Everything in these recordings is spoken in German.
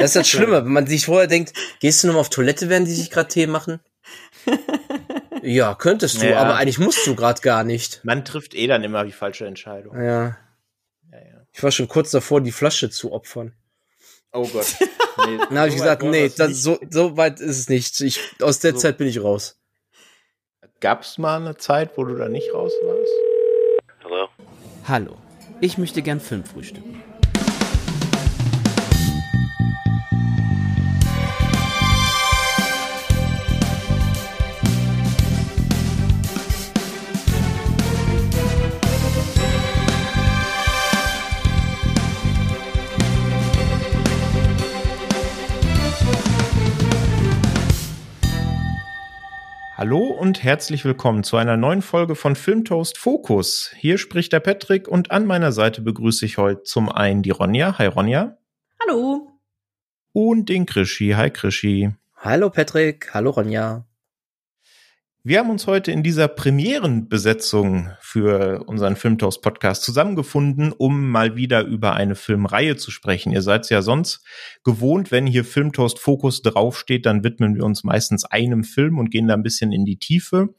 Das ist das Schlimme, wenn man sich vorher denkt, gehst du noch mal auf Toilette, während die sich gerade Tee machen? ja, könntest du, ja. aber eigentlich musst du gerade gar nicht. Man trifft eh dann immer die falsche Entscheidung. Ja. ja, ja. Ich war schon kurz davor, die Flasche zu opfern. Oh Gott. Nee, Dann habe ich gesagt, nee, das, so, so weit ist es nicht. Ich, aus der so. Zeit bin ich raus. Gab es mal eine Zeit, wo du da nicht raus warst? Hallo. Hallo. Ich möchte gern Film frühstücken. Hallo und herzlich willkommen zu einer neuen Folge von Filmtoast Focus. Hier spricht der Patrick und an meiner Seite begrüße ich heute zum einen die Ronja. Hi Ronja. Hallo. Und den Krischi. Hi Krischi. Hallo Patrick. Hallo Ronja. Wir haben uns heute in dieser Premierenbesetzung für unseren Filmtoast Podcast zusammengefunden, um mal wieder über eine Filmreihe zu sprechen. Ihr seid ja sonst gewohnt, wenn hier Filmtoast Fokus draufsteht, dann widmen wir uns meistens einem Film und gehen da ein bisschen in die Tiefe.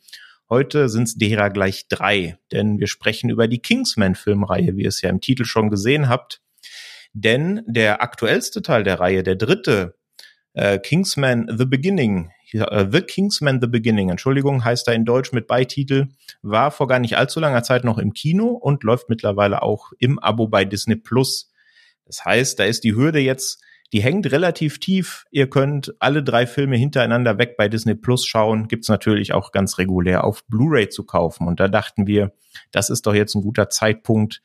Heute sind es derer gleich drei, denn wir sprechen über die Kingsman Filmreihe, wie ihr es ja im Titel schon gesehen habt. Denn der aktuellste Teil der Reihe, der dritte, äh, Kingsman The Beginning, The Kingsman The Beginning, Entschuldigung, heißt er in Deutsch mit Beititel, war vor gar nicht allzu langer Zeit noch im Kino und läuft mittlerweile auch im Abo bei Disney Plus. Das heißt, da ist die Hürde jetzt, die hängt relativ tief. Ihr könnt alle drei Filme hintereinander weg bei Disney Plus schauen. Gibt's natürlich auch ganz regulär auf Blu-ray zu kaufen. Und da dachten wir, das ist doch jetzt ein guter Zeitpunkt,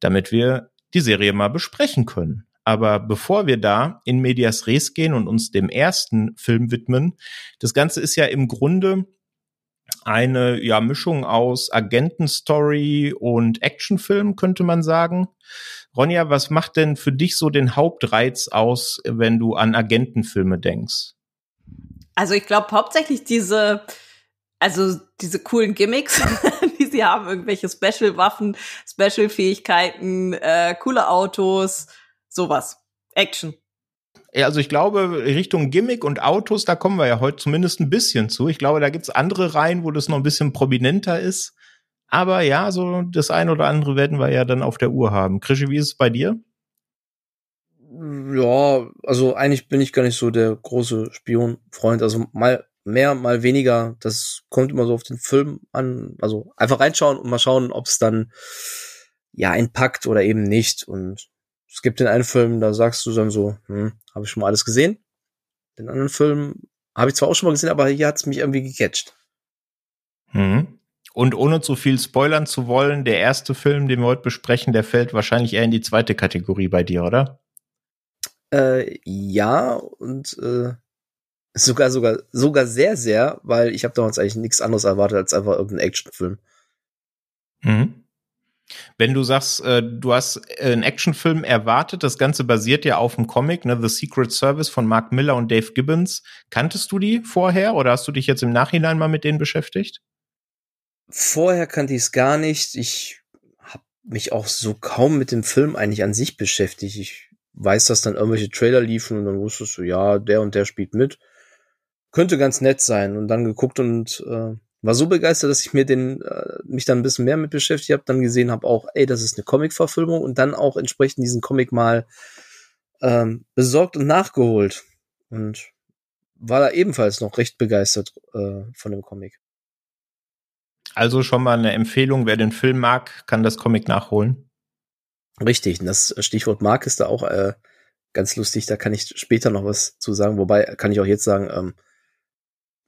damit wir die Serie mal besprechen können. Aber bevor wir da in Medias Res gehen und uns dem ersten Film widmen, das Ganze ist ja im Grunde eine ja, Mischung aus Agentenstory und Actionfilm, könnte man sagen. Ronja, was macht denn für dich so den Hauptreiz aus, wenn du an Agentenfilme denkst? Also ich glaube hauptsächlich diese, also diese coolen Gimmicks, die sie haben, irgendwelche Special-Waffen, Special-Fähigkeiten, äh, coole Autos, Sowas. Action. Ja, also ich glaube, Richtung Gimmick und Autos, da kommen wir ja heute zumindest ein bisschen zu. Ich glaube, da gibt's andere Reihen, wo das noch ein bisschen prominenter ist. Aber ja, so das eine oder andere werden wir ja dann auf der Uhr haben. Krische, wie ist es bei dir? Ja, also eigentlich bin ich gar nicht so der große Spionfreund. Also mal mehr, mal weniger. Das kommt immer so auf den Film an. Also einfach reinschauen und mal schauen, ob es dann ja einpackt oder eben nicht. Und es gibt den einen Film, da sagst du dann so, hm, habe ich schon mal alles gesehen. Den anderen Film habe ich zwar auch schon mal gesehen, aber hier hat's mich irgendwie gecatcht. Mhm. Und ohne zu viel spoilern zu wollen, der erste Film, den wir heute besprechen, der fällt wahrscheinlich eher in die zweite Kategorie bei dir, oder? Äh, ja, und äh, sogar, sogar, sogar sehr, sehr, weil ich habe damals eigentlich nichts anderes erwartet als einfach irgendeinen Actionfilm. Mhm. Wenn du sagst, äh, du hast äh, einen Actionfilm erwartet, das Ganze basiert ja auf dem Comic, ne, The Secret Service von Mark Miller und Dave Gibbons. Kanntest du die vorher oder hast du dich jetzt im Nachhinein mal mit denen beschäftigt? Vorher kannte ich es gar nicht. Ich habe mich auch so kaum mit dem Film eigentlich an sich beschäftigt. Ich weiß, dass dann irgendwelche Trailer liefen und dann wusstest du, ja, der und der spielt mit. Könnte ganz nett sein. Und dann geguckt und äh, war so begeistert, dass ich mir den äh, mich dann ein bisschen mehr mit beschäftigt habe, dann gesehen habe auch, ey, das ist eine Comic-Verfilmung und dann auch entsprechend diesen Comic mal ähm, besorgt und nachgeholt und war da ebenfalls noch recht begeistert äh, von dem Comic. Also schon mal eine Empfehlung, wer den Film mag, kann das Comic nachholen. Richtig, und das Stichwort mag ist da auch äh, ganz lustig, da kann ich später noch was zu sagen, wobei kann ich auch jetzt sagen, ähm,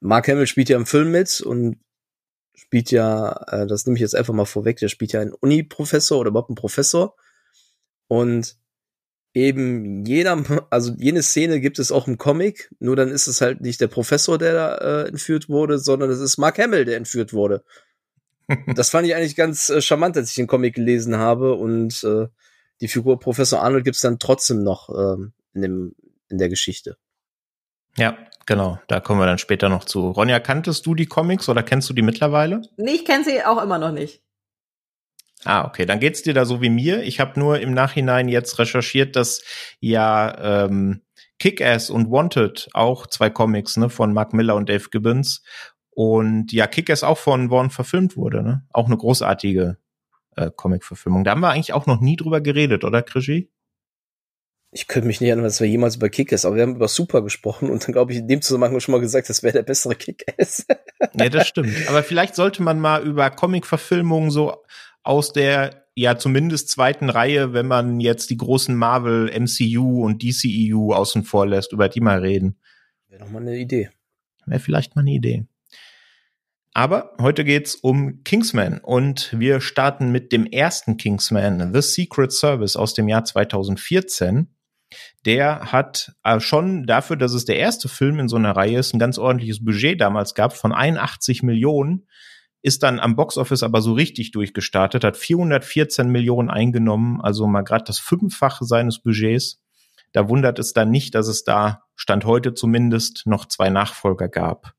Mark Hamill spielt ja im Film mit und spielt ja, äh, das nehme ich jetzt einfach mal vorweg, der spielt ja einen Uni-Professor oder überhaupt einen Professor. Und eben jeder, also jene Szene gibt es auch im Comic, nur dann ist es halt nicht der Professor, der da äh, entführt wurde, sondern es ist Mark Hamill, der entführt wurde. das fand ich eigentlich ganz äh, charmant, als ich den Comic gelesen habe und äh, die Figur Professor Arnold gibt's dann trotzdem noch ähm, in, dem, in der Geschichte. Ja, genau. Da kommen wir dann später noch zu. Ronja, kanntest du die Comics oder kennst du die mittlerweile? Nee, ich kenne sie auch immer noch nicht. Ah, okay. Dann geht's dir da so wie mir. Ich habe nur im Nachhinein jetzt recherchiert, dass ja ähm, Kick-Ass und Wanted, auch zwei Comics, ne, von Mark Miller und Dave Gibbons. Und ja, Kick-Ass auch von Vaughn verfilmt wurde, ne? Auch eine großartige äh, Comic-Verfilmung. Da haben wir eigentlich auch noch nie drüber geredet, oder, Krischi? Ich könnte mich nicht erinnern, dass wir jemals über Kick-Ass, aber wir haben über Super gesprochen und dann glaube ich in dem Zusammenhang schon mal gesagt, das wäre der bessere Kick-Ass. ja, das stimmt. Aber vielleicht sollte man mal über Comic-Verfilmungen so aus der ja zumindest zweiten Reihe, wenn man jetzt die großen Marvel, MCU und DCEU außen vor lässt, über die mal reden. Wäre doch mal eine Idee. Wäre vielleicht mal eine Idee. Aber heute geht's um Kingsman und wir starten mit dem ersten Kingsman, The Secret Service aus dem Jahr 2014 der hat äh, schon dafür, dass es der erste Film in so einer Reihe ist, ein ganz ordentliches Budget damals gab von 81 Millionen, ist dann am Boxoffice aber so richtig durchgestartet, hat 414 Millionen eingenommen, also mal gerade das Fünffache seines Budgets. Da wundert es dann nicht, dass es da, Stand heute zumindest, noch zwei Nachfolger gab.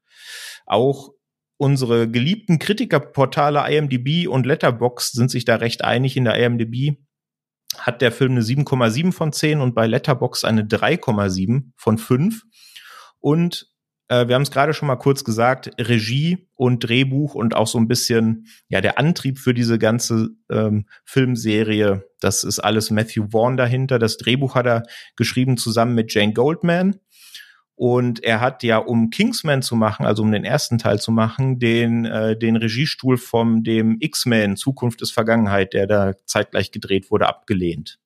Auch unsere geliebten Kritikerportale IMDb und Letterbox sind sich da recht einig in der IMDb hat der Film eine 7,7 von 10 und bei Letterbox eine 3,7 von 5. Und äh, wir haben es gerade schon mal kurz gesagt, Regie und Drehbuch und auch so ein bisschen ja der Antrieb für diese ganze ähm, Filmserie, das ist alles Matthew Vaughn dahinter. Das Drehbuch hat er geschrieben zusammen mit Jane Goldman. Und er hat ja, um Kingsman zu machen, also um den ersten Teil zu machen, den, äh, den Regiestuhl vom dem X-Men Zukunft ist Vergangenheit, der da zeitgleich gedreht wurde, abgelehnt.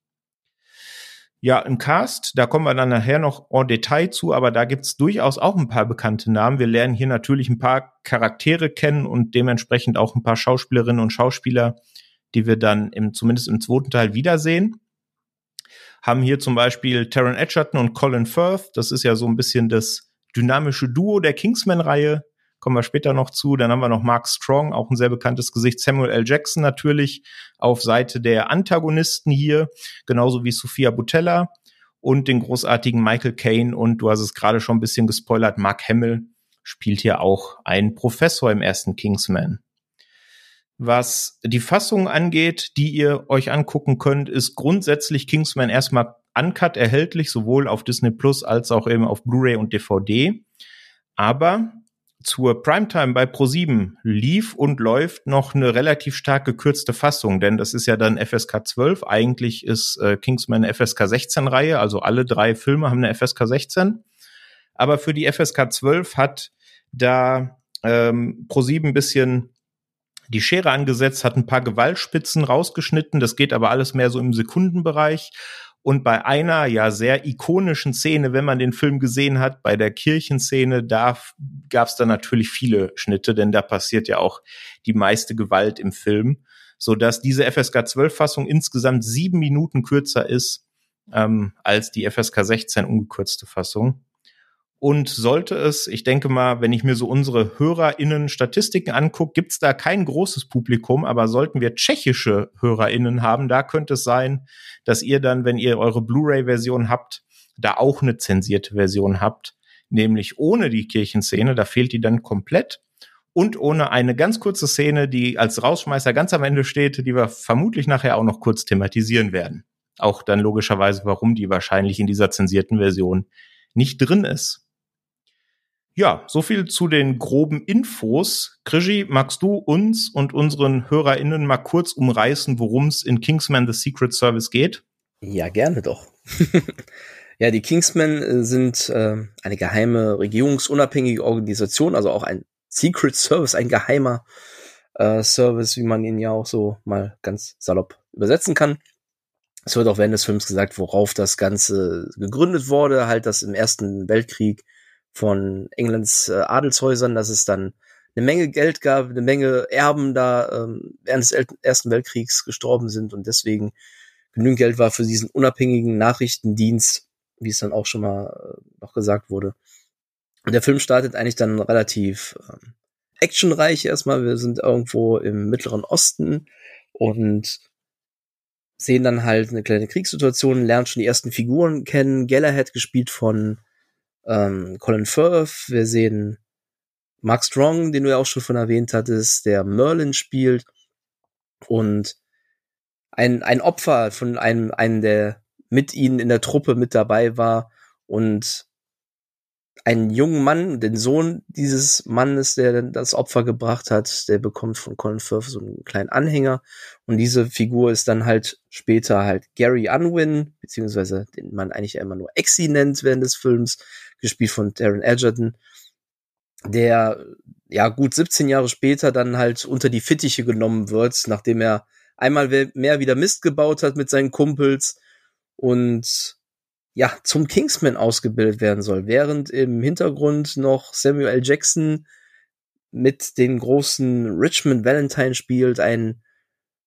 Ja, im Cast, da kommen wir dann nachher noch en Detail zu, aber da gibt's durchaus auch ein paar bekannte Namen. Wir lernen hier natürlich ein paar Charaktere kennen und dementsprechend auch ein paar Schauspielerinnen und Schauspieler, die wir dann im, zumindest im zweiten Teil wiedersehen haben hier zum Beispiel Taron Edgerton und Colin Firth. Das ist ja so ein bisschen das dynamische Duo der Kingsman-Reihe. Kommen wir später noch zu. Dann haben wir noch Mark Strong, auch ein sehr bekanntes Gesicht. Samuel L. Jackson natürlich auf Seite der Antagonisten hier, genauso wie Sophia Butella und den großartigen Michael Caine. Und du hast es gerade schon ein bisschen gespoilert, Mark Hamill spielt hier auch einen Professor im ersten Kingsman. Was die Fassung angeht, die ihr euch angucken könnt, ist grundsätzlich Kingsman erstmal uncut erhältlich, sowohl auf Disney Plus als auch eben auf Blu-ray und DVD. Aber zur Primetime bei Pro7 lief und läuft noch eine relativ stark gekürzte Fassung, denn das ist ja dann FSK 12. Eigentlich ist äh, Kingsman eine FSK 16 Reihe, also alle drei Filme haben eine FSK 16. Aber für die FSK 12 hat da ähm, Pro7 ein bisschen die Schere angesetzt, hat ein paar Gewaltspitzen rausgeschnitten. Das geht aber alles mehr so im Sekundenbereich. Und bei einer ja sehr ikonischen Szene, wenn man den Film gesehen hat, bei der Kirchenszene, da gab es dann natürlich viele Schnitte, denn da passiert ja auch die meiste Gewalt im Film, so dass diese FSK 12 Fassung insgesamt sieben Minuten kürzer ist ähm, als die FSK 16 ungekürzte Fassung. Und sollte es, ich denke mal, wenn ich mir so unsere HörerInnen Statistiken angucke, gibt's da kein großes Publikum, aber sollten wir tschechische HörerInnen haben, da könnte es sein, dass ihr dann, wenn ihr eure Blu-ray-Version habt, da auch eine zensierte Version habt, nämlich ohne die Kirchenszene, da fehlt die dann komplett und ohne eine ganz kurze Szene, die als Rausschmeißer ganz am Ende steht, die wir vermutlich nachher auch noch kurz thematisieren werden. Auch dann logischerweise, warum die wahrscheinlich in dieser zensierten Version nicht drin ist. Ja, so viel zu den groben Infos. Krischi, magst du uns und unseren HörerInnen mal kurz umreißen, worum es in Kingsman The Secret Service geht? Ja, gerne doch. ja, die Kingsmen äh, sind äh, eine geheime, regierungsunabhängige Organisation, also auch ein Secret Service, ein geheimer äh, Service, wie man ihn ja auch so mal ganz salopp übersetzen kann. Es wird auch während des Films gesagt, worauf das Ganze gegründet wurde, halt, dass im Ersten Weltkrieg von Englands äh, Adelshäusern, dass es dann eine Menge Geld gab, eine Menge Erben da ähm, während des Ersten Weltkriegs gestorben sind und deswegen genügend Geld war für diesen unabhängigen Nachrichtendienst, wie es dann auch schon mal äh, noch gesagt wurde. Und der Film startet eigentlich dann relativ ähm, actionreich erstmal. Wir sind irgendwo im Mittleren Osten und sehen dann halt eine kleine Kriegssituation, lernen schon die ersten Figuren kennen. Galahad gespielt von ähm, Colin Firth, wir sehen Mark Strong, den du ja auch schon von erwähnt hattest, der Merlin spielt. Und ein, ein Opfer von einem, einem, der mit ihnen in der Truppe mit dabei war und einen jungen Mann, den Sohn dieses Mannes, der das Opfer gebracht hat, der bekommt von Colin Firth so einen kleinen Anhänger. Und diese Figur ist dann halt später halt Gary Unwin, beziehungsweise den man eigentlich immer nur Exi nennt während des Films, gespielt von Darren Edgerton, der ja gut 17 Jahre später dann halt unter die Fittiche genommen wird, nachdem er einmal mehr wieder Mist gebaut hat mit seinen Kumpels und ja, zum Kingsman ausgebildet werden soll, während im Hintergrund noch Samuel. Jackson mit den großen Richmond Valentine spielt, ein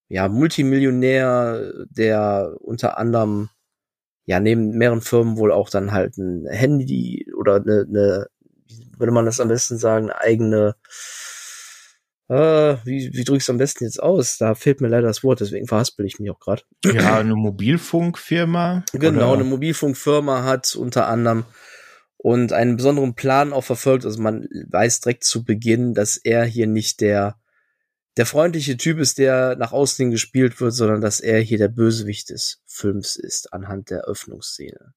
ja, Multimillionär, der unter anderem ja neben mehreren Firmen wohl auch dann halt ein Handy oder eine, eine würde man das am besten sagen, eine eigene äh, wie, wie drücke ich es am besten jetzt aus? Da fehlt mir leider das Wort, deswegen verhaspel ich mich auch gerade. Ja, eine Mobilfunkfirma. Genau, oder? eine Mobilfunkfirma hat unter anderem und einen besonderen Plan auch verfolgt. Also man weiß direkt zu Beginn, dass er hier nicht der der freundliche Typ ist, der nach außen gespielt wird, sondern dass er hier der Bösewicht des Films ist, anhand der Öffnungsszene.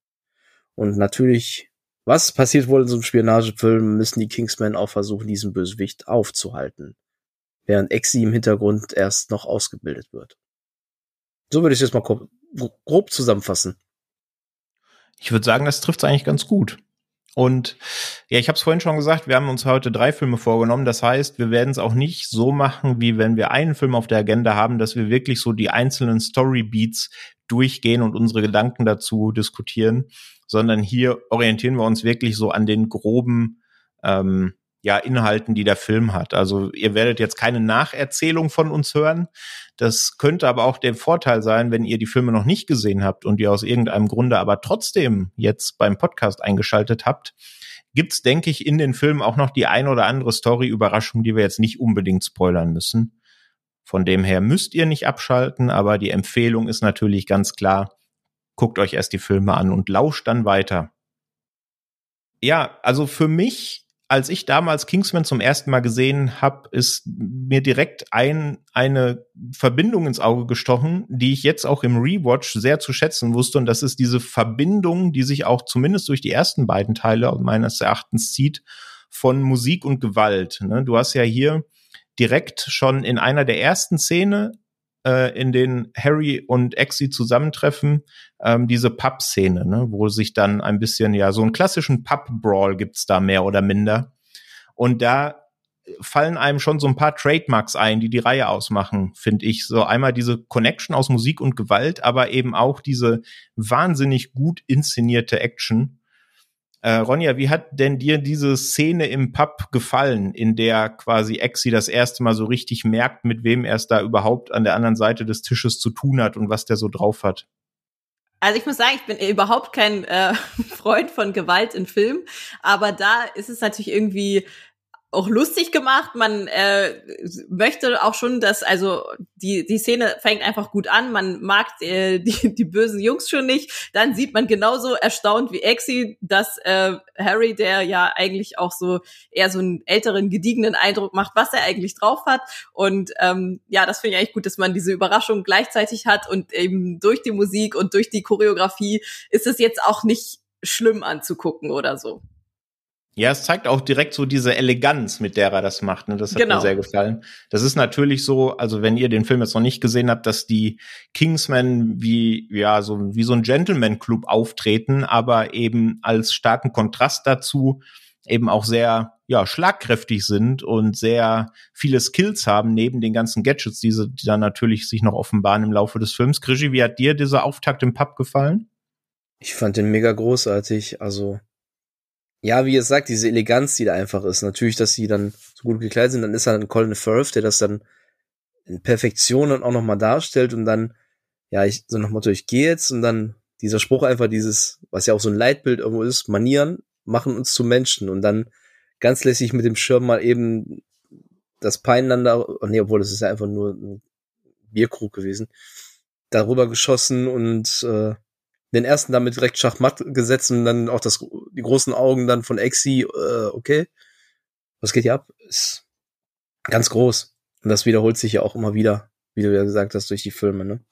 Und natürlich, was passiert wohl in so einem Spionagefilm, müssen die Kingsmen auch versuchen, diesen Bösewicht aufzuhalten während Exi im Hintergrund erst noch ausgebildet wird. So würde ich es mal grob, grob zusammenfassen. Ich würde sagen, das trifft es eigentlich ganz gut. Und ja, ich habe es vorhin schon gesagt, wir haben uns heute drei Filme vorgenommen. Das heißt, wir werden es auch nicht so machen, wie wenn wir einen Film auf der Agenda haben, dass wir wirklich so die einzelnen Storybeats durchgehen und unsere Gedanken dazu diskutieren, sondern hier orientieren wir uns wirklich so an den groben ähm, ja, Inhalten, die der Film hat. Also ihr werdet jetzt keine Nacherzählung von uns hören. Das könnte aber auch der Vorteil sein, wenn ihr die Filme noch nicht gesehen habt und ihr aus irgendeinem Grunde aber trotzdem jetzt beim Podcast eingeschaltet habt. Gibt's, denke ich, in den Filmen auch noch die ein oder andere Story-Überraschung, die wir jetzt nicht unbedingt spoilern müssen. Von dem her müsst ihr nicht abschalten, aber die Empfehlung ist natürlich ganz klar, guckt euch erst die Filme an und lauscht dann weiter. Ja, also für mich als ich damals Kingsman zum ersten Mal gesehen habe, ist mir direkt ein, eine Verbindung ins Auge gestochen, die ich jetzt auch im Rewatch sehr zu schätzen wusste. Und das ist diese Verbindung, die sich auch zumindest durch die ersten beiden Teile meines Erachtens zieht, von Musik und Gewalt. Ne? Du hast ja hier direkt schon in einer der ersten Szene äh, in denen Harry und Exi zusammentreffen, ähm, diese Pub-Szene, ne, wo sich dann ein bisschen, ja, so einen klassischen Pub-Brawl gibt's da mehr oder minder. Und da fallen einem schon so ein paar Trademarks ein, die die Reihe ausmachen, finde ich. So einmal diese Connection aus Musik und Gewalt, aber eben auch diese wahnsinnig gut inszenierte Action. Äh, Ronja, wie hat denn dir diese Szene im Pub gefallen, in der quasi Exi das erste Mal so richtig merkt, mit wem er es da überhaupt an der anderen Seite des Tisches zu tun hat und was der so drauf hat? Also ich muss sagen, ich bin überhaupt kein äh, Freund von Gewalt in Filmen, aber da ist es natürlich irgendwie auch lustig gemacht. Man äh, möchte auch schon, dass also die die Szene fängt einfach gut an. Man mag äh, die die bösen Jungs schon nicht. Dann sieht man genauso erstaunt wie Exi, dass äh, Harry, der ja eigentlich auch so eher so einen älteren gediegenen Eindruck macht, was er eigentlich drauf hat. Und ähm, ja, das finde ich eigentlich gut, dass man diese Überraschung gleichzeitig hat und eben durch die Musik und durch die Choreografie ist es jetzt auch nicht schlimm anzugucken oder so. Ja, es zeigt auch direkt so diese Eleganz, mit der er das macht. Ne? Das hat genau. mir sehr gefallen. Das ist natürlich so, also wenn ihr den Film jetzt noch nicht gesehen habt, dass die Kingsmen wie, ja, so, wie so ein Gentleman-Club auftreten, aber eben als starken Kontrast dazu eben auch sehr, ja, schlagkräftig sind und sehr viele Skills haben, neben den ganzen Gadgets, die, sie, die dann natürlich sich noch offenbaren im Laufe des Films. Krischi, wie hat dir dieser Auftakt im Pub gefallen? Ich fand den mega großartig. Also ja, wie ihr sagt, diese Eleganz, die da einfach ist. Natürlich, dass sie dann so gut gekleidet sind, dann ist dann Colin Firth, der das dann in Perfektion dann auch nochmal darstellt und dann, ja, ich, so nach Motto, gehe jetzt und dann dieser Spruch einfach dieses, was ja auch so ein Leitbild irgendwo ist, Manieren machen uns zu Menschen und dann ganz lässig mit dem Schirm mal eben das Peineinander, oh nee, obwohl das ist ja einfach nur ein Bierkrug gewesen, darüber geschossen und äh, den ersten damit direkt Schachmatt gesetzt und dann auch das, die großen Augen dann von Exi, äh, okay, was geht hier ab? Ist ganz groß. Und das wiederholt sich ja auch immer wieder, wie du ja gesagt hast, durch die Filme, ne?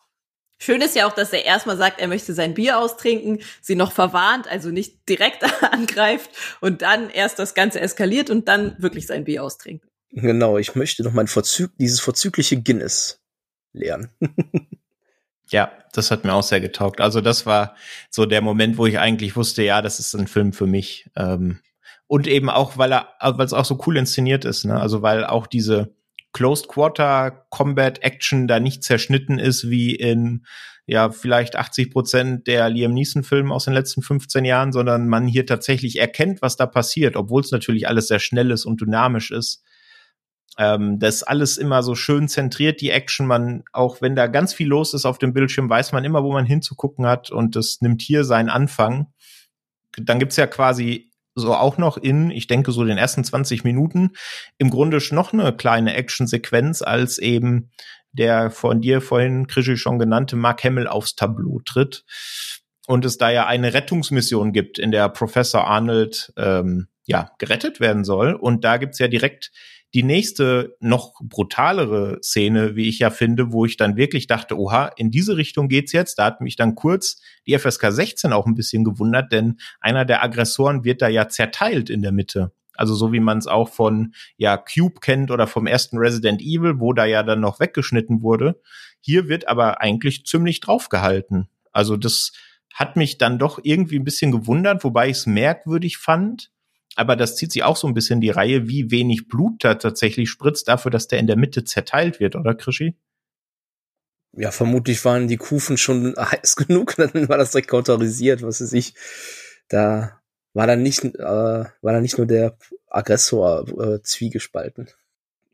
Schön ist ja auch, dass er erstmal sagt, er möchte sein Bier austrinken, sie noch verwarnt, also nicht direkt angreift und dann erst das Ganze eskaliert und dann wirklich sein Bier austrinken. Genau, ich möchte noch mein Vorzüg dieses vorzügliche Guinness lernen. ja, das hat mir auch sehr getaugt. Also das war so der Moment, wo ich eigentlich wusste, ja, das ist ein Film für mich. Ähm, und eben auch, weil er, weil es auch so cool inszeniert ist, ne? Also weil auch diese Closed Quarter Combat Action da nicht zerschnitten ist wie in ja vielleicht 80 Prozent der Liam Neeson Filme aus den letzten 15 Jahren, sondern man hier tatsächlich erkennt, was da passiert, obwohl es natürlich alles sehr schnell ist und dynamisch ist. Ähm, das alles immer so schön zentriert, die Action. Man, auch wenn da ganz viel los ist auf dem Bildschirm, weiß man immer, wo man hinzugucken hat und das nimmt hier seinen Anfang. Dann gibt's ja quasi so auch noch in, ich denke, so den ersten 20 Minuten im Grunde noch eine kleine Actionsequenz, als eben der von dir vorhin, Krischi, schon genannte Mark Hamill aufs Tableau tritt. Und es da ja eine Rettungsmission gibt, in der Professor Arnold ähm, ja gerettet werden soll. Und da gibt's ja direkt die nächste, noch brutalere Szene, wie ich ja finde, wo ich dann wirklich dachte, oha, in diese Richtung geht's jetzt. Da hat mich dann kurz die FSK 16 auch ein bisschen gewundert, denn einer der Aggressoren wird da ja zerteilt in der Mitte. Also so wie man es auch von ja Cube kennt oder vom ersten Resident Evil, wo da ja dann noch weggeschnitten wurde. Hier wird aber eigentlich ziemlich draufgehalten. Also das hat mich dann doch irgendwie ein bisschen gewundert, wobei ich es merkwürdig fand, aber das zieht sich auch so ein bisschen die Reihe, wie wenig Blut da tatsächlich spritzt, dafür, dass der in der Mitte zerteilt wird, oder Krischi? Ja, vermutlich waren die Kufen schon heiß genug, dann war das direkt kautorisiert, was weiß ich. Da war dann nicht, äh, war dann nicht nur der Aggressor äh, zwiegespalten.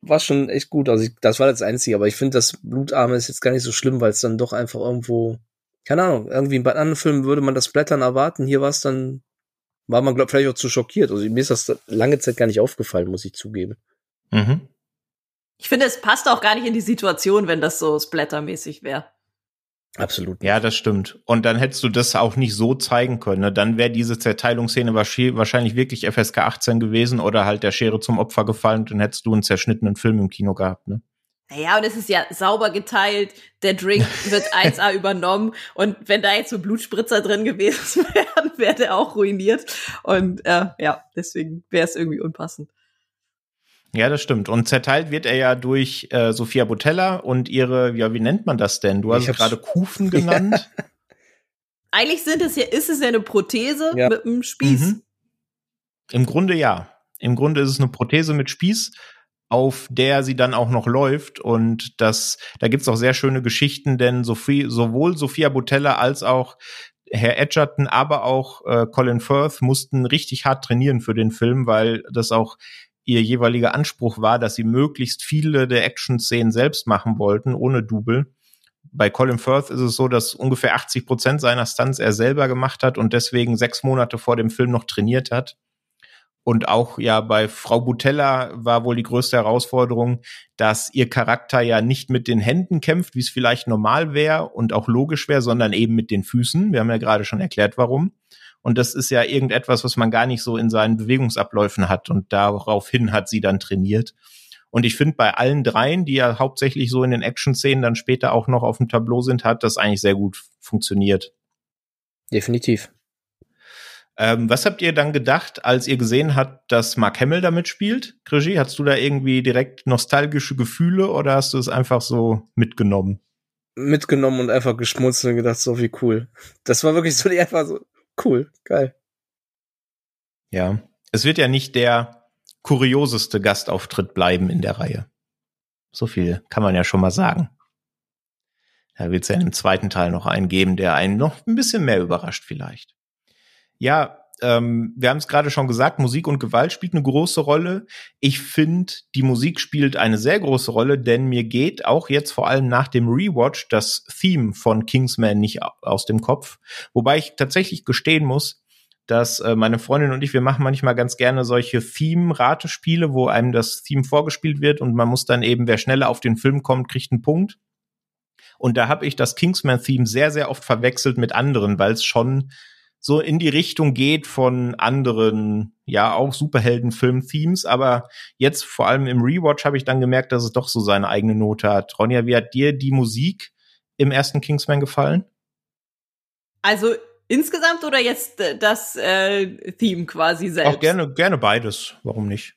War schon echt gut. Also ich, das war das Einzige, aber ich finde, das Blutarme ist jetzt gar nicht so schlimm, weil es dann doch einfach irgendwo, keine Ahnung, irgendwie bei anderen Filmen würde man das Blättern erwarten. Hier war es dann war man, glaube vielleicht auch zu schockiert. Also mir ist das lange Zeit gar nicht aufgefallen, muss ich zugeben. Mhm. Ich finde, es passt auch gar nicht in die Situation, wenn das so splattermäßig wäre. Absolut. Ja, das stimmt. Und dann hättest du das auch nicht so zeigen können. Ne? Dann wäre diese Zerteilungsszene wahrscheinlich wirklich FSK 18 gewesen oder halt der Schere zum Opfer gefallen und dann hättest du einen zerschnittenen Film im Kino gehabt. Ne? Naja, und es ist ja sauber geteilt, der Drink wird 1A übernommen und wenn da jetzt so Blutspritzer drin gewesen wären, wäre der auch ruiniert. Und äh, ja, deswegen wäre es irgendwie unpassend. Ja, das stimmt. Und zerteilt wird er ja durch äh, Sophia Botella und ihre, ja, wie nennt man das denn? Du hast gerade Kufen genannt. Eigentlich sind es ja, ist es ja eine Prothese ja. mit einem Spieß. Mhm. Im Grunde ja. Im Grunde ist es eine Prothese mit Spieß auf der sie dann auch noch läuft. Und das, da gibt's auch sehr schöne Geschichten, denn Sophie, sowohl Sophia Botella als auch Herr Edgerton, aber auch äh, Colin Firth mussten richtig hart trainieren für den Film, weil das auch ihr jeweiliger Anspruch war, dass sie möglichst viele der Action-Szenen selbst machen wollten, ohne Double. Bei Colin Firth ist es so, dass ungefähr 80 Prozent seiner Stunts er selber gemacht hat und deswegen sechs Monate vor dem Film noch trainiert hat. Und auch ja bei Frau Butella war wohl die größte Herausforderung, dass ihr Charakter ja nicht mit den Händen kämpft, wie es vielleicht normal wäre und auch logisch wäre, sondern eben mit den Füßen. Wir haben ja gerade schon erklärt, warum. Und das ist ja irgendetwas, was man gar nicht so in seinen Bewegungsabläufen hat. Und daraufhin hat sie dann trainiert. Und ich finde, bei allen dreien, die ja hauptsächlich so in den Action-Szenen dann später auch noch auf dem Tableau sind, hat das eigentlich sehr gut funktioniert. Definitiv. Ähm, was habt ihr dann gedacht, als ihr gesehen habt, dass Mark Hamill damit spielt? Krigi, hast du da irgendwie direkt nostalgische Gefühle oder hast du es einfach so mitgenommen? Mitgenommen und einfach geschmunzelt und gedacht, so wie cool. Das war wirklich so die einfach so cool, geil. Ja, es wird ja nicht der kurioseste Gastauftritt bleiben in der Reihe. So viel kann man ja schon mal sagen. Da wird es ja im zweiten Teil noch einen geben, der einen noch ein bisschen mehr überrascht vielleicht. Ja, ähm, wir haben es gerade schon gesagt, Musik und Gewalt spielt eine große Rolle. Ich finde, die Musik spielt eine sehr große Rolle, denn mir geht auch jetzt vor allem nach dem Rewatch das Theme von Kingsman nicht aus dem Kopf. Wobei ich tatsächlich gestehen muss, dass äh, meine Freundin und ich, wir machen manchmal ganz gerne solche Theme-Ratespiele, wo einem das Theme vorgespielt wird und man muss dann eben, wer schneller auf den Film kommt, kriegt einen Punkt. Und da habe ich das Kingsman-Theme sehr, sehr oft verwechselt mit anderen, weil es schon so in die Richtung geht von anderen, ja, auch Superhelden-Film-Themes. Aber jetzt vor allem im Rewatch habe ich dann gemerkt, dass es doch so seine eigene Note hat. Ronja, wie hat dir die Musik im ersten Kingsman gefallen? Also insgesamt oder jetzt äh, das äh, Theme quasi selbst? Auch gerne, gerne beides. Warum nicht?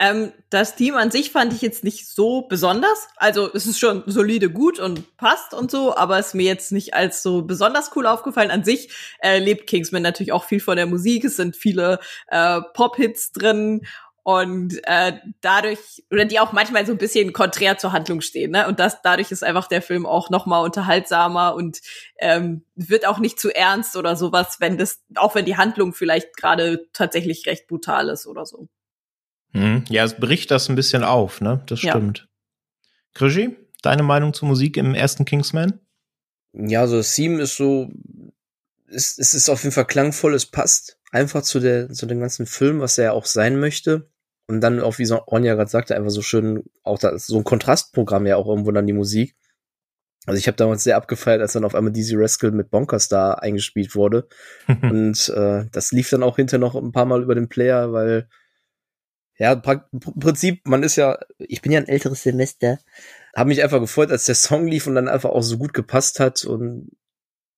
Ähm, das Team an sich fand ich jetzt nicht so besonders. Also es ist schon solide gut und passt und so, aber es ist mir jetzt nicht als so besonders cool aufgefallen. An sich äh, lebt Kingsman natürlich auch viel von der Musik. Es sind viele äh, Pop-Hits drin und äh, dadurch oder die auch manchmal so ein bisschen konträr zur Handlung stehen ne und das dadurch ist einfach der Film auch noch mal unterhaltsamer und ähm, wird auch nicht zu ernst oder sowas wenn das auch wenn die Handlung vielleicht gerade tatsächlich recht brutal ist oder so hm. ja es bricht das ein bisschen auf ne das stimmt ja. Krischi, deine Meinung zur Musik im ersten Kingsman ja so das Theme ist so es, es ist auf jeden Fall klangvoll es passt einfach zu der zu dem ganzen Film was er ja auch sein möchte und dann auch, wie Ronja gerade sagte, einfach so schön, auch da, so ein Kontrastprogramm ja auch irgendwo dann die Musik. Also ich habe damals sehr abgefeiert, als dann auf einmal Dizzy Rascal mit Bonkers da eingespielt wurde. und äh, das lief dann auch hinterher noch ein paar Mal über den Player, weil ja, im Prinzip, man ist ja, ich bin ja ein älteres Semester, habe mich einfach gefreut, als der Song lief und dann einfach auch so gut gepasst hat und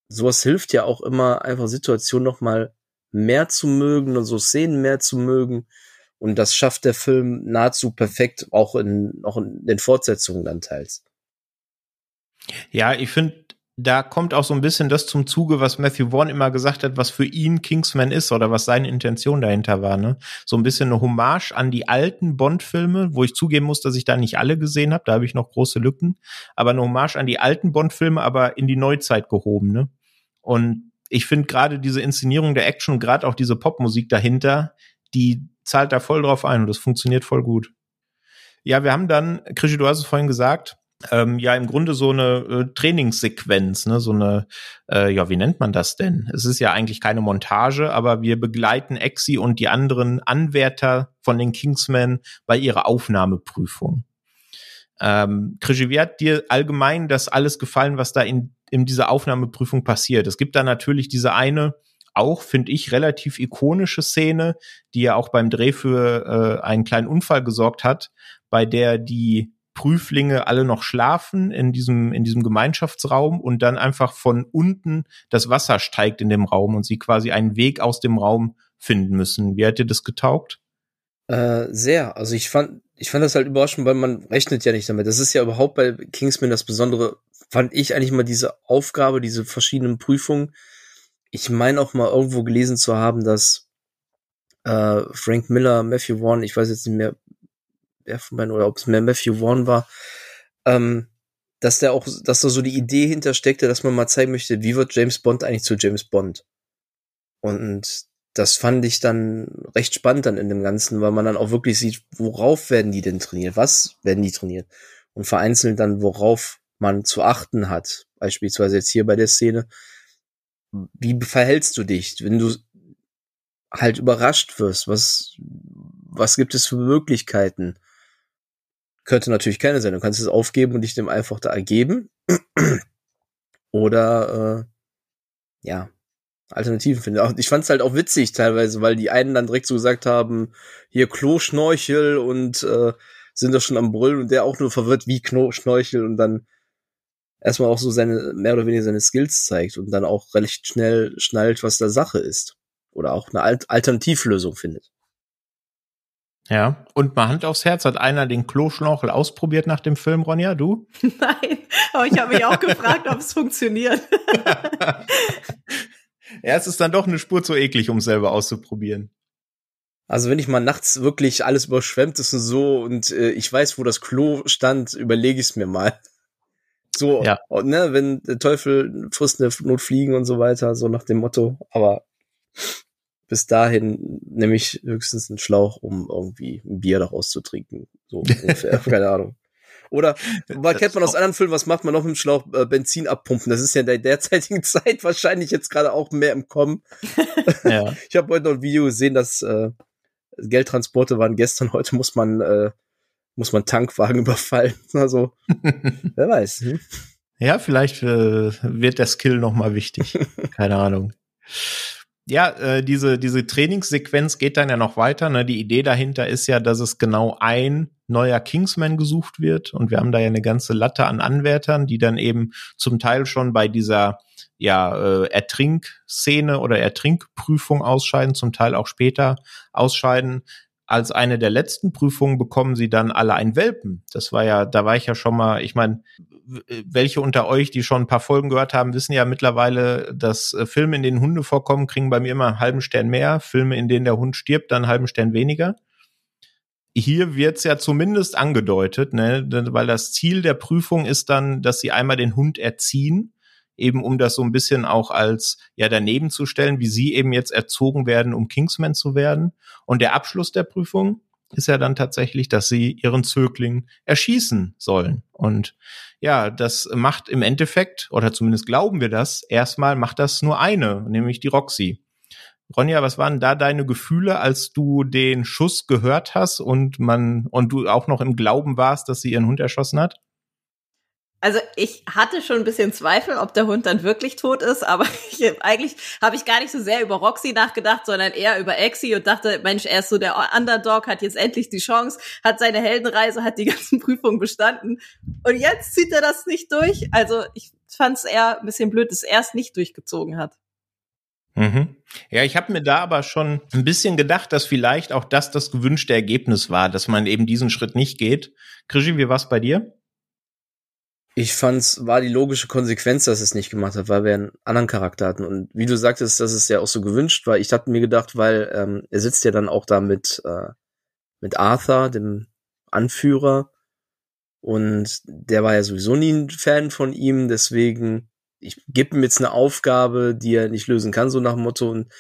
sowas hilft ja auch immer, einfach Situationen noch mal mehr zu mögen und so Szenen mehr zu mögen und das schafft der Film nahezu perfekt, auch in, auch in den Fortsetzungen dann teils. Ja, ich finde, da kommt auch so ein bisschen das zum Zuge, was Matthew Vaughn immer gesagt hat, was für ihn Kingsman ist oder was seine Intention dahinter war. Ne? So ein bisschen eine Hommage an die alten Bond-Filme, wo ich zugeben muss, dass ich da nicht alle gesehen habe, da habe ich noch große Lücken, aber eine Hommage an die alten Bond-Filme, aber in die Neuzeit gehoben. Ne? Und ich finde gerade diese Inszenierung der Action, gerade auch diese Popmusik dahinter, die zahlt da voll drauf ein und das funktioniert voll gut. Ja, wir haben dann, Krischi, du hast es vorhin gesagt, ähm, ja im Grunde so eine äh, Trainingssequenz, ne, so eine, äh, ja, wie nennt man das denn? Es ist ja eigentlich keine Montage, aber wir begleiten Exi und die anderen Anwärter von den Kingsmen bei ihrer Aufnahmeprüfung. Ähm, Krischi, wie hat dir allgemein das alles gefallen, was da in, in dieser Aufnahmeprüfung passiert? Es gibt da natürlich diese eine auch, finde ich, relativ ikonische Szene, die ja auch beim Dreh für äh, einen kleinen Unfall gesorgt hat, bei der die Prüflinge alle noch schlafen in diesem, in diesem Gemeinschaftsraum und dann einfach von unten das Wasser steigt in dem Raum und sie quasi einen Weg aus dem Raum finden müssen. Wie hat dir das getaugt? Äh, sehr. Also ich fand, ich fand das halt überraschend, weil man rechnet ja nicht damit. Das ist ja überhaupt bei Kingsman das Besondere, fand ich eigentlich mal diese Aufgabe, diese verschiedenen Prüfungen, ich meine auch mal irgendwo gelesen zu haben, dass äh, Frank Miller, Matthew Vaughn, ich weiß jetzt nicht mehr, wer von beiden oder ob es mehr Matthew Vaughn war, ähm, dass der auch, dass da so die Idee hintersteckte, dass man mal zeigen möchte, wie wird James Bond eigentlich zu James Bond. Und das fand ich dann recht spannend dann in dem Ganzen, weil man dann auch wirklich sieht, worauf werden die denn trainiert, was werden die trainiert und vereinzelt dann, worauf man zu achten hat. Beispielsweise jetzt hier bei der Szene, wie verhältst du dich, wenn du halt überrascht wirst? Was, was gibt es für Möglichkeiten? Könnte natürlich keine sein. Du kannst es aufgeben und dich dem einfach da ergeben. Oder, äh, ja, Alternativen finden. Ich fand es halt auch witzig teilweise, weil die einen dann direkt so gesagt haben, hier Kloschnorchel und äh, sind doch schon am Brüllen und der auch nur verwirrt wie Schnorchel und dann erstmal auch so seine, mehr oder weniger seine Skills zeigt und dann auch recht schnell schnallt, was da Sache ist. Oder auch eine Alt Alternativlösung findet. Ja, und mal Hand aufs Herz, hat einer den Kloschnorchel ausprobiert nach dem Film, Ronja, du? Nein, aber ich habe mich auch gefragt, ob es funktioniert. ja, es ist dann doch eine Spur zu eklig, um es selber auszuprobieren. Also wenn ich mal nachts wirklich alles überschwemmt ist und so und äh, ich weiß, wo das Klo stand, überlege ich es mir mal. So, ja. ne, wenn der Teufel frisst eine Notfliegen und so weiter, so nach dem Motto. Aber bis dahin nehme ich höchstens einen Schlauch, um irgendwie ein Bier daraus zu trinken. So ungefähr, keine Ahnung. Oder was kennt man aus anderen Filmen, was macht man noch mit dem Schlauch? Äh, Benzin abpumpen. Das ist ja in der derzeitigen Zeit wahrscheinlich jetzt gerade auch mehr im Kommen. Ja. ich habe heute noch ein Video gesehen, dass äh, Geldtransporte waren gestern, heute muss man äh, muss man Tankwagen überfallen. Also, wer weiß. Hm? Ja, vielleicht äh, wird der Skill noch mal wichtig. Keine Ahnung. Ja, äh, diese, diese Trainingssequenz geht dann ja noch weiter. Ne? Die Idee dahinter ist ja, dass es genau ein neuer Kingsman gesucht wird. Und wir haben da ja eine ganze Latte an Anwärtern, die dann eben zum Teil schon bei dieser ja, äh, Ertrinkszene oder Ertrinkprüfung ausscheiden, zum Teil auch später ausscheiden. Als eine der letzten Prüfungen bekommen sie dann alle ein Welpen. Das war ja, da war ich ja schon mal, ich meine, welche unter euch, die schon ein paar Folgen gehört haben, wissen ja mittlerweile, dass äh, Filme, in denen Hunde vorkommen, kriegen bei mir immer einen halben Stern mehr. Filme, in denen der Hund stirbt, dann einen halben Stern weniger. Hier wird's ja zumindest angedeutet, ne, weil das Ziel der Prüfung ist dann, dass sie einmal den Hund erziehen eben um das so ein bisschen auch als ja daneben zu stellen, wie sie eben jetzt erzogen werden, um Kingsman zu werden. Und der Abschluss der Prüfung ist ja dann tatsächlich, dass sie ihren Zögling erschießen sollen. Und ja, das macht im Endeffekt, oder zumindest glauben wir das, erstmal macht das nur eine, nämlich die Roxy. Ronja, was waren da deine Gefühle, als du den Schuss gehört hast und man und du auch noch im Glauben warst, dass sie ihren Hund erschossen hat? Also ich hatte schon ein bisschen Zweifel, ob der Hund dann wirklich tot ist, aber ich, eigentlich habe ich gar nicht so sehr über Roxy nachgedacht, sondern eher über Exi und dachte, Mensch, er ist so der Underdog, hat jetzt endlich die Chance, hat seine Heldenreise, hat die ganzen Prüfungen bestanden und jetzt zieht er das nicht durch. Also ich fand es eher ein bisschen blöd, dass er es nicht durchgezogen hat. Mhm. Ja, ich habe mir da aber schon ein bisschen gedacht, dass vielleicht auch das das gewünschte Ergebnis war, dass man eben diesen Schritt nicht geht. Krischi, wie war's bei dir? Ich fand's war die logische Konsequenz, dass es nicht gemacht hat, weil wir einen anderen Charakter hatten. Und wie du sagtest, das ist ja auch so gewünscht, weil ich hatte mir gedacht, weil ähm, er sitzt ja dann auch da mit, äh, mit Arthur, dem Anführer. Und der war ja sowieso nie ein Fan von ihm, deswegen, ich gebe ihm jetzt eine Aufgabe, die er nicht lösen kann, so nach dem Motto. Und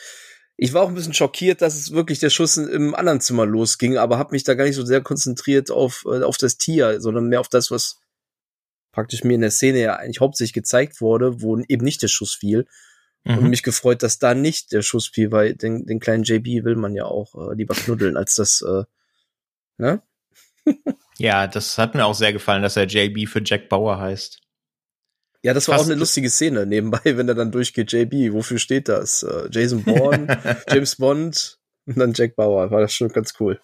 ich war auch ein bisschen schockiert, dass es wirklich der Schuss im anderen Zimmer losging, aber habe mich da gar nicht so sehr konzentriert auf, äh, auf das Tier, sondern mehr auf das, was praktisch mir in der Szene ja eigentlich hauptsächlich gezeigt wurde, wo eben nicht der Schuss fiel. Mhm. Und mich gefreut, dass da nicht der Schuss fiel, weil den, den kleinen JB will man ja auch äh, lieber knuddeln, als das, äh, ne? ja, das hat mir auch sehr gefallen, dass er JB für Jack Bauer heißt. Ja, das war Fast auch eine lustige Szene nebenbei, wenn er dann durchgeht, JB, wofür steht das? Äh, Jason Bourne, James Bond und dann Jack Bauer. War das schon ganz cool.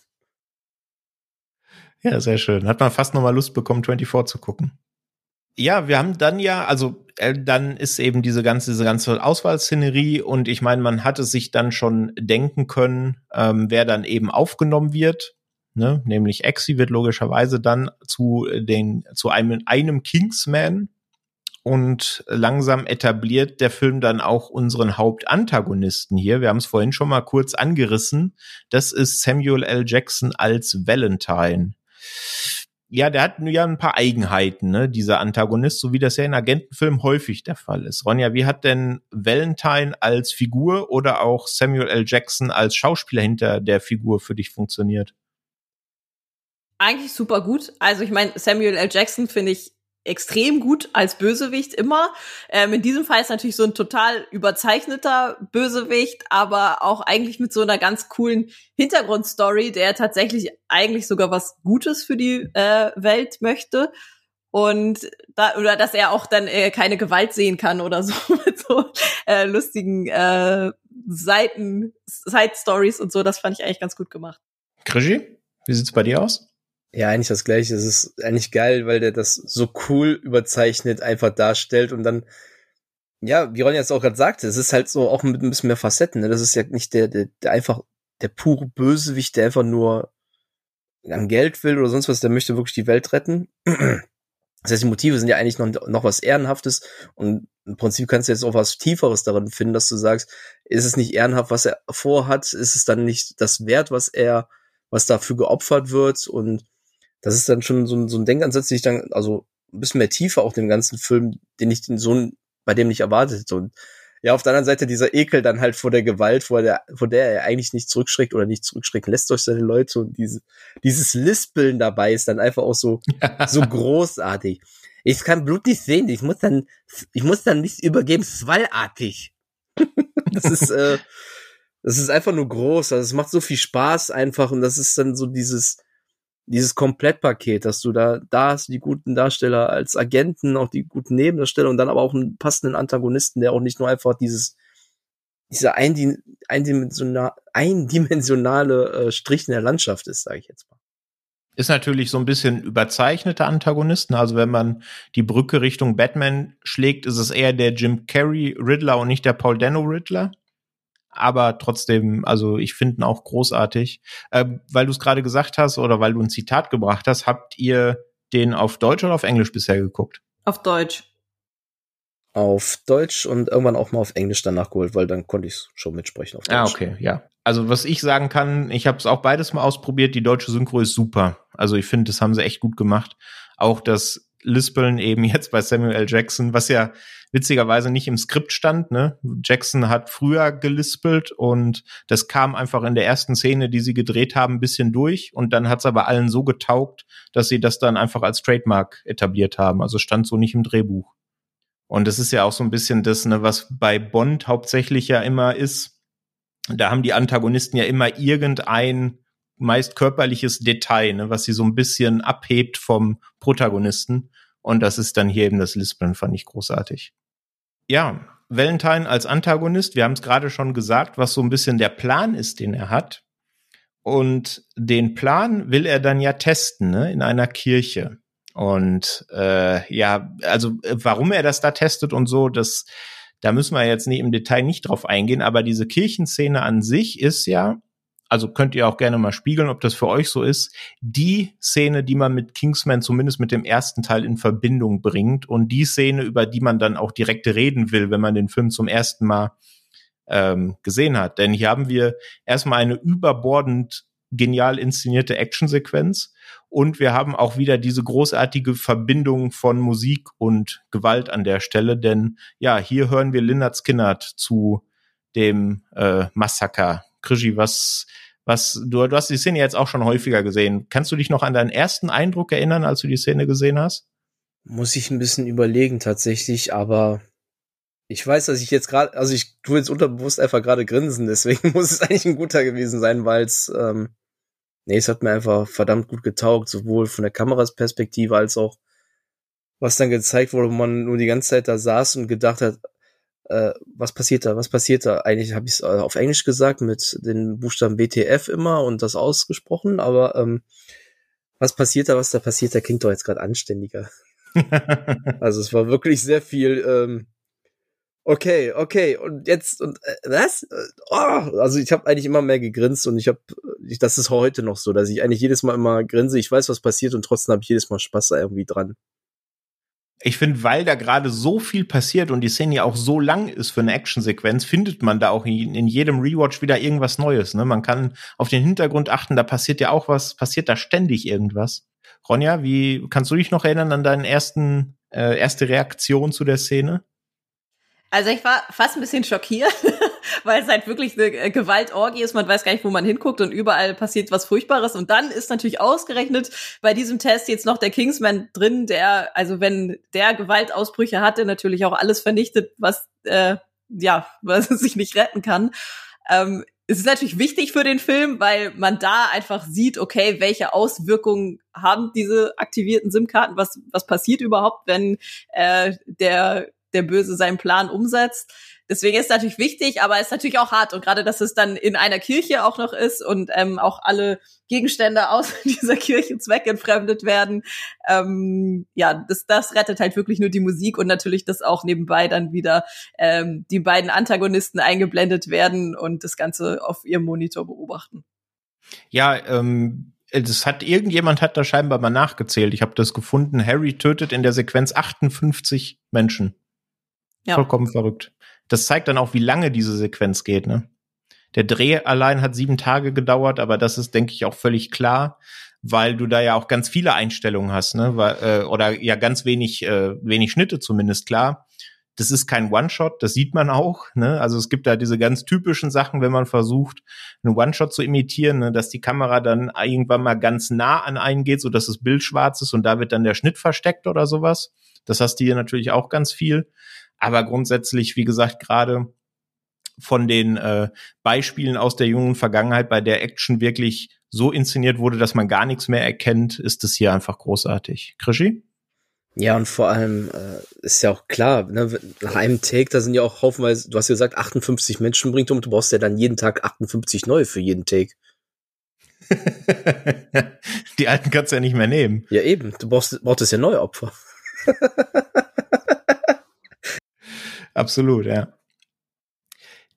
Ja, sehr schön. Hat man fast nochmal Lust bekommen, 24 zu gucken. Ja, wir haben dann ja, also äh, dann ist eben diese ganze, diese ganze Auswahlszenerie und ich meine, man hatte sich dann schon denken können, ähm, wer dann eben aufgenommen wird. Ne? Nämlich Exi wird logischerweise dann zu den, zu einem, einem Kingsman und langsam etabliert der Film dann auch unseren Hauptantagonisten hier. Wir haben es vorhin schon mal kurz angerissen. Das ist Samuel L. Jackson als Valentine ja, der hat ja ein paar Eigenheiten, ne, dieser Antagonist, so wie das ja in Agentenfilmen häufig der Fall ist. Ronja, wie hat denn Valentine als Figur oder auch Samuel L. Jackson als Schauspieler hinter der Figur für dich funktioniert? Eigentlich super gut. Also ich meine, Samuel L. Jackson finde ich extrem gut als Bösewicht immer. Ähm, in diesem Fall ist natürlich so ein total überzeichneter Bösewicht, aber auch eigentlich mit so einer ganz coolen Hintergrundstory, der tatsächlich eigentlich sogar was Gutes für die äh, Welt möchte. Und da, oder dass er auch dann äh, keine Gewalt sehen kann oder so mit so äh, lustigen äh, Seiten, Side Stories und so. Das fand ich eigentlich ganz gut gemacht. Krischi, wie sieht's bei dir aus? Ja, eigentlich das gleiche. Es ist eigentlich geil, weil der das so cool überzeichnet einfach darstellt und dann, ja, wie Ron jetzt auch gerade sagte, es ist halt so auch mit ein bisschen mehr Facetten. Ne? Das ist ja nicht der, der, der einfach der pure Bösewicht, der einfach nur an Geld will oder sonst was, der möchte wirklich die Welt retten. Das heißt, die Motive sind ja eigentlich noch, noch was Ehrenhaftes und im Prinzip kannst du jetzt auch was Tieferes darin finden, dass du sagst, ist es nicht ehrenhaft, was er vorhat, ist es dann nicht das Wert, was er, was dafür geopfert wird und das ist dann schon so ein, so ein Denkansatz, den ich dann, also ein bisschen mehr tiefer auch dem ganzen Film, den ich den so bei dem nicht erwartet hätte. Und ja, auf der anderen Seite dieser Ekel dann halt vor der Gewalt, vor der, vor der er eigentlich nicht zurückschreckt oder nicht zurückschrecken lässt durch seine Leute und diese, dieses Lispeln dabei ist dann einfach auch so, so großartig. Ich kann Blut nicht sehen, ich muss dann, ich muss dann nicht übergeben, swallartig. das ist, äh, das ist einfach nur groß, also es macht so viel Spaß einfach und das ist dann so dieses, dieses Komplettpaket, dass du da, da hast die guten Darsteller als Agenten, auch die guten Nebendarsteller und dann aber auch einen passenden Antagonisten, der auch nicht nur einfach dieses, dieser eindimensionale, eindimensionale äh, Strich in der Landschaft ist, sage ich jetzt mal. Ist natürlich so ein bisschen überzeichnete Antagonisten. Also wenn man die Brücke Richtung Batman schlägt, ist es eher der Jim Carrey Riddler und nicht der Paul Dano Riddler. Aber trotzdem, also ich finde ihn auch großartig. Äh, weil du es gerade gesagt hast oder weil du ein Zitat gebracht hast, habt ihr den auf Deutsch oder auf Englisch bisher geguckt? Auf Deutsch. Auf Deutsch und irgendwann auch mal auf Englisch danach geholt, weil dann konnte ich schon mitsprechen auf Ah, Deutsch. okay, ja. Also was ich sagen kann, ich habe es auch beides mal ausprobiert. Die deutsche Synchro ist super. Also ich finde, das haben sie echt gut gemacht. Auch das Lispeln eben jetzt bei Samuel. Jackson, was ja witzigerweise nicht im Skript stand. Ne? Jackson hat früher gelispelt und das kam einfach in der ersten Szene, die sie gedreht haben, ein bisschen durch. Und dann hat es aber allen so getaugt, dass sie das dann einfach als Trademark etabliert haben. Also stand so nicht im Drehbuch. Und das ist ja auch so ein bisschen das, ne, was bei Bond hauptsächlich ja immer ist. Da haben die Antagonisten ja immer irgendein meist körperliches Detail, ne, was sie so ein bisschen abhebt vom Protagonisten. Und das ist dann hier eben das Lispeln, fand ich großartig. Ja, Valentine als Antagonist, wir haben es gerade schon gesagt, was so ein bisschen der Plan ist, den er hat. Und den Plan will er dann ja testen, ne, in einer Kirche. Und äh, ja, also äh, warum er das da testet und so, das, da müssen wir jetzt nicht im Detail nicht drauf eingehen, aber diese Kirchenszene an sich ist ja, also könnt ihr auch gerne mal spiegeln, ob das für euch so ist, die Szene, die man mit Kingsman zumindest mit dem ersten Teil in Verbindung bringt und die Szene, über die man dann auch direkt reden will, wenn man den Film zum ersten Mal ähm, gesehen hat. Denn hier haben wir erstmal eine überbordend genial inszenierte Actionsequenz und wir haben auch wieder diese großartige Verbindung von Musik und Gewalt an der Stelle, denn ja, hier hören wir Lynyrd Skynyrd zu dem äh, Massaker. Krischi, was, was, du, du hast die Szene jetzt auch schon häufiger gesehen. Kannst du dich noch an deinen ersten Eindruck erinnern, als du die Szene gesehen hast? Muss ich ein bisschen überlegen tatsächlich, aber ich weiß, dass ich jetzt gerade, also ich tue jetzt unterbewusst einfach gerade grinsen, deswegen muss es eigentlich ein guter gewesen sein, weil es, ähm, nee, es hat mir einfach verdammt gut getaugt, sowohl von der Kamerasperspektive als auch, was dann gezeigt wurde, wo man nur die ganze Zeit da saß und gedacht hat, äh, was passiert da, was passiert da? Eigentlich habe ich es auf Englisch gesagt mit den Buchstaben WTF immer und das ausgesprochen, aber ähm, was passiert da, was da passiert, da klingt doch jetzt gerade anständiger. also es war wirklich sehr viel, ähm, okay, okay, und jetzt, und äh, was? Oh, also ich habe eigentlich immer mehr gegrinst und ich habe, das ist heute noch so, dass ich eigentlich jedes Mal immer grinse, ich weiß, was passiert und trotzdem habe ich jedes Mal Spaß da irgendwie dran. Ich finde, weil da gerade so viel passiert und die Szene ja auch so lang ist für eine Actionsequenz, findet man da auch in, in, jedem Rewatch wieder irgendwas Neues. Ne? Man kann auf den Hintergrund achten, da passiert ja auch was, passiert da ständig irgendwas. Ronja, wie kannst du dich noch erinnern an deinen ersten äh, erste Reaktion zu der Szene? Also ich war fast ein bisschen schockiert, weil es halt wirklich eine Gewaltorgie ist. Man weiß gar nicht, wo man hinguckt und überall passiert was Furchtbares. Und dann ist natürlich ausgerechnet bei diesem Test jetzt noch der Kingsman drin, der, also wenn der Gewaltausbrüche hatte, natürlich auch alles vernichtet, was, äh, ja, was sich nicht retten kann. Ähm, es ist natürlich wichtig für den Film, weil man da einfach sieht, okay, welche Auswirkungen haben diese aktivierten SIM-Karten, was, was passiert überhaupt, wenn äh, der der Böse seinen Plan umsetzt. Deswegen ist es natürlich wichtig, aber es ist natürlich auch hart. Und gerade, dass es dann in einer Kirche auch noch ist und ähm, auch alle Gegenstände aus dieser Kirche zweckentfremdet werden, ähm, ja, das, das rettet halt wirklich nur die Musik und natürlich, dass auch nebenbei dann wieder ähm, die beiden Antagonisten eingeblendet werden und das Ganze auf ihrem Monitor beobachten. Ja, ähm, das hat irgendjemand hat da scheinbar mal nachgezählt. Ich habe das gefunden. Harry tötet in der Sequenz 58 Menschen. Ja. Vollkommen verrückt. Das zeigt dann auch, wie lange diese Sequenz geht, ne? Der Dreh allein hat sieben Tage gedauert, aber das ist, denke ich, auch völlig klar, weil du da ja auch ganz viele Einstellungen hast, ne? Weil, äh, oder ja ganz wenig, äh, wenig Schnitte zumindest klar. Das ist kein One-Shot, das sieht man auch. Ne? Also es gibt da diese ganz typischen Sachen, wenn man versucht, einen One-Shot zu imitieren, ne? dass die Kamera dann irgendwann mal ganz nah an einen geht, so dass das Bild schwarz ist und da wird dann der Schnitt versteckt oder sowas. Das hast du hier natürlich auch ganz viel. Aber grundsätzlich, wie gesagt, gerade von den äh, Beispielen aus der jungen Vergangenheit, bei der Action wirklich so inszeniert wurde, dass man gar nichts mehr erkennt, ist es hier einfach großartig. Krischi? Ja, und vor allem äh, ist ja auch klar, ne, nach einem Take, da sind ja auch haufenweise, du hast ja gesagt, 58 Menschen bringt um, du brauchst ja dann jeden Tag 58 neue für jeden Take. die alten kannst du ja nicht mehr nehmen. Ja, eben. Du brauchst, brauchst ja neue Opfer. Absolut, ja.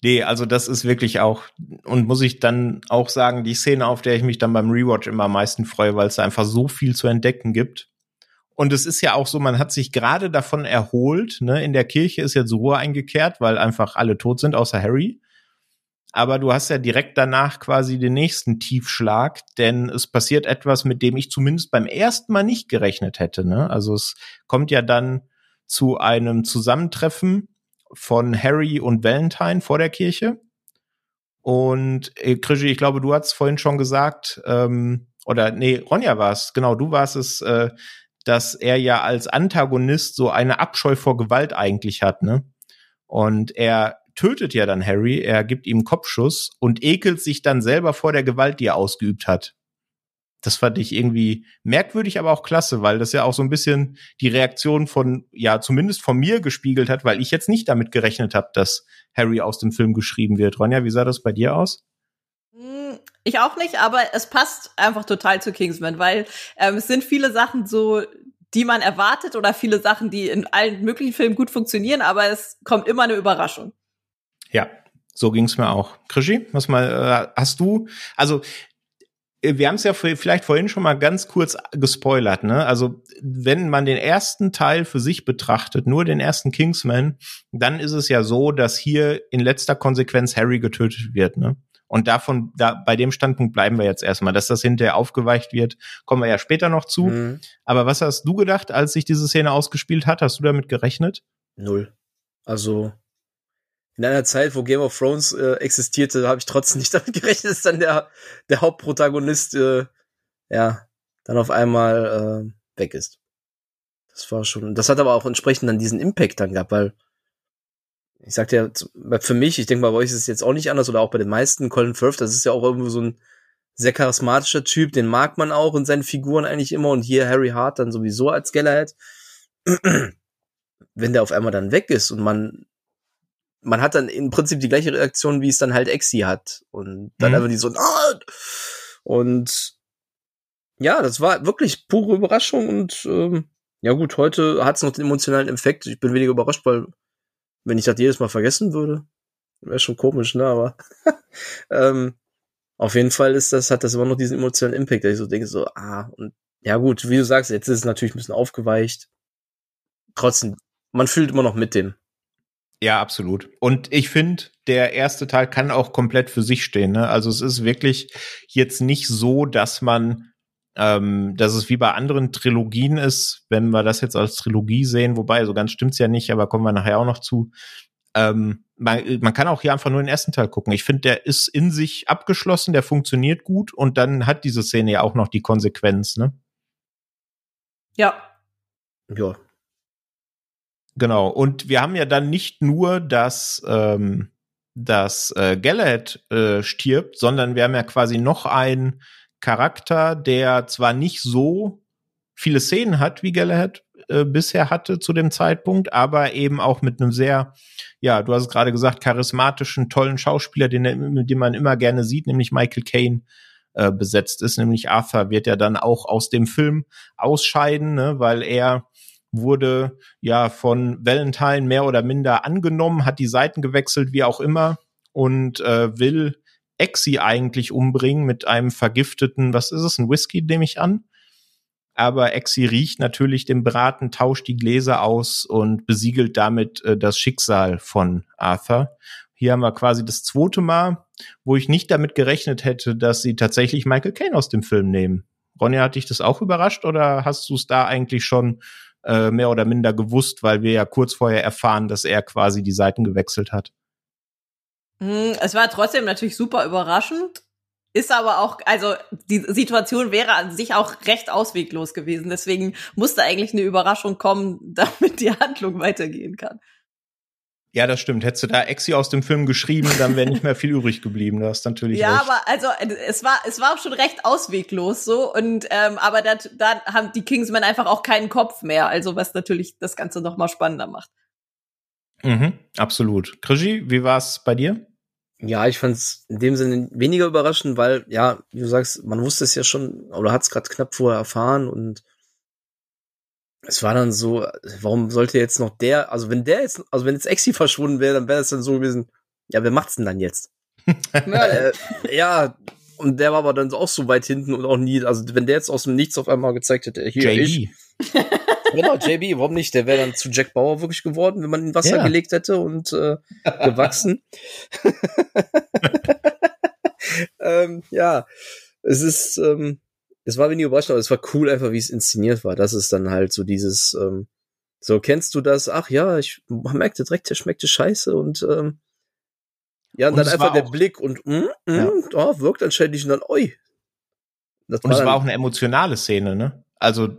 Nee, also das ist wirklich auch, und muss ich dann auch sagen, die Szene, auf der ich mich dann beim Rewatch immer am meisten freue, weil es da einfach so viel zu entdecken gibt. Und es ist ja auch so, man hat sich gerade davon erholt, ne? In der Kirche ist jetzt Ruhe eingekehrt, weil einfach alle tot sind, außer Harry. Aber du hast ja direkt danach quasi den nächsten Tiefschlag, denn es passiert etwas, mit dem ich zumindest beim ersten Mal nicht gerechnet hätte. Ne? Also es kommt ja dann zu einem Zusammentreffen von Harry und Valentine vor der Kirche. Und äh, Krischi, ich glaube, du hast vorhin schon gesagt, ähm, oder nee, Ronja war es, genau, du warst es, äh, dass er ja als Antagonist so eine Abscheu vor Gewalt eigentlich hat, ne? Und er tötet ja dann Harry, er gibt ihm Kopfschuss und ekelt sich dann selber vor der Gewalt, die er ausgeübt hat. Das fand ich irgendwie merkwürdig, aber auch klasse, weil das ja auch so ein bisschen die Reaktion von, ja, zumindest von mir gespiegelt hat, weil ich jetzt nicht damit gerechnet habe, dass Harry aus dem Film geschrieben wird. Ronja, wie sah das bei dir aus? Hm, ich auch nicht, aber es passt einfach total zu Kingsman, weil ähm, es sind viele Sachen so, die man erwartet oder viele Sachen, die in allen möglichen Filmen gut funktionieren, aber es kommt immer eine Überraschung. Ja, so ging's mir auch. Krischi, was mal, äh, hast du, also wir haben es ja vielleicht vorhin schon mal ganz kurz gespoilert, ne? Also, wenn man den ersten Teil für sich betrachtet, nur den ersten Kingsman, dann ist es ja so, dass hier in letzter Konsequenz Harry getötet wird, ne? Und davon, da, bei dem Standpunkt bleiben wir jetzt erstmal. Dass das hinterher aufgeweicht wird, kommen wir ja später noch zu. Mhm. Aber was hast du gedacht, als sich diese Szene ausgespielt hat? Hast du damit gerechnet? Null. Also, in einer Zeit, wo Game of Thrones äh, existierte, habe ich trotzdem nicht damit gerechnet, dass dann der, der Hauptprotagonist äh, ja dann auf einmal äh, weg ist. Das war schon, das hat aber auch entsprechend dann diesen Impact dann gehabt, weil ich sagte ja, für mich, ich denke mal, bei euch ist es jetzt auch nicht anders oder auch bei den meisten, Colin Firth, das ist ja auch irgendwo so ein sehr charismatischer Typ, den mag man auch in seinen Figuren eigentlich immer und hier Harry Hart dann sowieso als Galahad. Wenn der auf einmal dann weg ist und man man hat dann im Prinzip die gleiche Reaktion, wie es dann halt Exi hat. Und dann mhm. einfach die so, ah! und ja, das war wirklich pure Überraschung und ähm, ja gut, heute hat es noch den emotionalen Effekt. Ich bin weniger überrascht, weil wenn ich das jedes Mal vergessen würde, wäre schon komisch, ne? Aber ähm, auf jeden Fall ist das, hat das immer noch diesen emotionalen Impact, dass ich so denke, so, ah, und ja gut, wie du sagst, jetzt ist es natürlich ein bisschen aufgeweicht. Trotzdem, man fühlt immer noch mit dem. Ja, absolut. Und ich finde, der erste Teil kann auch komplett für sich stehen. Ne? Also es ist wirklich jetzt nicht so, dass man, ähm, dass es wie bei anderen Trilogien ist, wenn wir das jetzt als Trilogie sehen, wobei so ganz stimmt's ja nicht, aber kommen wir nachher auch noch zu. Ähm, man, man kann auch hier einfach nur den ersten Teil gucken. Ich finde, der ist in sich abgeschlossen, der funktioniert gut und dann hat diese Szene ja auch noch die Konsequenz, ne? Ja. Ja, Genau. Und wir haben ja dann nicht nur, dass, ähm, dass äh, Galahad äh, stirbt, sondern wir haben ja quasi noch einen Charakter, der zwar nicht so viele Szenen hat, wie Galahad äh, bisher hatte zu dem Zeitpunkt, aber eben auch mit einem sehr, ja, du hast es gerade gesagt, charismatischen, tollen Schauspieler, den, den man immer gerne sieht, nämlich Michael Caine äh, besetzt ist, nämlich Arthur wird ja dann auch aus dem Film ausscheiden, ne, weil er wurde ja von Valentine mehr oder minder angenommen, hat die Seiten gewechselt, wie auch immer, und äh, will Exi eigentlich umbringen mit einem vergifteten, was ist es, ein Whisky, nehme ich an. Aber Exi riecht natürlich den Braten, tauscht die Gläser aus und besiegelt damit äh, das Schicksal von Arthur. Hier haben wir quasi das zweite Mal, wo ich nicht damit gerechnet hätte, dass sie tatsächlich Michael Caine aus dem Film nehmen. Ronja, hat dich das auch überrascht oder hast du es da eigentlich schon äh, mehr oder minder gewusst, weil wir ja kurz vorher erfahren, dass er quasi die Seiten gewechselt hat. Hm, es war trotzdem natürlich super überraschend. Ist aber auch, also die Situation wäre an sich auch recht ausweglos gewesen. Deswegen musste eigentlich eine Überraschung kommen, damit die Handlung weitergehen kann. Ja, das stimmt. Hättest du da Exi aus dem Film geschrieben, dann wäre nicht mehr viel übrig geblieben. Das ist natürlich. Ja, recht. aber also es war es war auch schon recht ausweglos so und ähm, aber da da haben die Kingsmen einfach auch keinen Kopf mehr. Also was natürlich das Ganze noch mal spannender macht. Mhm, absolut. Krischi, wie war's bei dir? Ja, ich fand es in dem Sinne weniger überraschend, weil, ja, wie du sagst, man wusste es ja schon, oder hat es gerade knapp vorher erfahren und es war dann so, warum sollte jetzt noch der, also wenn der jetzt, also wenn jetzt Exi verschwunden wäre, dann wäre es dann so gewesen, ja, wer macht's denn dann jetzt? äh, ja, und der war aber dann auch so weit hinten und auch nie, also wenn der jetzt aus dem Nichts auf einmal gezeigt hätte, hier JB. ich. Genau, JB, warum nicht? Der wäre dann zu Jack Bauer wirklich geworden, wenn man ihn in Wasser Ja. gelegt hätte und äh, gewachsen. ähm, ja, es ist, ähm, es war wenig überraschend, aber es war cool einfach, wie es inszeniert war. Das ist dann halt so dieses, ähm, so kennst du das? Ach ja, ich merkte direkt, der schmeckte scheiße und ähm, ja, und, Und dann es einfach war der Blick und mm, mm, Ja. oh, wirkt anscheinend und dann, oi. Das Und es dann- war auch eine emotionale Szene, ne? Also,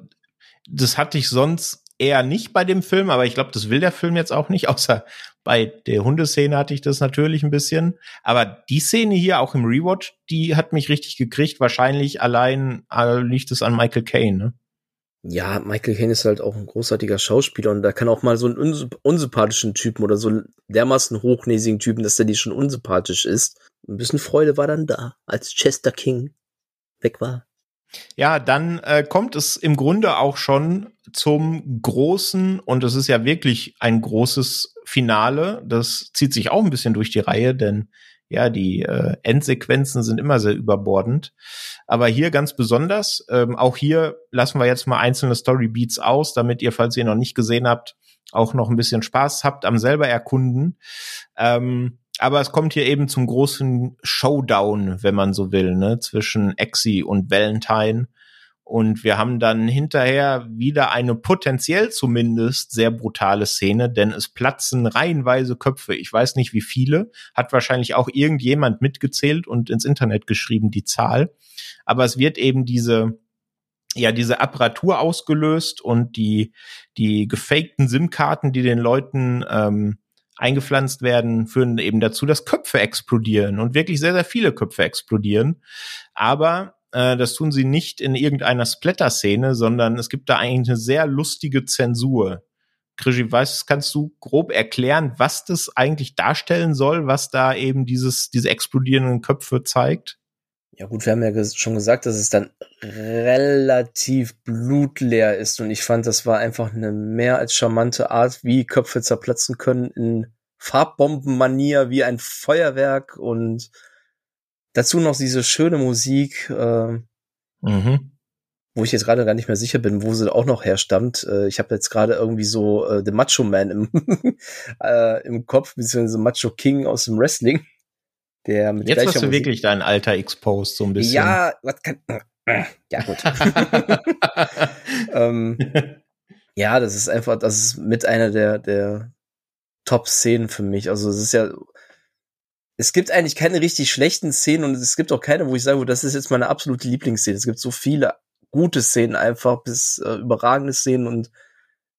das hatte ich sonst eher nicht bei dem Film, aber ich glaube, das will der Film jetzt auch nicht, außer bei der Hundeszene hatte ich das natürlich ein bisschen. Aber die Szene hier auch im Rewatch, die hat mich richtig gekriegt. Wahrscheinlich allein äh, liegt es an Michael Caine, ne? Ja, Michael Caine ist halt auch ein großartiger Schauspieler und da kann auch mal so einen unsymp unsympathischen Typen oder so einen dermaßen hochnäsigen Typen, dass der die schon unsympathisch ist. Ein bisschen Freude war dann da, als Chester King weg war. Ja, dann äh, kommt es im Grunde auch schon zum großen, und es ist ja wirklich ein großes Finale. Das zieht sich auch ein bisschen durch die Reihe, denn ja, die äh, Endsequenzen sind immer sehr überbordend. Aber hier ganz besonders, ähm, auch hier lassen wir jetzt mal einzelne Storybeats aus, damit ihr, falls ihr noch nicht gesehen habt, auch noch ein bisschen Spaß habt am selber erkunden. Ähm, aber es kommt hier eben zum großen Showdown, wenn man so will, ne, zwischen Exi und Valentine. Und wir haben dann hinterher wieder eine potenziell zumindest sehr brutale Szene, denn es platzen reihenweise Köpfe. Ich weiß nicht wie viele, hat wahrscheinlich auch irgendjemand mitgezählt und ins Internet geschrieben, die Zahl. Aber es wird eben diese, ja, diese Apparatur ausgelöst und die, die gefakten SIM-Karten, die den Leuten ähm, eingepflanzt werden, führen eben dazu, dass Köpfe explodieren und wirklich sehr, sehr viele Köpfe explodieren. Aber äh, das tun sie nicht in irgendeiner Splatter-Szene, sondern es gibt da eigentlich eine sehr lustige Zensur. Krischi, weißt, kannst du grob erklären, was das eigentlich darstellen soll, was da eben dieses, diese explodierenden Köpfe zeigt? Ja gut, wir haben ja schon gesagt, dass es dann relativ blutleer ist und ich fand, das war einfach eine mehr als charmante Art, wie Köpfe zerplatzen können in Farbbombenmanier, wie ein Feuerwerk und dazu noch diese schöne Musik, äh, Mhm. wo ich jetzt gerade gar nicht mehr sicher bin, wo sie auch noch herstammt. Äh, ich habe jetzt gerade irgendwie so äh, The Macho Man im, äh, im Kopf, beziehungsweise Macho King aus dem Wrestling. Der mit Jetzt hast du Musik- wirklich dein Alter exposed, so ein bisschen. Ja, was kann. Ja, gut. ähm, ja, das ist einfach, das ist mit einer der, der Top-Szenen für mich. Also es ist ja, es gibt eigentlich keine richtig schlechten Szenen und es gibt auch keine, wo ich sage, das ist jetzt meine absolute Lieblingsszene. Es gibt so viele gute Szenen einfach, bis äh, überragende Szenen und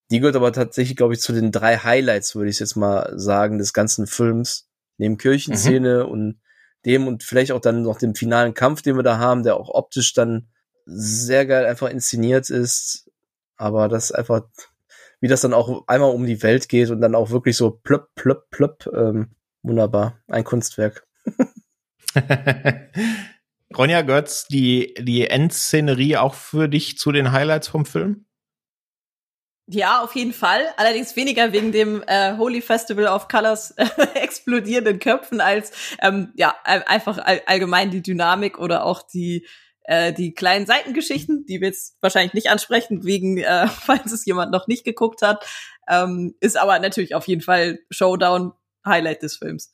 die gehört aber tatsächlich, glaube ich, zu den drei Highlights, würde ich jetzt mal sagen, des ganzen Films. Neben Kirchenszene und dem und vielleicht auch dann noch dem finalen Kampf, den wir da haben, der auch optisch dann sehr geil einfach inszeniert ist. Aber das einfach, wie das dann auch einmal um die Welt geht und dann auch wirklich so plöpp, plöpp, plöpp, ähm, wunderbar. Ein Kunstwerk. Ronja Götz, die, die Endszenerie auch für dich zu den Highlights vom Film? Ja, auf jeden Fall. Allerdings weniger wegen dem äh, Holy Festival of Colors äh, explodierenden Köpfen als ähm, ja einfach all, allgemein die Dynamik oder auch die äh, die kleinen Seitengeschichten, die wir jetzt wahrscheinlich nicht ansprechen, wegen äh, falls es jemand noch nicht geguckt hat, ähm, ist aber natürlich auf jeden Fall Showdown Highlight des Films.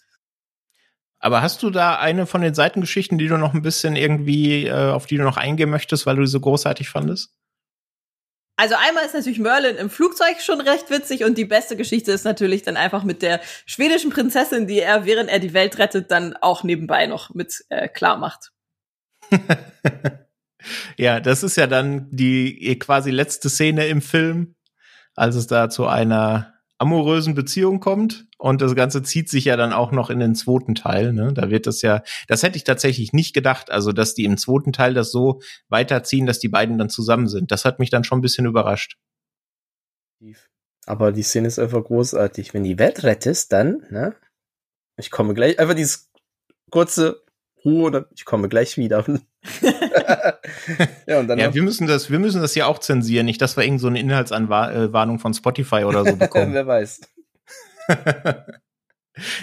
Aber hast du da eine von den Seitengeschichten, die du noch ein bisschen irgendwie, äh, auf die du noch eingehen möchtest, weil du die so großartig fandest? Also einmal ist natürlich Merlin im Flugzeug schon recht witzig und die beste Geschichte ist natürlich dann einfach mit der schwedischen Prinzessin, die er, während er die Welt rettet, dann auch nebenbei noch mit äh, klar macht. ja, das ist ja dann die quasi letzte Szene im Film, als es da zu einer amorösen Beziehung kommt. Und das Ganze zieht sich ja dann auch noch in den zweiten Teil. Ne? Da wird das ja, das hätte ich tatsächlich nicht gedacht, also dass die im zweiten Teil das so weiterziehen, dass die beiden dann zusammen sind. Das hat mich dann schon ein bisschen überrascht. Aber die Szene ist einfach großartig. Wenn die Welt rettest, dann, ne? Ich komme gleich, einfach dieses kurze Ruhe, ich komme gleich wieder. Ja, und dann ja, wir müssen das, wir müssen das ja auch zensieren, nicht, dass wir irgend so eine Inhaltsanwarnung von Spotify oder so bekommen. Wer weiß.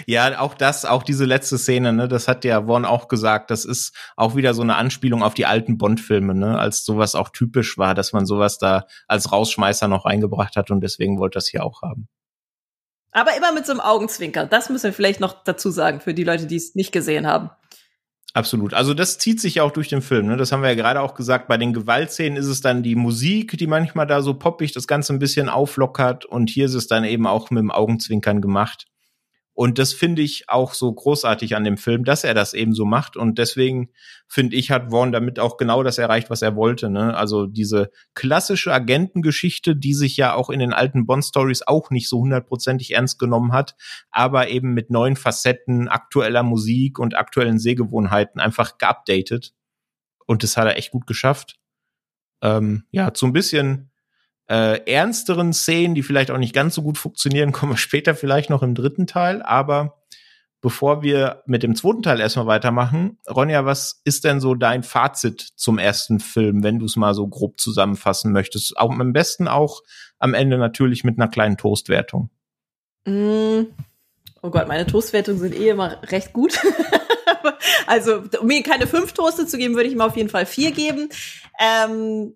Ja, auch das, auch diese letzte Szene, ne, das hat ja Vaughn auch gesagt, das ist auch wieder so eine Anspielung auf die alten Bond-Filme, ne, als sowas auch typisch war, dass man sowas da als Rausschmeißer noch eingebracht hat und deswegen wollte das hier auch haben. Aber immer mit so einem Augenzwinker. Das müssen wir vielleicht noch dazu sagen für die Leute, die es nicht gesehen haben. Absolut. Also das zieht sich ja auch durch den Film. Ne? Das haben wir ja gerade auch gesagt. Bei den Gewaltszenen ist es dann die Musik, die manchmal da so poppig das Ganze ein bisschen auflockert. Und hier ist es dann eben auch mit dem Augenzwinkern gemacht. Und das finde ich auch so großartig an dem Film, dass er das eben so macht. Und deswegen finde ich, hat Vaughn damit auch genau das erreicht, was er wollte. Ne? Also diese klassische Agentengeschichte, die sich ja auch in den alten Bond-Stories auch nicht so hundertprozentig ernst genommen hat, aber eben mit neuen Facetten, aktueller Musik und aktuellen Sehgewohnheiten einfach geupdatet. Und das hat er echt gut geschafft. Ähm, ja, so ein bisschen äh, ernsteren Szenen, die vielleicht auch nicht ganz so gut funktionieren, kommen wir später vielleicht noch im dritten Teil. Aber bevor wir mit dem zweiten Teil erstmal weitermachen, Ronja, was ist denn so dein Fazit zum ersten Film, wenn du es mal so grob zusammenfassen möchtest? Auch am besten auch am Ende natürlich mit einer kleinen Toastwertung. Mm. Oh Gott, meine Toastwertungen sind eh immer recht gut. also, um mir keine fünf Toaste zu geben, würde ich ihm auf jeden Fall vier geben. Ähm,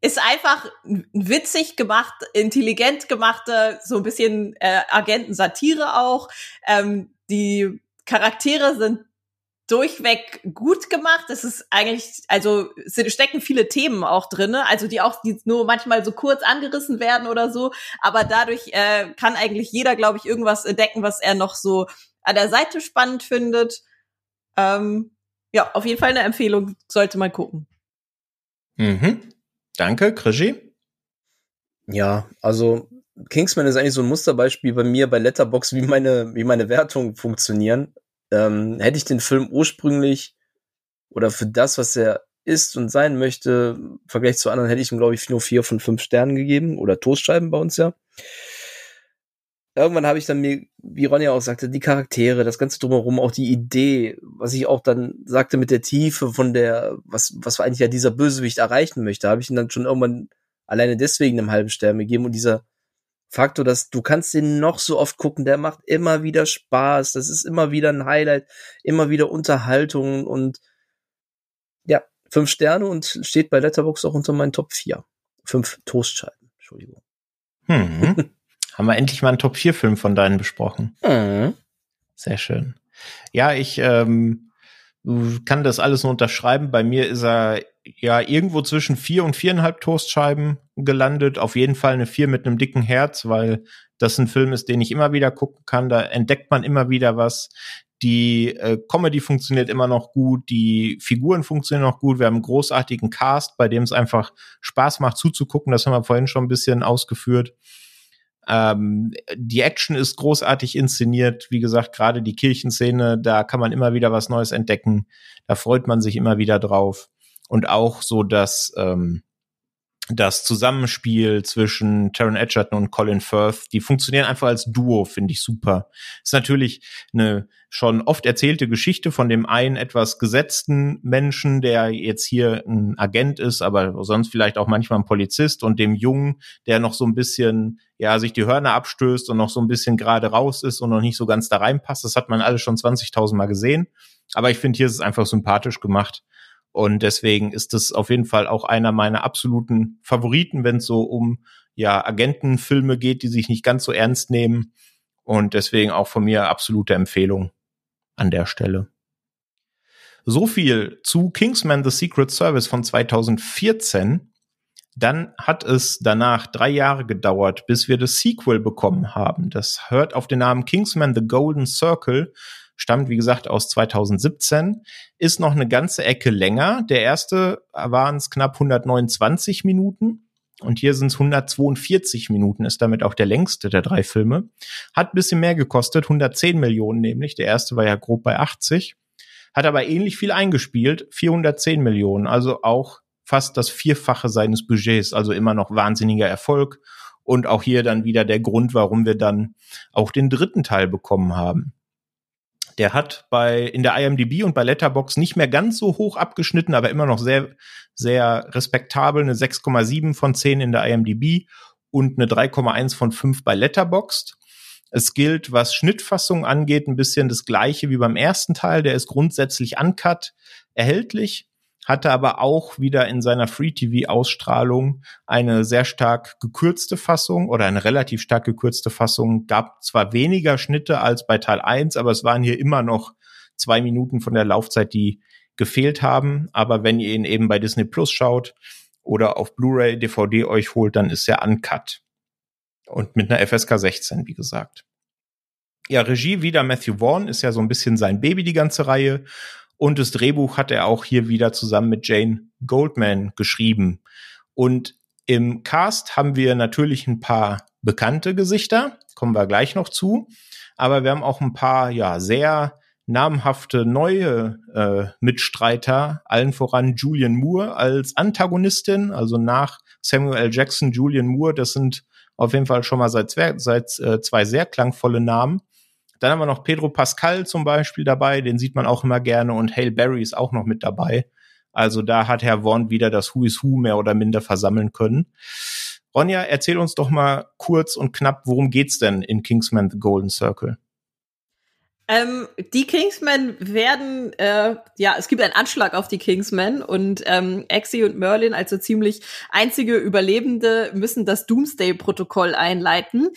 ist einfach witzig gemacht, intelligent gemachte, so ein bisschen äh, Agenten-Satire auch. Ähm, die Charaktere sind durchweg gut gemacht. Es ist eigentlich, also es stecken viele Themen auch drinne, also die auch die nur manchmal so kurz angerissen werden oder so. Aber dadurch äh, kann eigentlich jeder, glaube ich, irgendwas entdecken, was er noch so an der Seite spannend findet. Ähm, ja, auf jeden Fall eine Empfehlung, sollte man gucken. Mhm. Danke, Krischi. Ja, also Kingsman ist eigentlich so ein Musterbeispiel bei mir bei Letterbox, wie meine, wie meine Wertungen funktionieren. Ähm, hätte ich den Film ursprünglich oder für das, was er ist und sein möchte, im Vergleich zu anderen, hätte ich ihm, glaube ich, nur vier von fünf Sternen gegeben oder Toastscheiben bei uns ja. Irgendwann habe ich dann mir, wie Ronja auch sagte, die Charaktere, das ganze drumherum, auch die Idee, was ich auch dann sagte mit der Tiefe von der, was, was eigentlich ja dieser Bösewicht erreichen möchte, habe ich ihn dann schon irgendwann alleine deswegen einem halben Stern gegeben und dieser Faktor, dass du kannst den noch so oft gucken, der macht immer wieder Spaß, das ist immer wieder ein Highlight, immer wieder Unterhaltung und ja, fünf Sterne und steht bei Letterbox auch unter meinen Top 4. Fünf Toastscheiben, Entschuldigung. Hm. Haben wir endlich mal einen Top-4-Film von deinen besprochen. Mhm. Sehr schön. Ja, ich ähm, kann das alles nur unterschreiben. Bei mir ist er ja irgendwo zwischen vier und viereinhalb Toastscheiben gelandet. Auf jeden Fall eine vier mit einem dicken Herz, weil das ein Film ist, den ich immer wieder gucken kann. Da entdeckt man immer wieder was. Die äh, Comedy funktioniert immer noch gut, die Figuren funktionieren noch gut. Wir haben einen großartigen Cast, bei dem es einfach Spaß macht zuzugucken. Das haben wir vorhin schon ein bisschen ausgeführt. Ähm, die Action ist großartig inszeniert. Wie gesagt, gerade die Kirchenszene, da kann man immer wieder was Neues entdecken. Da freut man sich immer wieder drauf. Und auch so, dass ähm, das Zusammenspiel zwischen Taron Edgerton und Colin Firth, die funktionieren einfach als Duo, finde ich super. Ist natürlich eine schon oft erzählte Geschichte von dem einen etwas gesetzten Menschen, der jetzt hier ein Agent ist, aber sonst vielleicht auch manchmal ein Polizist und dem Jungen, der noch so ein bisschen, ja, sich die Hörner abstößt und noch so ein bisschen gerade raus ist und noch nicht so ganz da reinpasst. Das hat man alles schon 20.000 Mal gesehen. Aber ich finde, hier ist es einfach sympathisch gemacht. Und deswegen ist es auf jeden Fall auch einer meiner absoluten Favoriten, wenn es so um ja Agentenfilme geht, die sich nicht ganz so ernst nehmen. Und deswegen auch von mir absolute Empfehlung an der Stelle. So viel zu Kingsman The Secret Service von 2014. Dann hat es danach drei Jahre gedauert, bis wir das Sequel bekommen haben. Das hört auf den Namen Kingsman The Golden Circle stammt, wie gesagt, aus 2017, ist noch eine ganze Ecke länger. Der erste waren es knapp 129 Minuten. Und hier sind es 142 Minuten, ist damit auch der längste der drei Filme. Hat ein bisschen mehr gekostet, 110 Millionen nämlich. Der erste war ja grob bei 80. Hat aber ähnlich viel eingespielt, 410 Millionen. Also auch fast das Vierfache seines Budgets. Also immer noch wahnsinniger Erfolg. Und auch hier dann wieder der Grund, warum wir dann auch den dritten Teil bekommen haben. Der hat bei in der IMDb und bei Letterbox nicht mehr ganz so hoch abgeschnitten, aber immer noch sehr sehr respektabel, eine 6,7 von 10 in der IMDb und eine 3,1 von 5 bei Letterboxd. Es gilt, was Schnittfassung angeht, ein bisschen das gleiche wie beim ersten Teil. Der ist grundsätzlich uncut erhältlich, hatte aber auch wieder in seiner Free-TV-Ausstrahlung eine sehr stark gekürzte Fassung oder eine relativ stark gekürzte Fassung. Gab zwar weniger Schnitte als bei Teil 1, aber es waren hier immer noch zwei Minuten von der Laufzeit, die gefehlt haben. Aber wenn ihr ihn eben bei Disney Plus schaut oder auf Blu-ray, DVD euch holt, dann ist er uncut. Und mit einer FSK 16, wie gesagt. Ja, Regie wieder Matthew Vaughn, ist ja so ein bisschen sein Baby, die ganze Reihe. Und das Drehbuch hat er auch hier wieder zusammen mit Jane Goldman geschrieben. Und im Cast haben wir natürlich ein paar bekannte Gesichter, kommen wir gleich noch zu. Aber wir haben auch ein paar, ja, sehr namhafte neue äh, Mitstreiter, allen voran Julian Moore als Antagonistin, also nach Samuel L. Jackson, Julian Moore, das sind auf jeden Fall schon mal seit, seit äh, zwei sehr klangvolle Namen. Dann haben wir noch Pedro Pascal zum Beispiel dabei, den sieht man auch immer gerne und Hale Berry ist auch noch mit dabei. Also da hat Herr Vaughn wieder das Who is Who mehr oder minder versammeln können. Ronja, erzähl uns doch mal kurz und knapp, worum geht's denn in Kingsman The Golden Circle? Ähm, die Kingsmen werden, äh, ja, es gibt einen Anschlag auf die Kingsmen und ähm, Exi und Merlin, also ziemlich einzige Überlebende, müssen das Doomsday-Protokoll einleiten.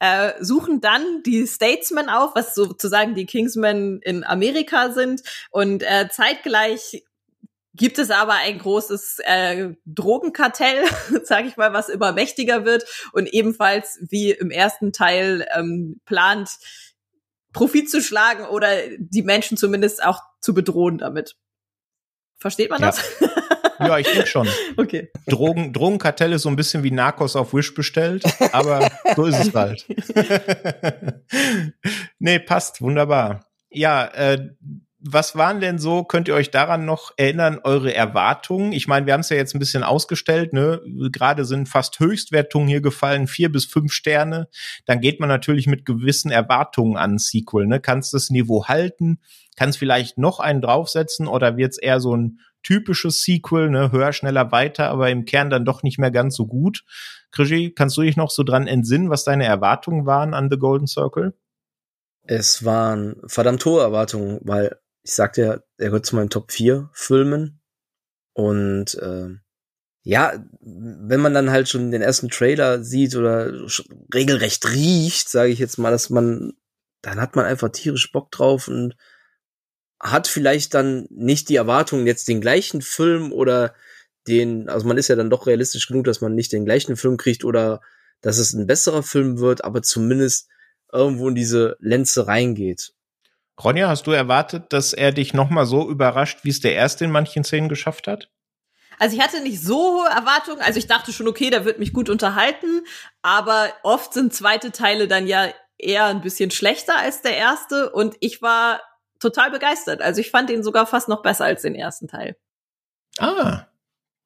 Äh, suchen dann die Statesmen auf, was sozusagen die Kingsmen in Amerika sind und äh, zeitgleich gibt es aber ein großes äh, Drogenkartell, sage ich mal, was immer mächtiger wird und ebenfalls wie im ersten Teil ähm, plant Profit zu schlagen oder die Menschen zumindest auch zu bedrohen damit. Versteht man ja. das? Ja, ich denke schon. Okay. Drogen, Drogenkartell ist so ein bisschen wie Narcos auf Wish bestellt, aber so ist es halt. nee, passt, wunderbar. Ja, äh, was waren denn so, könnt ihr euch daran noch erinnern, eure Erwartungen? Ich meine, wir haben es ja jetzt ein bisschen ausgestellt, ne? Gerade sind fast Höchstwertungen hier gefallen, vier bis fünf Sterne. Dann geht man natürlich mit gewissen Erwartungen an Sequel, ne? Kannst das Niveau halten? Kannst vielleicht noch einen draufsetzen oder wird's eher so ein typisches Sequel, ne? Höher, schneller, weiter, aber im Kern dann doch nicht mehr ganz so gut. Krischi, kannst du dich noch so dran entsinnen, was deine Erwartungen waren an The Golden Circle? Es waren verdammt hohe Erwartungen, weil ich sagte ja, er gehört zu meinen Top 4 Filmen. Und äh, ja, wenn man dann halt schon den ersten Trailer sieht oder regelrecht riecht, sage ich jetzt mal, dass man, dann hat man einfach tierisch Bock drauf und hat vielleicht dann nicht die Erwartungen, jetzt den gleichen Film oder den, also man ist ja dann doch realistisch genug, dass man nicht den gleichen Film kriegt oder dass es ein besserer Film wird, aber zumindest irgendwo in diese Lenze reingeht. Ronja, hast du erwartet, dass er dich nochmal so überrascht, wie es der erste in manchen Szenen geschafft hat? Also ich hatte nicht so hohe Erwartungen. Also ich dachte schon, okay, der wird mich gut unterhalten. Aber oft sind zweite Teile dann ja eher ein bisschen schlechter als der erste. Und ich war total begeistert. Also ich fand ihn sogar fast noch besser als den ersten Teil. Ah,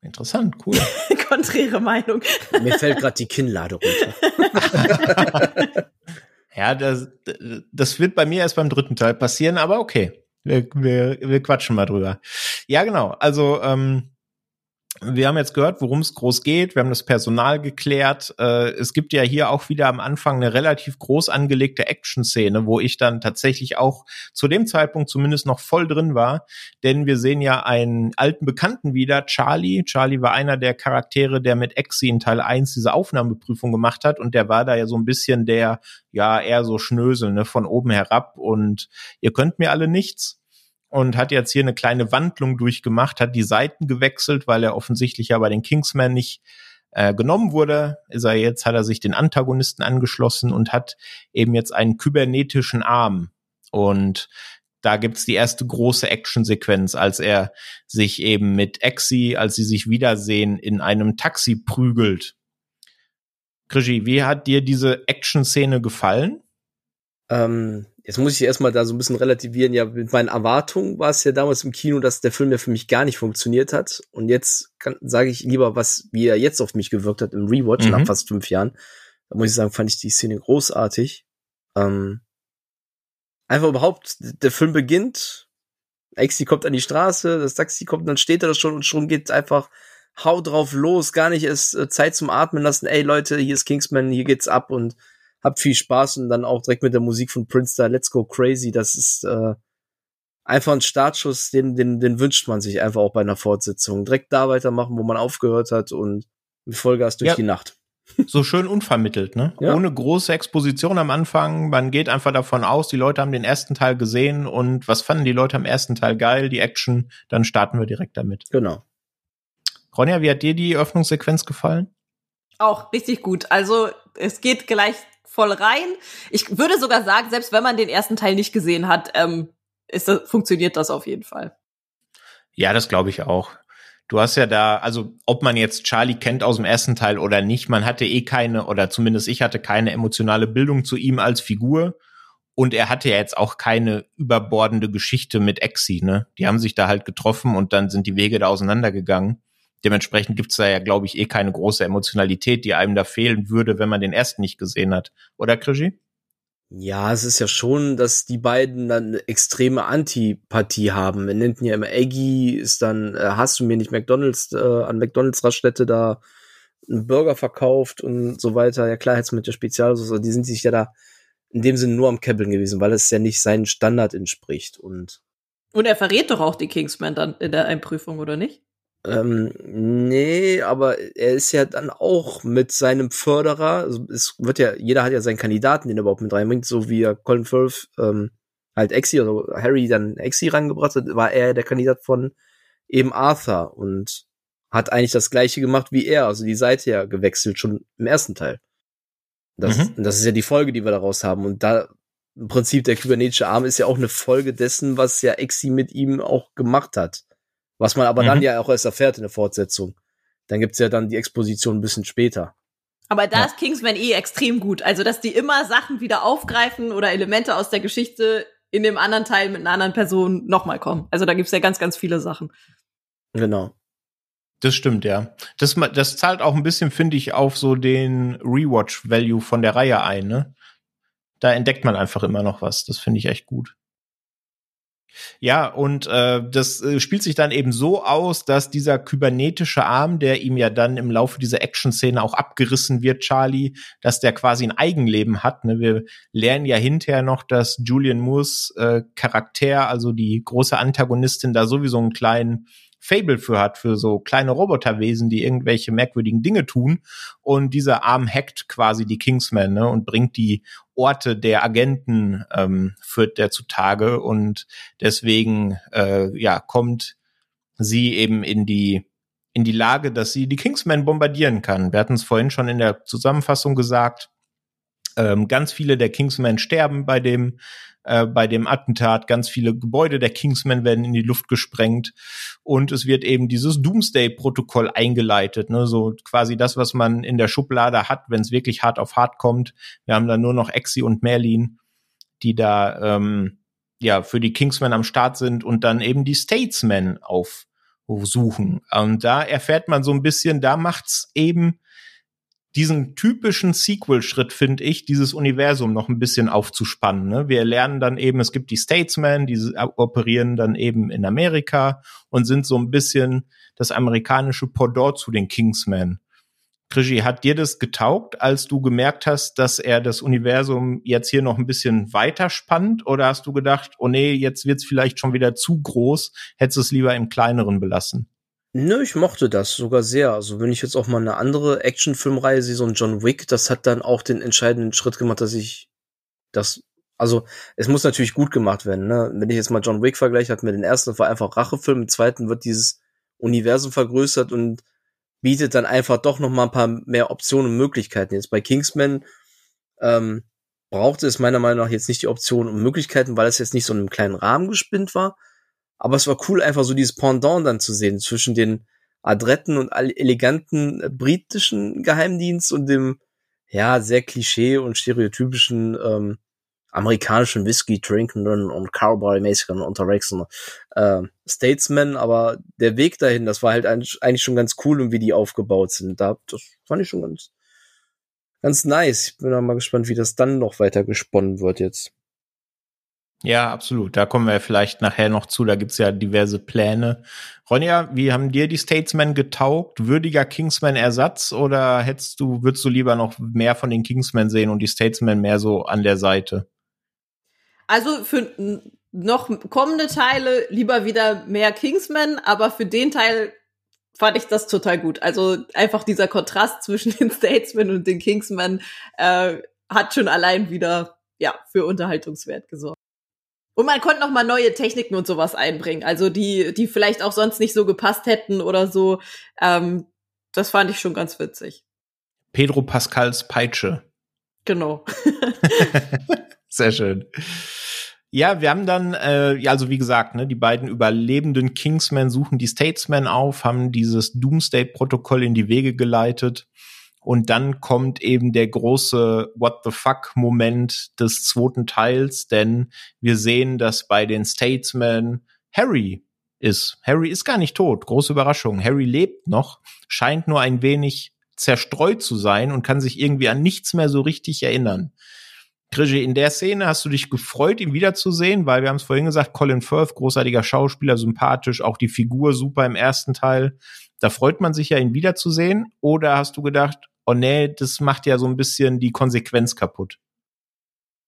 interessant, cool. Konträre Meinung. Mir fällt gerade die Kinnlade runter. Ja, das, das wird bei mir erst beim dritten Teil passieren, aber okay. Wir, wir, wir quatschen mal drüber. Ja, genau. Also, ähm, wir haben jetzt gehört, worum es groß geht. Wir haben das Personal geklärt. Äh, es gibt ja hier auch wieder am Anfang eine relativ groß angelegte Action-Szene, wo ich dann tatsächlich auch zu dem Zeitpunkt zumindest noch voll drin war. Denn wir sehen ja einen alten Bekannten wieder, Charlie. Charlie war einer der Charaktere, der mit Exi in Teil 1 diese Aufnahmeprüfung gemacht hat. Und der war da ja so ein bisschen der, ja, eher so Schnösel, ne, von oben herab. Und ihr könnt mir alle nichts und hat jetzt hier eine kleine Wandlung durchgemacht, hat die Seiten gewechselt, weil er offensichtlich ja bei den Kingsmen nicht äh, genommen wurde. Ist er jetzt, hat er sich den Antagonisten angeschlossen und hat eben jetzt einen kybernetischen Arm. Und da gibt's die erste große Actionsequenz, als er sich eben mit Exi, als sie sich wiedersehen, in einem Taxi prügelt. Krischi, wie hat dir diese Action-Szene gefallen? Ähm, Jetzt muss ich erstmal da so ein bisschen relativieren. Ja, mit meinen Erwartungen war es ja damals im Kino, dass der Film ja für mich gar nicht funktioniert hat. Und jetzt sage ich lieber, was, wie er jetzt auf mich gewirkt hat im Rewatch mhm. nach fast fünf Jahren. Da muss ich sagen, fand ich die Szene großartig. Ähm, einfach überhaupt, der Film beginnt, Exi kommt an die Straße, das Taxi kommt, dann steht er da schon und schon geht einfach hau drauf los, gar nicht erst äh, Zeit zum Atmen lassen, ey Leute, hier ist Kingsman, hier geht's ab und habt viel Spaß und dann auch direkt mit der Musik von Prince da, Let's Go Crazy, das ist äh, einfach ein Startschuss, den, den, den wünscht man sich einfach auch bei einer Fortsetzung. Direkt da weitermachen, wo man aufgehört hat und mit Vollgas durch Ja. die Nacht. So schön unvermittelt, ne? Ja. Ohne große Exposition am Anfang. Man geht einfach davon aus, die Leute haben den ersten Teil gesehen und was fanden die Leute am ersten Teil geil? Die Action, dann starten wir direkt damit. Genau. Ronja, wie hat dir die Öffnungssequenz gefallen? Auch richtig gut. Also es geht gleich voll rein. Ich würde sogar sagen, selbst wenn man den ersten Teil nicht gesehen hat, ähm, ist das, funktioniert das auf jeden Fall. Ja, das glaube ich auch. Du hast ja da, also ob man jetzt Charlie kennt aus dem ersten Teil oder nicht, man hatte eh keine, oder zumindest ich hatte keine emotionale Bildung zu ihm als Figur. Und er hatte ja jetzt auch keine überbordende Geschichte mit Exi, ne? Die haben sich da halt getroffen und dann sind die Wege da auseinandergegangen. Dementsprechend gibt's da ja, glaube ich, eh keine große Emotionalität, die einem da fehlen würde, wenn man den ersten nicht gesehen hat. Oder, Krischi? Ja, es ist ja schon, dass die beiden dann eine extreme Antipathie haben. Wir nennt ihn ja immer Eggy, ist dann, äh, hast du mir nicht McDonalds, äh, an McDonalds Raststätte da einen Burger verkauft und so weiter. Ja klar, jetzt mit der Spezialsoße, die sind sich ja da in dem Sinne nur am Kebbeln gewesen, weil es ja nicht seinen Standard entspricht. Und Und er verrät doch auch die Kingsman dann in der Einprüfung, oder nicht? Ähm, nee, aber er ist ja dann auch mit seinem Förderer, also es wird ja, jeder hat ja seinen Kandidaten, den er überhaupt mit reinbringt, so wie er Colin Firth ähm, halt Exi, also Harry dann Exi rangebracht hat, war er der Kandidat von eben Arthur und hat eigentlich das gleiche gemacht wie er, also die Seite ja gewechselt, schon im ersten Teil. Das, Mhm. das ist ja die Folge, die wir daraus haben. Und da im Prinzip der kybernetische Arm ist ja auch eine Folge dessen, was ja Exi mit ihm auch gemacht hat. Was man aber dann Mhm. ja auch erst erfährt in der Fortsetzung. Dann gibt's ja dann die Exposition ein bisschen später. Aber da Ja. ist Kingsman eh extrem gut. Also, dass die immer Sachen wieder aufgreifen oder Elemente aus der Geschichte in dem anderen Teil mit einer anderen Person nochmal kommen. Also da gibt's ja ganz, ganz viele Sachen. Genau. Das stimmt, ja. Das, das zahlt auch ein bisschen, finde ich, auf so den Rewatch-Value von der Reihe ein, ne? Da entdeckt man einfach immer noch was. Das finde ich echt gut. Ja, und äh, das äh, spielt sich dann eben so aus, dass dieser kybernetische Arm, der ihm ja dann im Laufe dieser Action-Szene auch abgerissen wird, Charlie, dass der quasi ein Eigenleben hat. Ne? Wir lernen ja hinterher noch, dass Julian Moores äh, Charakter, also die große Antagonistin, da sowieso einen kleinen Fable für hat, für so kleine Roboterwesen, die irgendwelche merkwürdigen Dinge tun. Und dieser Arm hackt quasi die Kingsmen ne, und bringt die Orte der Agenten ähm, führt der zutage und deswegen äh, ja kommt sie eben in die in die Lage, dass sie die Kingsmen bombardieren kann. Wir hatten es vorhin schon in der Zusammenfassung gesagt. Ähm, ganz viele der Kingsmen sterben bei dem äh, bei dem Attentat. Ganz viele Gebäude der Kingsmen werden in die Luft gesprengt und es wird eben dieses Doomsday-Protokoll eingeleitet, ne, so quasi das, was man in der Schublade hat, wenn es wirklich hart auf hart kommt. Wir haben dann nur noch Exi und Merlin, die da ähm, ja für die Kingsmen am Start sind und dann eben die Statesmen aufsuchen. Und da erfährt man so ein bisschen, da macht's eben diesen typischen Sequel-Schritt, finde ich, dieses Universum noch ein bisschen aufzuspannen. Ne? Wir lernen dann eben, es gibt die Statesmen, die operieren dann eben in Amerika und sind so ein bisschen das amerikanische Pendant zu den Kingsmen. Krischi, hat dir das getaugt, als du gemerkt hast, dass er das Universum jetzt hier noch ein bisschen weiter spannt? Oder hast du gedacht, oh nee, jetzt wird's vielleicht schon wieder zu groß, hättest es lieber im kleineren belassen? Nö, ich mochte das sogar sehr. Also wenn ich jetzt auch mal eine andere Actionfilmreihe sehe, so ein John Wick, das hat dann auch den entscheidenden Schritt gemacht, dass ich das, also es muss natürlich gut gemacht werden. Ne? Wenn ich jetzt mal John Wick vergleiche, hat mir den ersten war einfach Rachefilm, im zweiten wird dieses Universum vergrößert und bietet dann einfach doch noch mal ein paar mehr Optionen und Möglichkeiten. Jetzt bei Kingsman ähm, brauchte es meiner Meinung nach jetzt nicht die Optionen und Möglichkeiten, weil es jetzt nicht so in einem kleinen Rahmen gespinnt war. Aber es war cool, einfach so dieses Pendant dann zu sehen zwischen den adretten und eleganten äh, britischen Geheimdienst und dem, ja, sehr klischee und stereotypischen ähm, amerikanischen Whisky trinkenden und Cowboy-mäßigen unterwegsen äh, Statesman, aber der Weg dahin, das war halt eigentlich schon ganz cool und wie die aufgebaut sind. Da, das fand ich schon ganz, ganz nice. Ich bin auch mal gespannt, wie das dann noch weiter gesponnen wird jetzt. Ja, absolut. Da kommen wir vielleicht nachher noch zu. Da gibt's ja diverse Pläne. Ronja, wie haben dir die Statesmen getaugt? Würdiger Kingsman-Ersatz oder hättest du, würdest du lieber noch mehr von den Kingsmen sehen und die Statesmen mehr so an der Seite? Also für noch kommende Teile lieber wieder mehr Kingsman, aber für den Teil fand ich das total gut. Also einfach dieser Kontrast zwischen den Statesmen und den Kingsmen äh, hat schon allein wieder ja für Unterhaltungswert gesorgt. Und man konnte noch mal neue Techniken und sowas einbringen, also die, die vielleicht auch sonst nicht so gepasst hätten oder so. Ähm, das fand ich schon ganz witzig. Pedro Pascals Peitsche. Genau. Sehr schön. Ja, wir haben dann, äh, ja, also wie gesagt, ne, die beiden überlebenden Kingsmen suchen die Statesmen auf, haben dieses Doomsday-Protokoll in die Wege geleitet und dann kommt eben der große What the fuck-Moment des zweiten Teils, denn wir sehen, dass bei den Statesmen Harry ist. Harry ist gar nicht tot. Große Überraschung. Harry lebt noch, scheint nur ein wenig zerstreut zu sein und kann sich irgendwie an nichts mehr so richtig erinnern. Grigi, in der Szene hast du dich gefreut, ihn wiederzusehen, weil wir haben es vorhin gesagt, Colin Firth, großartiger Schauspieler, sympathisch, auch die Figur super im ersten Teil. Da freut man sich ja, ihn wiederzusehen. Oder hast du gedacht, oh nee, das macht ja so ein bisschen die Konsequenz kaputt.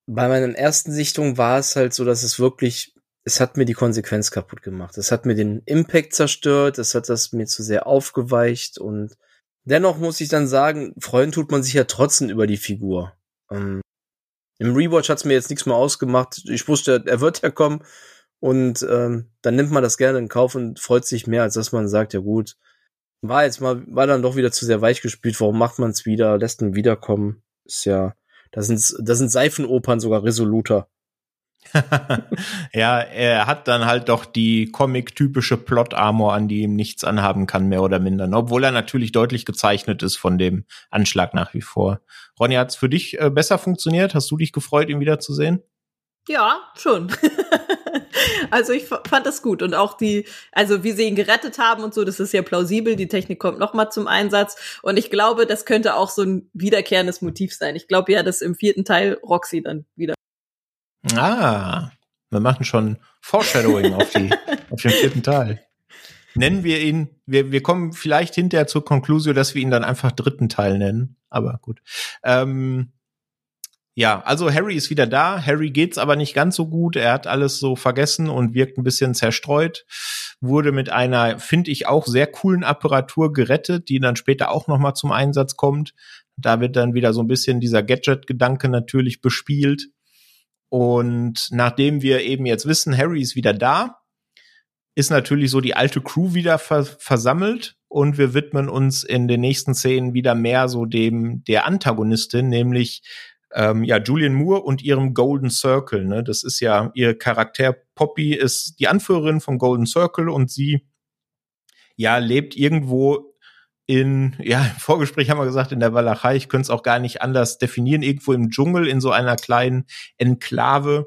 Bei meiner ersten Sichtung war es halt so, dass es wirklich, es hat mir die Konsequenz kaputt gemacht. Es hat mir den Impact zerstört, es hat das mir zu sehr aufgeweicht und dennoch muss ich dann sagen, freuen tut man sich ja trotzdem über die Figur. Ähm, Im Rewatch hat es mir jetzt nichts mehr ausgemacht. Ich wusste, er wird ja kommen und ähm, dann nimmt man das gerne in Kauf und freut sich mehr, als dass man sagt, ja gut, war jetzt mal, war dann doch wieder zu sehr weich gespielt. Warum macht man es wieder? Lässt ihn wiederkommen? Ist ja, da sind, da sind Seifenopern sogar resoluter. ja, er hat dann halt doch die Comic-typische Plot-Armor, an die ihm nichts anhaben kann, mehr oder minder. Ne? Obwohl er natürlich deutlich gezeichnet ist von dem Anschlag nach wie vor. Ronny, hat's für dich äh, besser funktioniert? Hast du dich gefreut, ihn wiederzusehen? Ja, schon. also ich fand das gut und auch die, also wie sie ihn gerettet haben und so, das ist ja plausibel. Die Technik kommt noch mal zum Einsatz und ich glaube, das könnte auch so ein wiederkehrendes Motiv sein. Ich glaube ja, dass im vierten Teil Roxy dann wieder. Ah, wir machen schon Foreshadowing auf die, auf den vierten Teil. Nennen wir ihn, wir, wir kommen vielleicht hinterher zur Konklusion, dass wir ihn dann einfach dritten Teil nennen. Aber gut. Ähm, ja, also Harry ist wieder da. Harry geht's aber nicht ganz so gut. Er hat alles so vergessen und wirkt ein bisschen zerstreut. Wurde mit einer, finde ich, auch sehr coolen Apparatur gerettet, die dann später auch noch mal zum Einsatz kommt. Da wird dann wieder so ein bisschen dieser Gadget-Gedanke natürlich bespielt. Und nachdem wir eben jetzt wissen, Harry ist wieder da, ist natürlich so die alte Crew wieder ver versammelt und wir widmen uns in den nächsten Szenen wieder mehr so dem der Antagonistin, nämlich ähm, ja, Julian Moore und ihrem Golden Circle. Ne? Das ist ja ihr Charakter. Poppy ist die Anführerin vom Golden Circle und sie ja lebt irgendwo in, ja, im Vorgespräch haben wir gesagt, in der Walachei, ich könnte es auch gar nicht anders definieren, irgendwo im Dschungel, in so einer kleinen Enklave,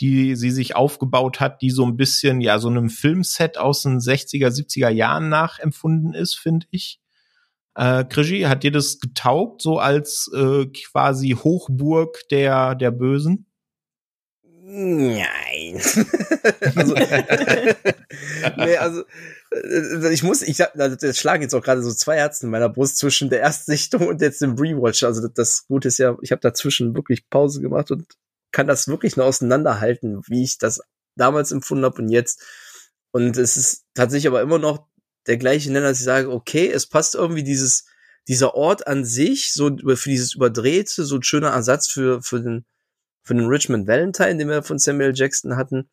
die sie sich aufgebaut hat, die so ein bisschen, ja, so einem Filmset aus den 60er, 70er Jahren nachempfunden ist, finde ich. Äh, Krigi, hat dir das getaugt, so als äh, quasi Hochburg der, der Bösen? Nein. also, nee, also äh, ich muss, ich also das schlagen jetzt auch gerade so zwei Herzen in meiner Brust zwischen der Erstsichtung und jetzt dem Rewatch. Also das Gute ist ja, ich habe dazwischen wirklich Pause gemacht und kann das wirklich nur auseinanderhalten, wie ich das damals empfunden habe und jetzt. Und es ist tatsächlich aber immer noch der gleiche Nenner, dass ich sage, okay, es passt irgendwie dieses, dieser Ort an sich, so für dieses Überdrehte, so ein schöner Ersatz für, für den, für den Richmond Valentine, den wir von Samuel Jackson hatten.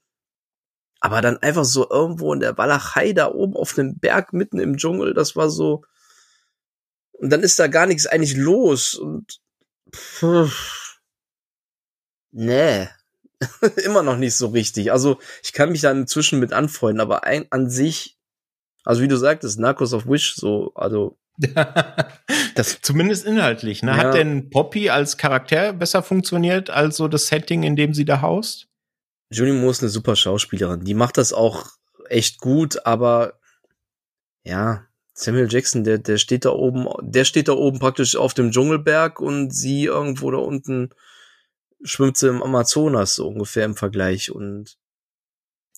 Aber dann einfach so irgendwo in der Walachei da oben auf einem Berg mitten im Dschungel, das war so, und dann ist da gar nichts eigentlich los und, pff, nee, immer noch nicht so richtig. Also ich kann mich da inzwischen mit anfreunden, aber ein, an sich also wie du sagtest, Narcos of Wish, so, also. das zumindest inhaltlich, ne? Ja. Hat denn Poppy als Charakter besser funktioniert als so das Setting, in dem sie da haust? Julie Moore ist eine super Schauspielerin. Die macht das auch echt gut, aber ja, Samuel Jackson, der, der steht da oben, der steht da oben praktisch auf dem Dschungelberg und sie irgendwo da unten schwimmt sie im Amazonas so ungefähr im Vergleich und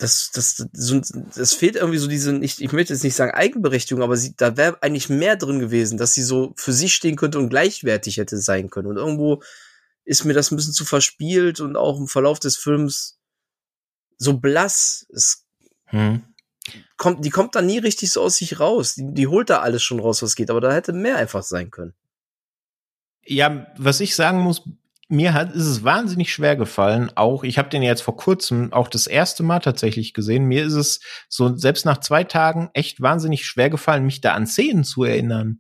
das, das, so, das fehlt irgendwie so diese, ich, ich möchte jetzt nicht sagen Eigenberechtigung, aber sie, da wäre eigentlich mehr drin gewesen, dass sie so für sich stehen könnte und gleichwertig hätte sein können. Und irgendwo ist mir das ein bisschen zu verspielt und auch im Verlauf des Films so blass. Es hm. kommt, die kommt da nie richtig so aus sich raus. Die, die holt da alles schon raus, was geht, aber da hätte mehr einfach sein können. Ja, was ich sagen muss, mir hat ist es wahnsinnig schwer gefallen. Auch ich habe den jetzt vor kurzem auch das erste Mal tatsächlich gesehen. Mir ist es so selbst nach zwei Tagen echt wahnsinnig schwer gefallen, mich da an Szenen zu erinnern.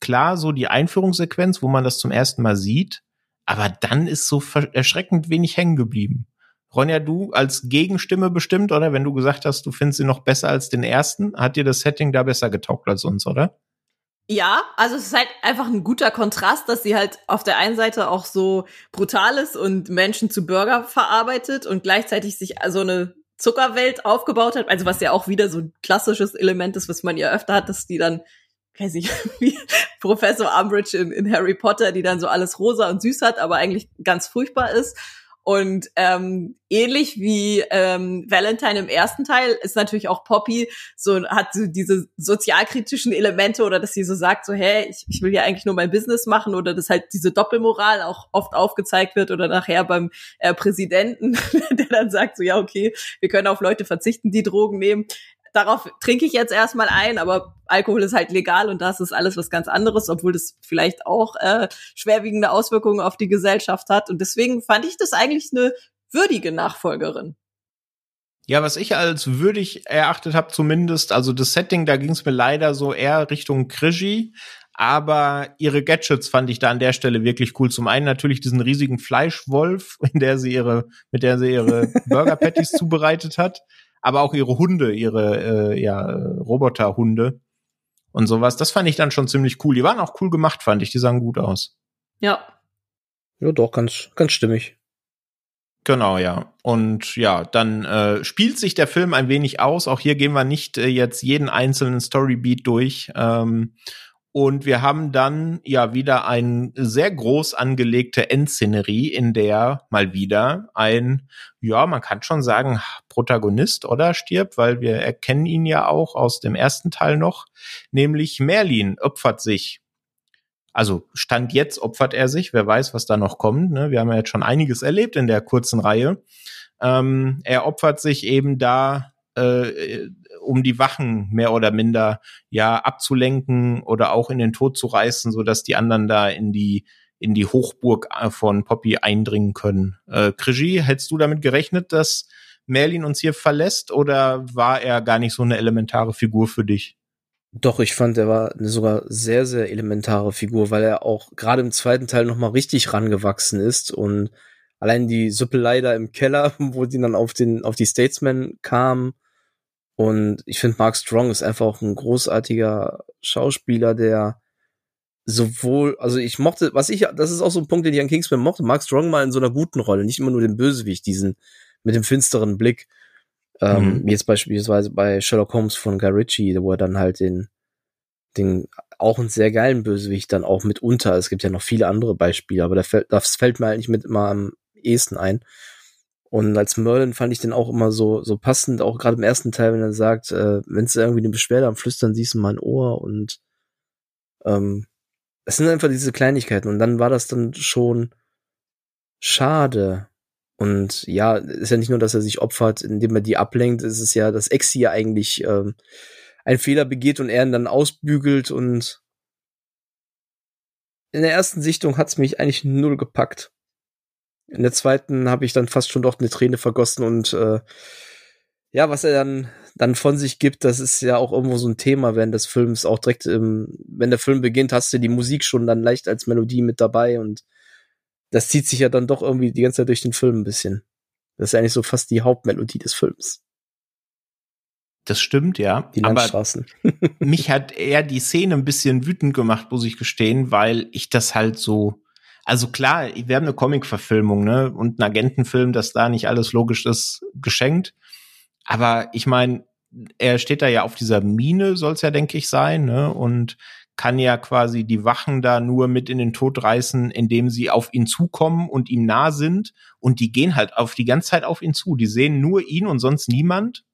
Klar, so die Einführungssequenz, wo man das zum ersten Mal sieht, aber dann ist so erschreckend wenig hängen geblieben. Ronja, du als Gegenstimme bestimmt, oder? Wenn du gesagt hast, du findest sie noch besser als den ersten, hat dir das Setting da besser getaugt als uns, oder? Ja, also es ist halt einfach ein guter Kontrast, dass sie halt auf der einen Seite auch so brutal ist und Menschen zu Burger verarbeitet und gleichzeitig sich so eine Zuckerwelt aufgebaut hat, also was ja auch wieder so ein klassisches Element ist, was man ja öfter hat, dass die dann, weiß ich, wie Professor Umbridge in, in Harry Potter, die dann so alles rosa und süß hat, aber eigentlich ganz furchtbar ist. Und ähm, ähnlich wie ähm, Valentine im ersten Teil ist natürlich auch Poppy so hat so diese sozialkritischen Elemente oder dass sie so sagt so hey ich, ich will ja eigentlich nur mein Business machen oder dass halt diese Doppelmoral auch oft aufgezeigt wird oder nachher beim äh, Präsidenten der dann sagt so ja okay wir können auf Leute verzichten die Drogen nehmen darauf trinke ich jetzt erstmal ein, aber Alkohol ist halt legal und das ist alles was ganz anderes, obwohl das vielleicht auch äh, schwerwiegende Auswirkungen auf die Gesellschaft hat. Und deswegen fand ich das eigentlich eine würdige Nachfolgerin. Ja, was ich als würdig erachtet habe, zumindest, also das Setting, da ging es mir leider so eher Richtung Krischi, aber ihre Gadgets fand ich da an der Stelle wirklich cool. Zum einen natürlich diesen riesigen Fleischwolf, in der sie ihre, mit der sie ihre Burger Patties zubereitet hat aber auch ihre Hunde, ihre äh, ja, Roboterhunde und sowas. Das fand ich dann schon ziemlich cool. Die waren auch cool gemacht, fand ich. Die sahen gut aus. Ja. Ja, doch, ganz, ganz stimmig. Genau, ja. Und ja, dann äh, spielt sich der Film ein wenig aus. Auch hier gehen wir nicht äh, jetzt jeden einzelnen Storybeat durch. Ähm, und wir haben dann ja wieder ein sehr groß angelegte Endszenerie, in der mal wieder ein, ja, man kann schon sagen, Protagonist oder stirbt, weil wir erkennen ihn ja auch aus dem ersten Teil noch, nämlich Merlin opfert sich. Also Stand jetzt opfert er sich, wer weiß, was da noch kommt. Ne? Wir haben ja jetzt schon einiges erlebt in der kurzen Reihe. Ähm, er opfert sich eben da äh, um die Wachen mehr oder minder ja abzulenken oder auch in den Tod zu reißen, so dass die anderen da in die in die Hochburg äh, von Poppy eindringen können. Äh, Krigi, hättest du damit gerechnet, dass Merlin uns hier verlässt oder war er gar nicht so eine elementare Figur für dich? Doch, ich fand, er war eine sogar sehr, sehr elementare Figur, weil er auch gerade im zweiten Teil nochmal richtig rangewachsen ist und allein die Suppelei da im Keller, wo die dann auf den, auf die Statesman kamen, und ich finde, Mark Strong ist einfach auch ein großartiger Schauspieler, der sowohl, also ich mochte, was ich, das ist auch so ein Punkt, den ich an Kingsman mochte, Mark Strong mal in so einer guten Rolle, nicht immer nur den Bösewicht, diesen mit dem finsteren Blick. Ähm, mhm. Jetzt beispielsweise bei Sherlock Holmes von Guy Ritchie, wo er dann halt den, den auch einen sehr geilen Bösewicht dann auch mitunter. Es gibt ja noch viele andere Beispiele, aber das fällt, das fällt mir eigentlich mit immer am ehesten ein. Und als Merlin fand ich den auch immer so, so passend, auch gerade im ersten Teil, wenn er sagt, äh, wenn es irgendwie eine Beschwerde am Flüstern siehst du mein Ohr und ähm, es sind einfach diese Kleinigkeiten und dann war das dann schon schade. Und ja, ist ja nicht nur, dass er sich opfert, indem er die ablenkt, es ist ja, dass Ex hier eigentlich ähm, einen Fehler begeht und er ihn dann ausbügelt und in der ersten Sichtung hat's mich eigentlich null gepackt. In der zweiten habe ich dann fast schon doch eine Träne vergossen und äh, ja, was er dann dann von sich gibt, das ist ja auch irgendwo so ein Thema während des Films. Auch direkt, im, wenn der Film beginnt, hast du die Musik schon dann leicht als Melodie mit dabei und das zieht sich ja dann doch irgendwie die ganze Zeit durch den Film ein bisschen. Das ist eigentlich so fast die Hauptmelodie des Films. Das stimmt, ja. Die Landstraßen. Aber mich hat eher die Szene ein bisschen wütend gemacht, muss ich gestehen, weil ich das halt so also klar, wir haben eine Comic-Verfilmung, ne, und einen Agentenfilm, dass da nicht alles logisch ist, geschenkt. Aber ich meine, er steht da ja auf dieser Mine, soll es ja, denke ich, sein, ne? Und kann ja quasi die Wachen da nur mit in den Tod reißen, indem sie auf ihn zukommen und ihm nah sind. Und die gehen halt auf die ganze Zeit auf ihn zu. Die sehen nur ihn und sonst niemand.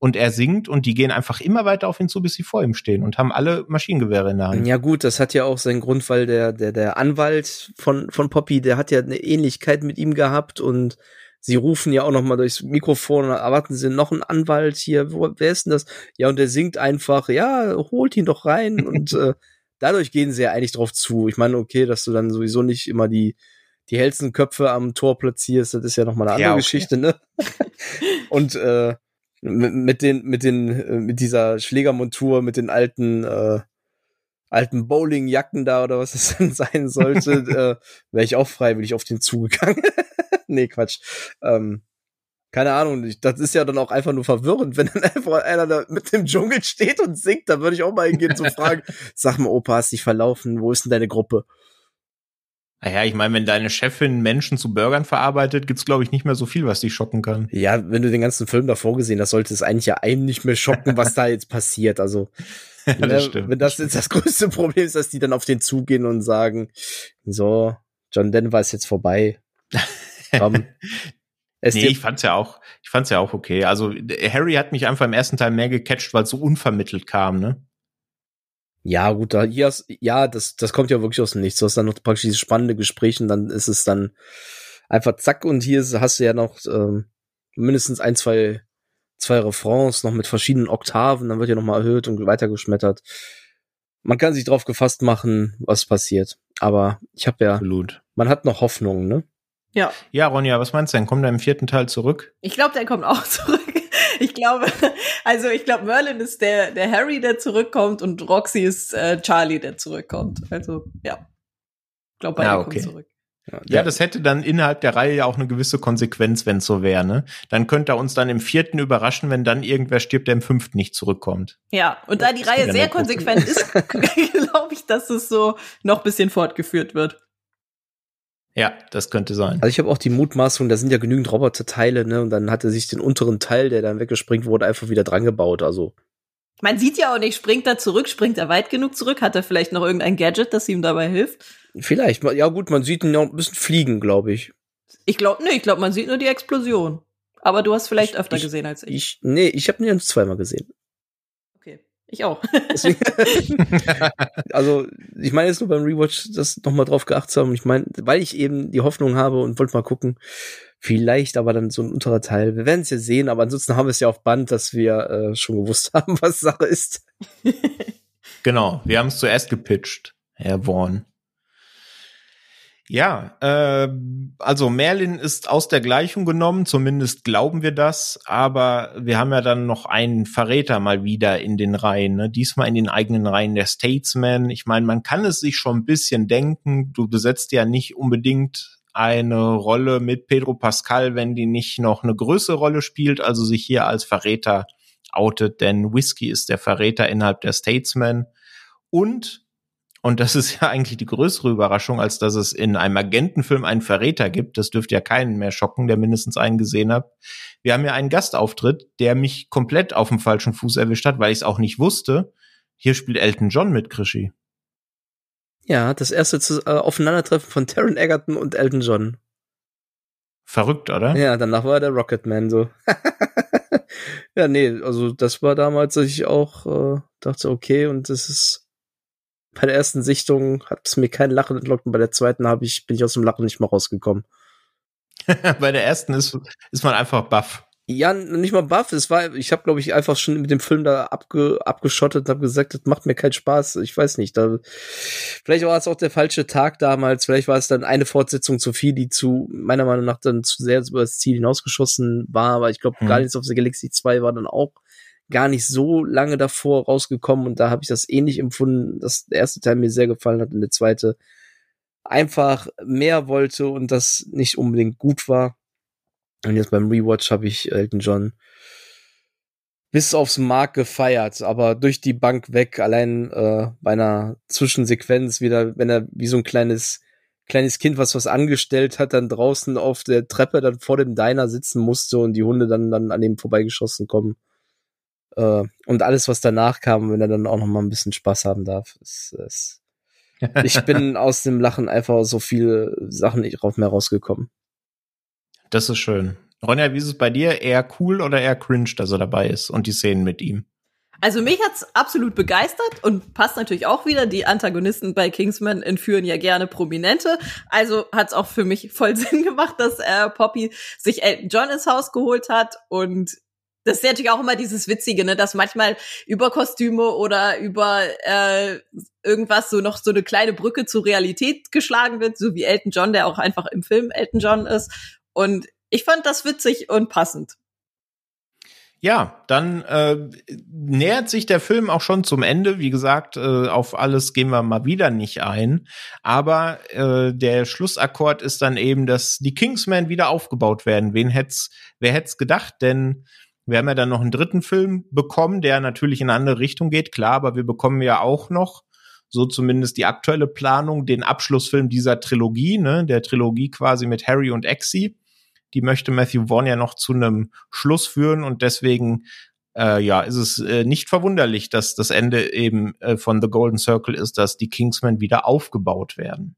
Und er singt und die gehen einfach immer weiter auf ihn zu, bis sie vor ihm stehen und haben alle Maschinengewehre in der Hand. Ja gut, das hat ja auch seinen Grund, weil der, der, der Anwalt von, von Poppy, der hat ja eine Ähnlichkeit mit ihm gehabt und sie rufen ja auch noch mal durchs Mikrofon erwarten sie noch einen Anwalt hier. Wo, wer ist denn das? Ja, und der singt einfach, ja, holt ihn doch rein und äh, dadurch gehen sie ja eigentlich drauf zu. Ich meine, okay, dass du dann sowieso nicht immer die die hellsten Köpfe am Tor platzierst, das ist ja noch mal eine andere Ja, okay. Geschichte, ne? und äh, mit, mit den mit den äh, mit dieser Schlägermontur mit den alten äh, alten Bowlingjacken da oder was es dann sein sollte, äh, wäre ich auch freiwillig auf den zugegangen. nee, Quatsch. Ähm, keine Ahnung, das ist ja dann auch einfach nur verwirrend, wenn dann einfach einer da mit dem Dschungel steht und singt, da würde ich auch mal hingehen zu fragen, sag mal, Opa, hast dich verlaufen, wo ist denn deine Gruppe? Naja, ich meine, wenn deine Chefin Menschen zu Burgern verarbeitet, gibt's glaube ich nicht mehr so viel, was die schocken kann. Ja, wenn du den ganzen Film davor gesehen hast, sollte es eigentlich ja einem nicht mehr schocken, was da jetzt passiert. Also, Ja, das stimmt. wenn das jetzt das größte Problem ist, dass die dann auf den zugehen und sagen, so, John Denver ist jetzt vorbei. Es Nee, ich fand's ja auch, ich fand's ja auch okay. Also Harry hat mich einfach im ersten Teil mehr gecatcht, weil es so unvermittelt kam, ne? Ja, gut, da, hier hast, ja, das, das kommt ja wirklich aus dem Nichts. Du hast dann noch praktisch dieses spannende Gespräch und dann ist es dann einfach zack und hier hast du ja noch ähm, mindestens ein, zwei, zwei Refrains noch mit verschiedenen Oktaven, dann wird ja noch mal erhöht und weitergeschmettert. Man kann sich drauf gefasst machen, was passiert. Aber ich habe ja, Absolut. man hat noch Hoffnung, ne? Ja, Ja, Ronja, was meinst du denn? Kommt er im vierten Teil zurück? ich glaube, der kommt auch zurück. Ich glaube, also ich glaube, Merlin ist der, der Harry, der zurückkommt und Roxy ist äh, Charlie, der zurückkommt. Also, ja. Ich glaube, beide Ja, okay. kommen zurück. Ja, das hätte dann innerhalb der Reihe ja auch eine gewisse Konsequenz, wenn es so wäre, ne? Dann könnte er uns dann im vierten überraschen, wenn dann irgendwer stirbt, der im fünften nicht zurückkommt. Ja, und da die Das Reihe sehr konsequent ist, glaube ich, dass es so noch bisschen fortgeführt wird. Ja, das könnte sein. Also ich habe auch die Mutmaßung, da sind ja genügend Roboterteile, ne? Und dann hat er sich den unteren Teil, der dann weggespringt wurde, einfach wieder dran gebaut. Also Man sieht ja auch nicht, springt er zurück, springt er weit genug zurück, hat er vielleicht noch irgendein Gadget, das ihm dabei hilft? vielleicht, ja gut, man sieht ihn ja auch ein bisschen fliegen, glaube ich. Ich glaube, nee, ich glaube, man sieht nur die Explosion. Aber du hast vielleicht Ich- öfter ich- gesehen als ich. Ich, nee, ich habe ihn ja zweimal gesehen. Ich auch. Also, ich meine jetzt nur beim Rewatch, das nochmal drauf geachtet zu haben. Ich meine, weil ich eben die Hoffnung habe und wollte mal gucken, vielleicht aber dann so ein unterer Teil. Wir werden es ja sehen, aber ansonsten haben wir es ja auf Band, dass wir äh, schon gewusst haben, was Sache ist. Genau, wir haben es zuerst gepitcht, Herr Vaughn. Ja, äh, also Merlin ist aus der Gleichung genommen, zumindest glauben wir das, aber wir haben ja dann noch einen Verräter mal wieder in den Reihen, ne? diesmal in den eigenen Reihen der Statesman. Ich meine, man kann es sich schon ein bisschen denken, du besetzt ja nicht unbedingt eine Rolle mit Pedro Pascal, wenn die nicht noch eine größere Rolle spielt, also sich hier als Verräter outet, denn Whiskey ist der Verräter innerhalb der Statesman und und das ist ja eigentlich die größere Überraschung, als dass es in einem Agentenfilm einen Verräter gibt. Das dürfte ja keinen mehr schocken, der mindestens einen gesehen hat. Wir haben ja einen Gastauftritt, der mich komplett auf dem falschen Fuß erwischt hat, weil ich es auch nicht wusste. Hier spielt Elton John mit, Krischi. Ja, das erste äh, Aufeinandertreffen von Taron Egerton und Elton John. Verrückt, oder? Ja, danach war er der Rocketman so. ja, nee, also das war damals, dass ich auch äh, dachte, okay, und das ist bei der ersten Sichtung hat es mir kein Lachen entlockt und bei der zweiten habe ich bin ich aus dem Lachen nicht mehr rausgekommen. Bei der ersten ist, ist man einfach baff. Ja, nicht mal Buff, es war ich habe glaube ich einfach schon mit dem Film da abge, abgeschottet und habe gesagt, das macht mir keinen Spaß, ich weiß nicht, da vielleicht war es auch der falsche Tag damals, vielleicht war es dann eine Fortsetzung zu viel, die zu meiner Meinung nach dann zu sehr über das Ziel hinausgeschossen war, aber ich glaube Hm. Guardians of the Galaxy 2 war dann auch gar nicht so lange davor rausgekommen und da habe ich das ähnlich empfunden, dass der erste Teil mir sehr gefallen hat und der zweite einfach mehr wollte und das nicht unbedingt gut war. Und jetzt beim Rewatch habe ich Elton John bis aufs Mark gefeiert, aber durch die Bank weg, allein äh, bei einer Zwischensequenz wieder, wenn er wie so ein kleines kleines Kind, was was angestellt hat, dann draußen auf der Treppe dann vor dem Diner sitzen musste und die Hunde dann dann an dem vorbeigeschossen kommen. Äh, und alles, was danach kam, wenn er dann auch noch mal ein bisschen Spaß haben darf, ist, ist ich bin aus dem Lachen einfach so viele Sachen nicht drauf mehr rausgekommen. Das ist schön. Ronja, wie ist es bei dir? Eher cool oder eher cringe, dass er dabei ist und die Szenen mit ihm? Also mich hat's absolut begeistert und passt natürlich auch wieder. Die Antagonisten bei Kingsman entführen ja gerne Prominente. Also hat's auch für mich voll Sinn gemacht, dass äh, Poppy sich Elton John ins Haus geholt hat und das ist natürlich auch immer dieses Witzige, ne, dass manchmal über Kostüme oder über äh, irgendwas so noch so eine kleine Brücke zur Realität geschlagen wird, so wie Elton John, der auch einfach im Film Elton John ist. Und ich fand das witzig und passend. Ja, dann äh, nähert sich der Film auch schon zum Ende. Wie gesagt, äh, auf alles gehen wir mal wieder nicht ein. Aber äh, der Schlussakkord ist dann eben, dass die Kingsmen wieder aufgebaut werden. Wen hätt's, wer hätt's gedacht? Denn wir haben ja dann noch einen dritten Film bekommen, der natürlich in eine andere Richtung geht, klar, aber wir bekommen ja auch noch, so zumindest die aktuelle Planung, den Abschlussfilm dieser Trilogie, ne, der Trilogie quasi mit Harry und Exy die möchte Matthew Vaughn ja noch zu einem Schluss führen und deswegen äh, ja, ist es äh, nicht verwunderlich, dass das Ende eben äh, von The Golden Circle ist, dass die Kingsmen wieder aufgebaut werden.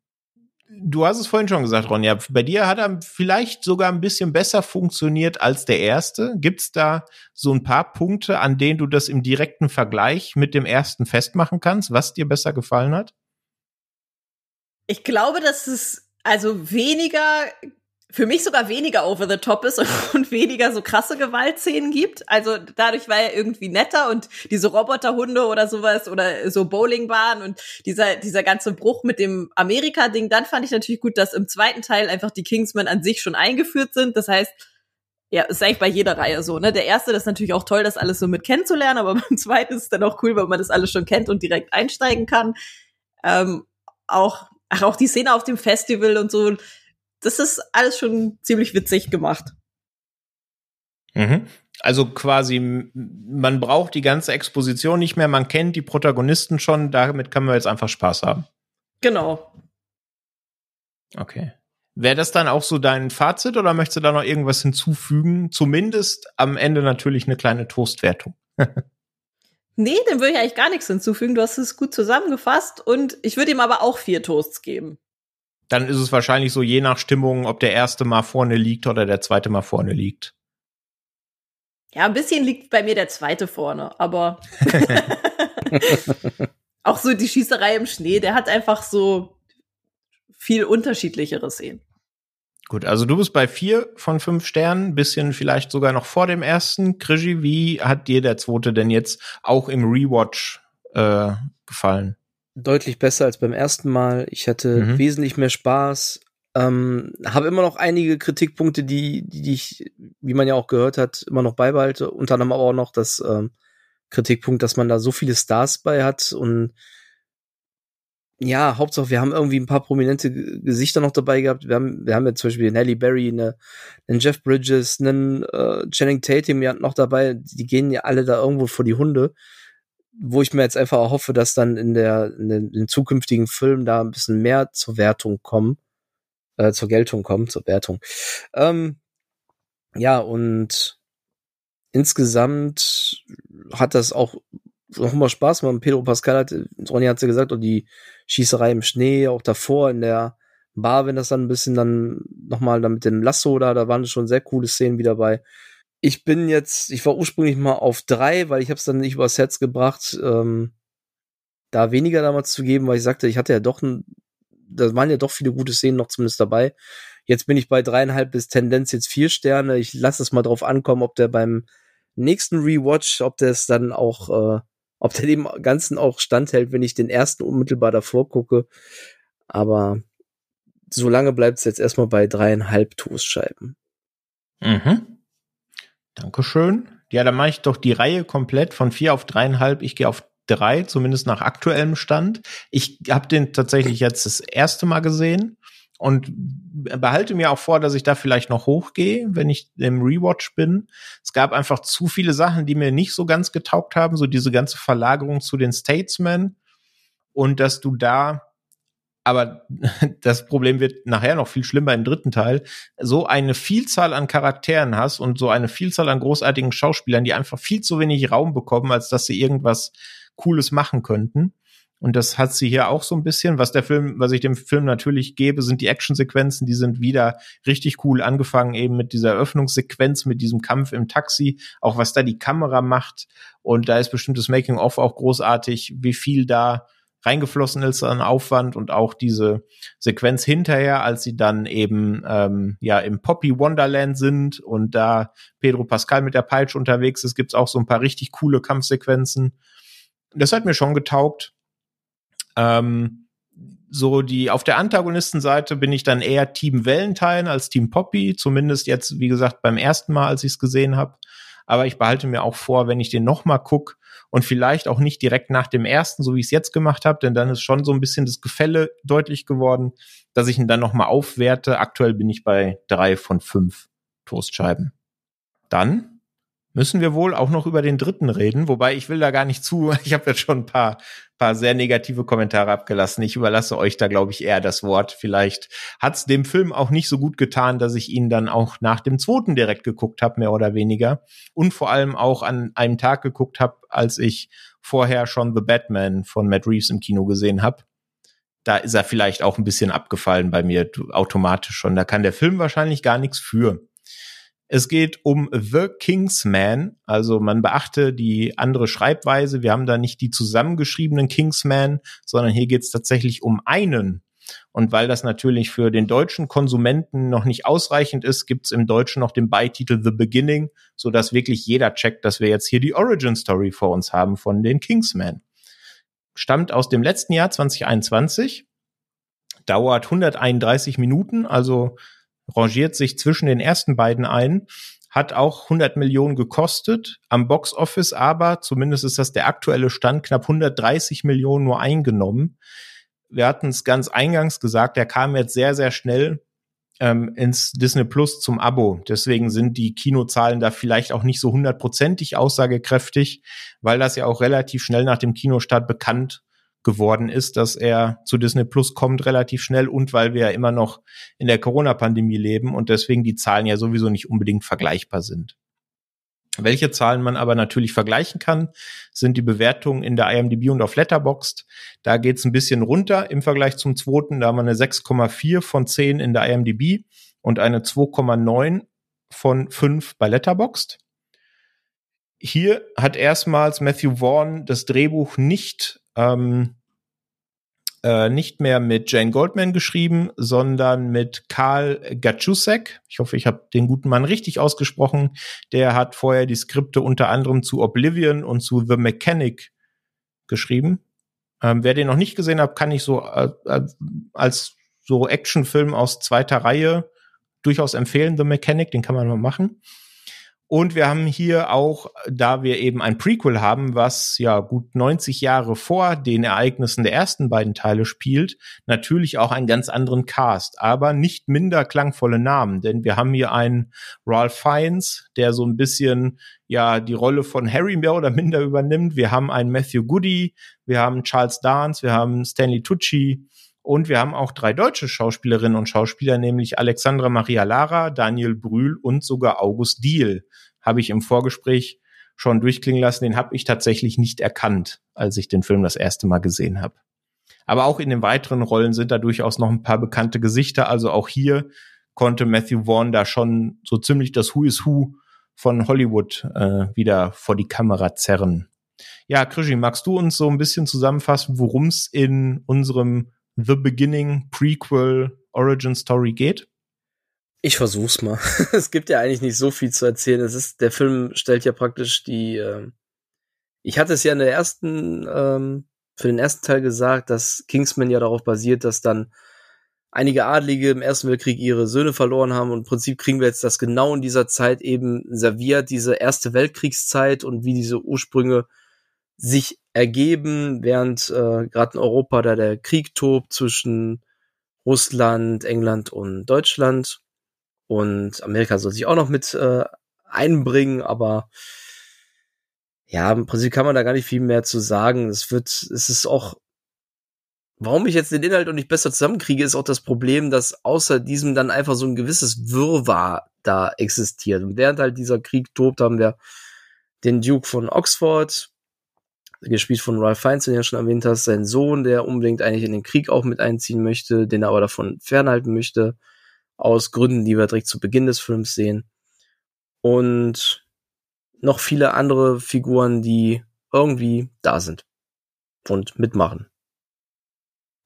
Du hast es vorhin schon gesagt, Ron, ja, bei dir hat er vielleicht sogar ein bisschen besser funktioniert als der erste. Gibt's da so ein paar Punkte, an denen du das im direkten Vergleich mit dem ersten festmachen kannst, was dir besser gefallen hat? Ich glaube, dass es also weniger für mich sogar weniger over the top ist und weniger so krasse Gewaltszenen gibt. Also dadurch war er irgendwie netter und diese Roboterhunde oder sowas oder so Bowlingbahn und dieser, dieser ganze Bruch mit dem Amerika-Ding, dann fand ich natürlich gut, dass im zweiten Teil einfach die Kingsmen an sich schon eingeführt sind. Das heißt, ja, ist eigentlich bei jeder Reihe so, ne? Der erste, das ist natürlich auch toll, das alles so mit kennenzulernen, aber beim zweiten ist es dann auch cool, weil man das alles schon kennt und direkt einsteigen kann. Ähm, auch, ach, auch die Szene auf dem Festival und so, das ist alles schon ziemlich witzig gemacht. Mhm. Also quasi, man braucht die ganze Exposition nicht mehr, man kennt die Protagonisten schon, damit kann man jetzt einfach Spaß haben. Genau. Okay. Wäre das dann auch so dein Fazit oder möchtest du da noch irgendwas hinzufügen? Zumindest am Ende natürlich eine kleine Toastwertung. nee, dem würde ich eigentlich gar nichts hinzufügen. Du hast es gut zusammengefasst und ich würde ihm aber auch vier Toasts geben dann ist es wahrscheinlich so je nach Stimmung, ob der erste mal vorne liegt oder der zweite mal vorne liegt. Ja, ein bisschen liegt bei mir der zweite vorne, aber auch so die Schießerei im Schnee, der hat einfach so viel unterschiedlichere Szenen. Gut, also du bist bei vier von fünf Sternen, bisschen vielleicht sogar noch vor dem ersten. Krischi, wie hat dir der zweite denn jetzt auch im Rewatch äh, gefallen? Deutlich besser als beim ersten Mal. Ich hatte mhm. wesentlich mehr Spaß. Ähm, habe immer noch einige Kritikpunkte, die, die, ich, wie man ja auch gehört hat, immer noch beibehalte. Unter anderem aber auch noch das ähm, Kritikpunkt, dass man da so viele Stars bei hat und ja, Hauptsache, wir haben irgendwie ein paar prominente Gesichter noch dabei gehabt. Wir haben, wir haben ja zum Beispiel einen Halle Berry, eine, einen Jeff Bridges, einen äh, Channing Tatum ja noch dabei. Die gehen ja alle da irgendwo vor die Hunde wo ich mir jetzt einfach hoffe, dass dann in der in den, in den zukünftigen Filmen da ein bisschen mehr zur Wertung kommen, äh, zur Geltung kommen, zur Wertung. Ähm, ja, und insgesamt hat das auch noch mal Spaß gemacht. Pedro Pascal hat, Ronny hat ja gesagt, und die Schießerei im Schnee, auch davor in der Bar, wenn das dann ein bisschen dann noch mal dann mit dem Lasso da, da waren schon sehr coole Szenen wieder dabei ich bin jetzt, ich war ursprünglich mal auf drei, weil ich habe es dann nicht übers Herz gebracht, ähm, da weniger damals zu geben, weil ich sagte, ich hatte ja doch, ein, da waren ja doch viele gute Szenen noch zumindest dabei. Jetzt bin ich bei dreieinhalb bis Tendenz jetzt vier Sterne. Ich lasse es mal drauf ankommen, ob der beim nächsten Rewatch, ob der es dann auch, äh, ob der dem Ganzen auch standhält, wenn ich den ersten unmittelbar davor gucke. Aber solange bleibt es jetzt erstmal bei dreieinhalb Toastscheiben. Mhm. Dankeschön. Ja, dann mache ich doch die Reihe komplett von vier auf dreieinhalb. Ich gehe auf drei, zumindest nach aktuellem Stand. Ich habe den tatsächlich jetzt das erste Mal gesehen und behalte mir auch vor, dass ich da vielleicht noch hochgehe, wenn ich im Rewatch bin. Es gab einfach zu viele Sachen, die mir nicht so ganz getaugt haben, so diese ganze Verlagerung zu den Statesmen und dass du da aber das Problem wird nachher noch viel schlimmer im dritten Teil, so eine Vielzahl an Charakteren hast und so eine Vielzahl an großartigen Schauspielern, die einfach viel zu wenig Raum bekommen, als dass sie irgendwas Cooles machen könnten. Und das hat sie hier auch so ein bisschen. Was der Film, was ich dem Film natürlich gebe, sind die Actionsequenzen. Die sind wieder richtig cool angefangen, eben mit dieser Eröffnungssequenz, mit diesem Kampf im Taxi. Auch was da die Kamera macht. Und da ist bestimmtes Making-of auch großartig, wie viel da reingeflossen ist an Aufwand und auch diese Sequenz hinterher, als sie dann eben ähm, ja im Poppy Wonderland sind und da Pedro Pascal mit der Peitsche unterwegs ist, gibt's auch so ein paar richtig coole Kampfsequenzen. Das hat mir schon getaugt. Ähm, so die auf der Antagonistenseite bin ich dann eher Team Valentine als Team Poppy, zumindest jetzt wie gesagt beim ersten Mal, als ich es gesehen habe. Aber ich behalte mir auch vor, wenn ich den noch mal guck, und vielleicht auch nicht direkt nach dem ersten, so wie ich es jetzt gemacht habe, denn dann ist schon so ein bisschen das Gefälle deutlich geworden, dass ich ihn dann nochmal aufwerte. Aktuell bin ich bei drei von fünf Toastscheiben. Dann müssen wir wohl auch noch über den dritten reden, wobei ich will da gar nicht zu, ich habe jetzt schon ein paar, paar sehr negative Kommentare abgelassen. Ich überlasse euch da, glaube ich, eher das Wort. Vielleicht hat es dem Film auch nicht so gut getan, dass ich ihn dann auch nach dem zweiten direkt geguckt habe, mehr oder weniger. Und vor allem auch an einem Tag geguckt habe, als ich vorher schon The Batman von Matt Reeves im Kino gesehen habe. Da ist er vielleicht auch ein bisschen abgefallen bei mir automatisch schon. Da kann der Film wahrscheinlich gar nichts für. Es geht um The Kingsman. Also man beachte die andere Schreibweise. Wir haben da nicht die zusammengeschriebenen Kingsman, sondern hier geht es tatsächlich um einen. Und weil das natürlich für den deutschen Konsumenten noch nicht ausreichend ist, gibt es im Deutschen noch den Beititel The Beginning, so dass wirklich jeder checkt, dass wir jetzt hier die Origin Story vor uns haben von den Kingsman. Stammt aus dem letzten Jahr 2021, dauert 131 Minuten, also rangiert sich zwischen den ersten beiden ein, hat auch 100 Millionen gekostet am Box Office, aber zumindest ist das der aktuelle Stand, knapp 130 Millionen nur eingenommen. Wir hatten es ganz eingangs gesagt, der kam jetzt sehr, sehr schnell ähm, ins Disney Plus zum Abo. Deswegen sind die Kinozahlen da vielleicht auch nicht so hundertprozentig aussagekräftig, weil das ja auch relativ schnell nach dem Kinostart bekannt geworden ist, dass er zu Disney Plus kommt relativ schnell und weil wir ja immer noch in der Corona-Pandemie leben und deswegen die Zahlen ja sowieso nicht unbedingt vergleichbar sind. Welche Zahlen man aber natürlich vergleichen kann, sind die Bewertungen in der IMDb und auf Letterboxd. Da geht's ein bisschen runter im Vergleich zum zweiten. Da haben wir eine 6,4 von 10 in der IMDb und eine 2,9 von 5 bei Letterboxd. Hier hat erstmals Matthew Vaughn das Drehbuch nicht ähm, äh, nicht mehr mit Jane Goldman geschrieben, sondern mit Karl Gachusek. Ich hoffe, ich habe den guten Mann richtig ausgesprochen. Der hat vorher die Skripte unter anderem zu Oblivion und zu The Mechanic geschrieben. Ähm, wer den noch nicht gesehen hat, kann ich so äh, äh als so Actionfilm aus zweiter Reihe durchaus empfehlen. The Mechanic, den kann man mal machen. Und wir haben hier auch, da wir eben ein Prequel haben, was ja gut 90 Jahre vor den Ereignissen der ersten beiden Teile spielt, natürlich auch einen ganz anderen Cast, aber nicht minder klangvolle Namen, denn wir haben hier einen Ralph Fiennes, der so ein bisschen ja die Rolle von Harry mehr oder minder übernimmt. Wir haben einen Matthew Goody, wir haben Charles Dance, wir haben Stanley Tucci, und wir haben auch drei deutsche Schauspielerinnen und Schauspieler, nämlich Alexandra Maria Lara, Daniel Brühl und sogar August Diehl. Habe ich im Vorgespräch schon durchklingen lassen. Den habe ich tatsächlich nicht erkannt, als ich den Film das erste Mal gesehen habe. Aber auch in den weiteren Rollen sind da durchaus noch ein paar bekannte Gesichter. Also auch hier konnte Matthew Vaughn da schon so ziemlich das Who is Who von Hollywood äh, wieder vor die Kamera zerren. Ja, Krischi, magst du uns so ein bisschen zusammenfassen, worum es in unserem The Beginning Prequel Origin Story geht? Ich versuch's mal. es gibt ja eigentlich nicht so viel zu erzählen. Es ist, der Film stellt ja praktisch die, äh, ich hatte es ja in der ersten, ähm, für den ersten Teil gesagt, dass Kingsman ja darauf basiert, dass dann einige Adlige im Ersten Weltkrieg ihre Söhne verloren haben und im Prinzip kriegen wir jetzt das genau in dieser Zeit eben serviert, diese Erste Weltkriegszeit und wie diese Ursprünge sich ergeben, während äh, gerade in Europa da der Krieg tobt zwischen Russland, England und Deutschland. Und Amerika soll sich auch noch mit äh, einbringen, aber ja, im Prinzip kann man da gar nicht viel mehr zu sagen. Es wird, es ist auch warum ich jetzt den Inhalt noch nicht besser zusammenkriege, ist auch das Problem, dass außer diesem dann einfach so ein gewisses Wirrwarr da existiert. Und während halt dieser Krieg tobt, haben wir den Duke von Oxford, gespielt von Ralph Fiennes, den du ja schon erwähnt hast, sein Sohn, der unbedingt eigentlich in den Krieg auch mit einziehen möchte, den er aber davon fernhalten möchte, aus Gründen, die wir direkt zu Beginn des Films sehen. Und noch viele andere Figuren, die irgendwie da sind und mitmachen.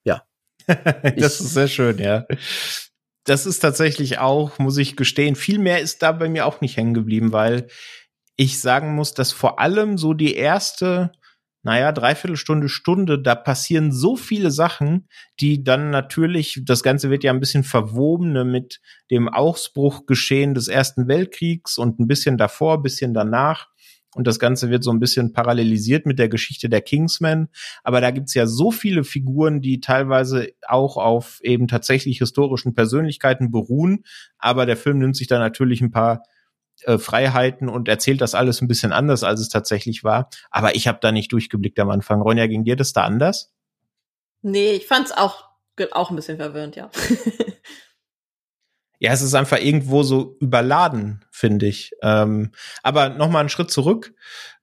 Ja. das ist sehr schön, ja. Das ist tatsächlich auch, muss ich gestehen, viel mehr ist da bei mir auch nicht hängen geblieben, weil ich sagen muss, dass vor allem so die erste naja, Dreiviertelstunde, Stunde, da passieren so viele Sachen, die dann natürlich, das Ganze wird ja ein bisschen verwobene mit dem Ausbruchgeschehen des Ersten Weltkriegs und ein bisschen davor, ein bisschen danach. Und das Ganze wird so ein bisschen parallelisiert mit der Geschichte der Kingsmen. Aber da gibt's ja so viele Figuren, die teilweise auch auf eben tatsächlich historischen Persönlichkeiten beruhen. Aber der Film nimmt sich da natürlich ein paar äh, Freiheiten und erzählt das alles ein bisschen anders, als es tatsächlich war. Aber ich habe da nicht durchgeblickt am Anfang. Ronja, ging dir das da anders? Nee, ich fand's auch, auch ein bisschen verwirrend, ja. ja, es ist einfach irgendwo so überladen, finde ich. Ähm, aber noch mal einen Schritt zurück.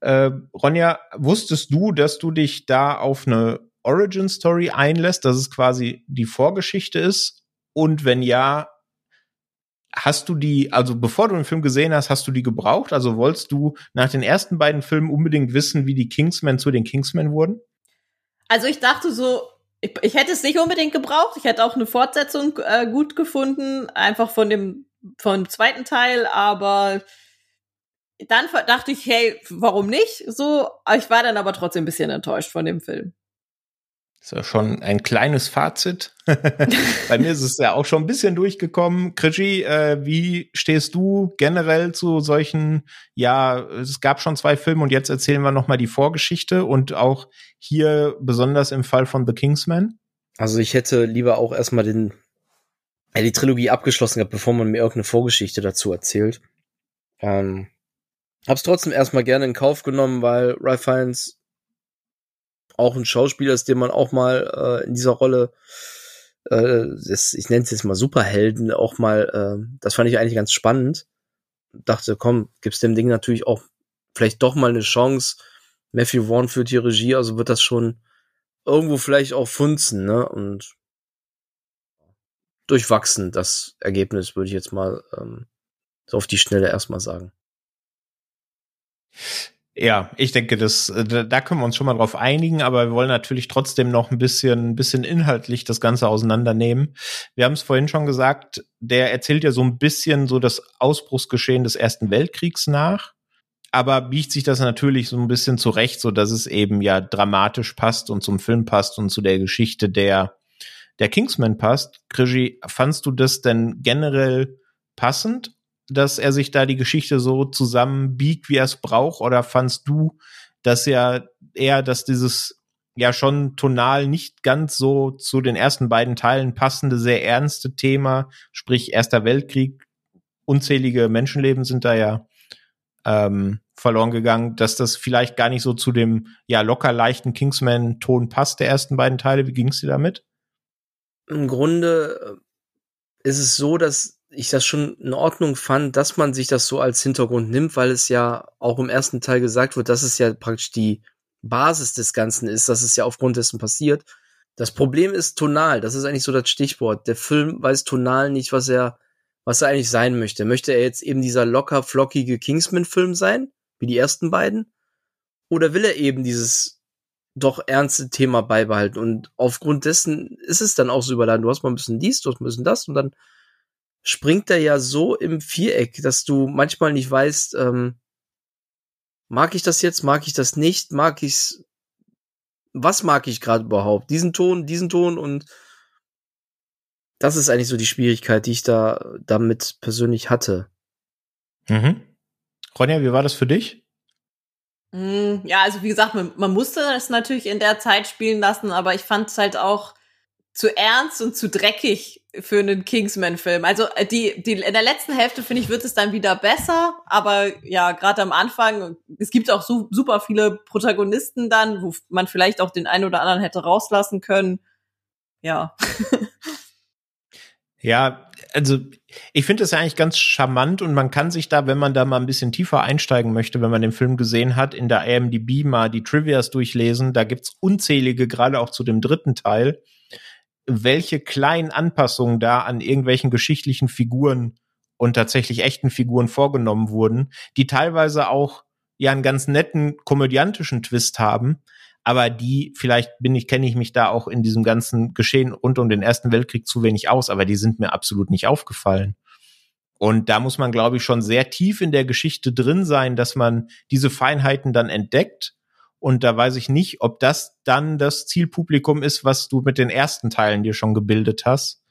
Äh, Ronja, wusstest du, dass du dich da auf eine Origin Story einlässt, dass es quasi die Vorgeschichte ist? Und wenn ja, Hast du die, also bevor du den Film gesehen hast, hast du die gebraucht? Also wolltest du nach den ersten beiden Filmen unbedingt wissen, wie die Kingsmen zu den Kingsmen wurden? Also ich dachte so, ich, ich hätte es nicht unbedingt gebraucht. Ich hätte auch eine Fortsetzung äh, gut gefunden, einfach von dem, von dem zweiten Teil, aber dann dachte ich, hey, warum nicht? So, ich war dann aber trotzdem ein bisschen enttäuscht von dem Film. Ist ja schon ein kleines Fazit. Bei mir ist es ja auch schon ein bisschen durchgekommen. Krigi, äh, wie stehst du generell zu solchen, ja, es gab schon zwei Filme und jetzt erzählen wir nochmal die Vorgeschichte und auch hier besonders im Fall von The Kingsman? Also ich hätte lieber auch erstmal den, äh, die Trilogie abgeschlossen gehabt, bevor man mir irgendeine Vorgeschichte dazu erzählt. Ähm, hab's trotzdem erstmal gerne in Kauf genommen, weil Ralph Fiennes auch ein Schauspieler ist, den man auch mal äh, in dieser Rolle, äh, das, ich nenne es jetzt mal Superhelden, auch mal, äh, das fand ich eigentlich ganz spannend. Dachte, komm, gibt's dem Ding natürlich auch vielleicht doch mal eine Chance. Matthew Vaughn führt die Regie, also wird das schon irgendwo vielleicht auch funzen, ne? Und durchwachsen, das Ergebnis, würde ich jetzt mal ähm, so auf die Schnelle erstmal sagen. Ja, ich denke, das, äh, da können wir uns schon mal drauf einigen, aber wir wollen natürlich trotzdem noch ein bisschen, ein bisschen inhaltlich das Ganze auseinandernehmen. Wir haben es vorhin schon gesagt, der erzählt ja so ein bisschen so das Ausbruchsgeschehen des Ersten Weltkriegs nach, aber biegt sich das natürlich so ein bisschen zurecht, so dass es eben ja dramatisch passt und zum Film passt und zu der Geschichte der, der Kingsman passt. Krigi, fandst du das denn generell passend dass er sich da die Geschichte so zusammenbiegt, wie er es braucht? Oder fandst du, dass er eher, dass dieses ja schon tonal nicht ganz so zu den ersten beiden Teilen passende, sehr ernste Thema, sprich Erster Weltkrieg, unzählige Menschenleben sind da ja ähm, verloren gegangen, dass das vielleicht gar nicht so zu dem ja locker leichten Kingsman-Ton passt der ersten beiden Teile. Wie ging es dir damit? Im Grunde äh, ist es so, dass ich das schon in Ordnung fand, dass man sich das so als Hintergrund nimmt, weil es ja auch im ersten Teil gesagt wird, dass es ja praktisch die Basis des Ganzen ist, dass es ja aufgrund dessen passiert. Das Problem ist tonal, das ist eigentlich so das Stichwort. Der Film weiß tonal nicht, was er, was er eigentlich sein möchte. Möchte er jetzt eben dieser locker flockige Kingsman-Film sein, wie die ersten beiden? Oder will er eben dieses doch ernste Thema beibehalten? Und aufgrund dessen ist es dann auch so überladen. Du hast mal ein bisschen dies, du hast ein bisschen das und dann springt er ja so im Viereck, dass du manchmal nicht weißt, ähm, mag ich das jetzt, mag ich das nicht, mag ich's, was mag ich gerade überhaupt? Diesen Ton, diesen Ton und das ist eigentlich so die Schwierigkeit, die ich da damit persönlich hatte. Mhm. Ronja, wie war das für dich? Mm, ja, also wie gesagt, man, man musste das natürlich in der Zeit spielen lassen, aber ich fand es halt auch zu ernst und zu dreckig für einen Kingsman-Film. Also äh, die, die in der letzten Hälfte finde ich wird es dann wieder besser, aber ja, gerade am Anfang es gibt auch su super viele Protagonisten dann, wo man vielleicht auch den einen oder anderen hätte rauslassen können. ja. Ja, also ich finde das ja eigentlich ganz charmant und man kann sich da, wenn man da mal ein bisschen tiefer einsteigen möchte, wenn man den Film gesehen hat, in der IMDb mal die Trivias durchlesen. Da gibt's unzählige, gerade auch zu dem dritten Teil, welche kleinen Anpassungen da an irgendwelchen geschichtlichen Figuren und tatsächlich echten Figuren vorgenommen wurden, die teilweise auch ja einen ganz netten komödiantischen Twist haben, aber die, vielleicht bin ich, kenne ich mich da auch in diesem ganzen Geschehen rund um den Ersten Weltkrieg zu wenig aus, aber die sind mir absolut nicht aufgefallen. Und da muss man, glaube ich, schon sehr tief in der Geschichte drin sein, dass man diese Feinheiten dann entdeckt. Und da weiß ich nicht, ob das dann das Zielpublikum ist, was du mit den ersten Teilen dir schon gebildet hast.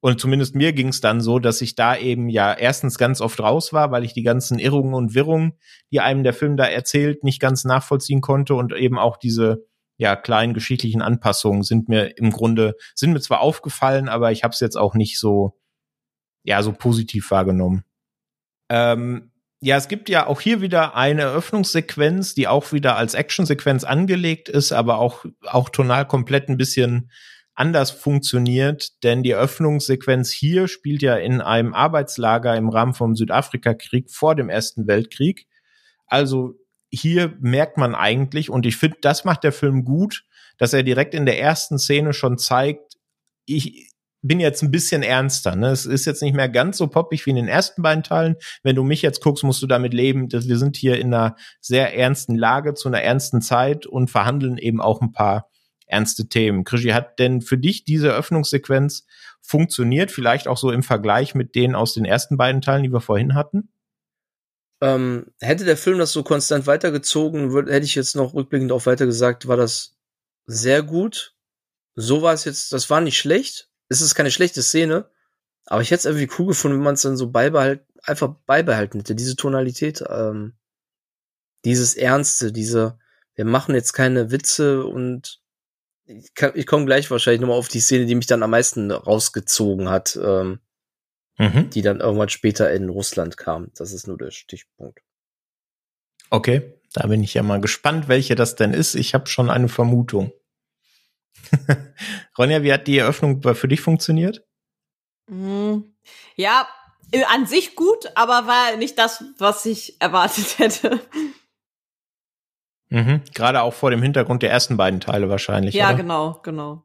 Und zumindest mir ging es dann so, dass ich da eben ja erstens ganz oft raus war, weil ich die ganzen Irrungen und Wirrungen, die einem der Film da erzählt, nicht ganz nachvollziehen konnte und eben auch diese ja kleinen geschichtlichen Anpassungen sind mir im Grunde sind mir zwar aufgefallen, aber ich habe es jetzt auch nicht so ja so positiv wahrgenommen. Ähm, ja, es gibt ja auch hier wieder eine Eröffnungssequenz, die auch wieder als Actionsequenz angelegt ist, aber auch auch tonal komplett ein bisschen anders funktioniert, denn die Eröffnungssequenz hier spielt ja in einem Arbeitslager im Rahmen vom Südafrika-Krieg vor dem Ersten Weltkrieg. Also hier merkt man eigentlich, und ich finde, das macht der Film gut, dass er direkt in der ersten Szene schon zeigt, ich bin jetzt ein bisschen ernster. Ne? Es ist jetzt nicht mehr ganz so poppig wie in den ersten beiden Teilen. Wenn du mich jetzt guckst, musst du damit leben, dass wir sind hier in einer sehr ernsten Lage zu einer ernsten Zeit und verhandeln eben auch ein paar ernste Themen. Krischi, hat denn für dich diese Öffnungssequenz funktioniert? Vielleicht auch so im Vergleich mit denen aus den ersten beiden Teilen, die wir vorhin hatten? Ähm, hätte der Film das so konstant weitergezogen, würd, hätte ich jetzt noch rückblickend auch weiter gesagt, war das sehr gut. So war es jetzt, das war nicht schlecht. Es ist keine schlechte Szene, aber ich hätte es irgendwie cool gefunden, wenn man es dann so beibehalten, einfach beibehalten hätte, diese Tonalität, ähm, dieses Ernste, diese, wir machen jetzt keine Witze und ich, ich komme gleich wahrscheinlich nochmal auf die Szene, die mich dann am meisten rausgezogen hat, ähm, mhm. die dann irgendwann später in Russland kam. Das ist nur der Stichpunkt. Okay, da bin ich ja mal gespannt, welche das denn ist. Ich habe schon eine Vermutung. Ronja, wie hat die Eröffnung für dich funktioniert? Mm, ja, an sich gut, aber war nicht das, was ich erwartet hätte. Mhm. Gerade auch vor dem Hintergrund der ersten beiden Teile wahrscheinlich. Ja, oder? genau, genau.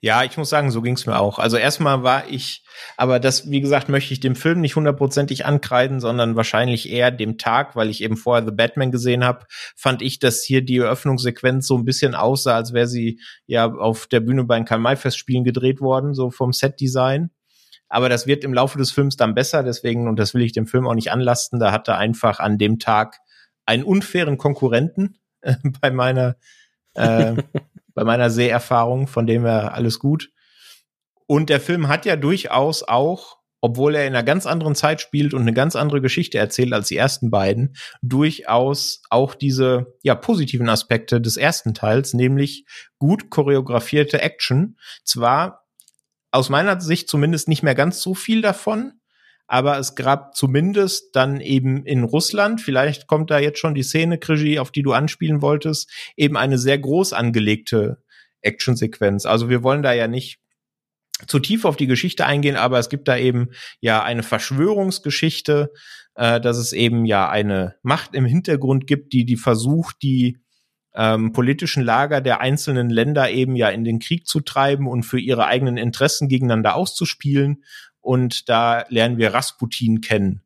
Ja, ich muss sagen, so ging's mir auch. Also erstmal war ich, aber das, wie gesagt, möchte ich dem Film nicht hundertprozentig ankreiden, sondern wahrscheinlich eher dem Tag, weil ich eben vorher The Batman gesehen habe, fand ich, dass hier die Eröffnungssequenz so ein bisschen aussah, als wäre sie ja auf der Bühne bei den Karl-May-Festspielen gedreht worden, so vom Set-Design. Aber das wird im Laufe des Films dann besser, deswegen, und das will ich dem Film auch nicht anlasten, da hat er einfach an dem Tag einen unfairen Konkurrenten äh, bei meiner äh, bei meiner Seherfahrung, von dem her alles gut. Und der Film hat ja durchaus auch, obwohl er in einer ganz anderen Zeit spielt und eine ganz andere Geschichte erzählt als die ersten beiden, durchaus auch diese ja positiven Aspekte des ersten Teils, nämlich gut choreografierte Action. Zwar aus meiner Sicht zumindest nicht mehr ganz so viel davon, aber es gab zumindest dann eben in Russland, vielleicht kommt da jetzt schon die Szene, Krigi, auf die du anspielen wolltest, eben eine sehr groß angelegte Actionsequenz. Also wir wollen da ja nicht zu tief auf die Geschichte eingehen, aber es gibt da eben ja eine Verschwörungsgeschichte, äh, dass es eben ja eine Macht im Hintergrund gibt, die die versucht, die ähm, politischen Lager der einzelnen Länder eben ja in den Krieg zu treiben und für ihre eigenen Interessen gegeneinander auszuspielen und da lernen wir Rasputin kennen.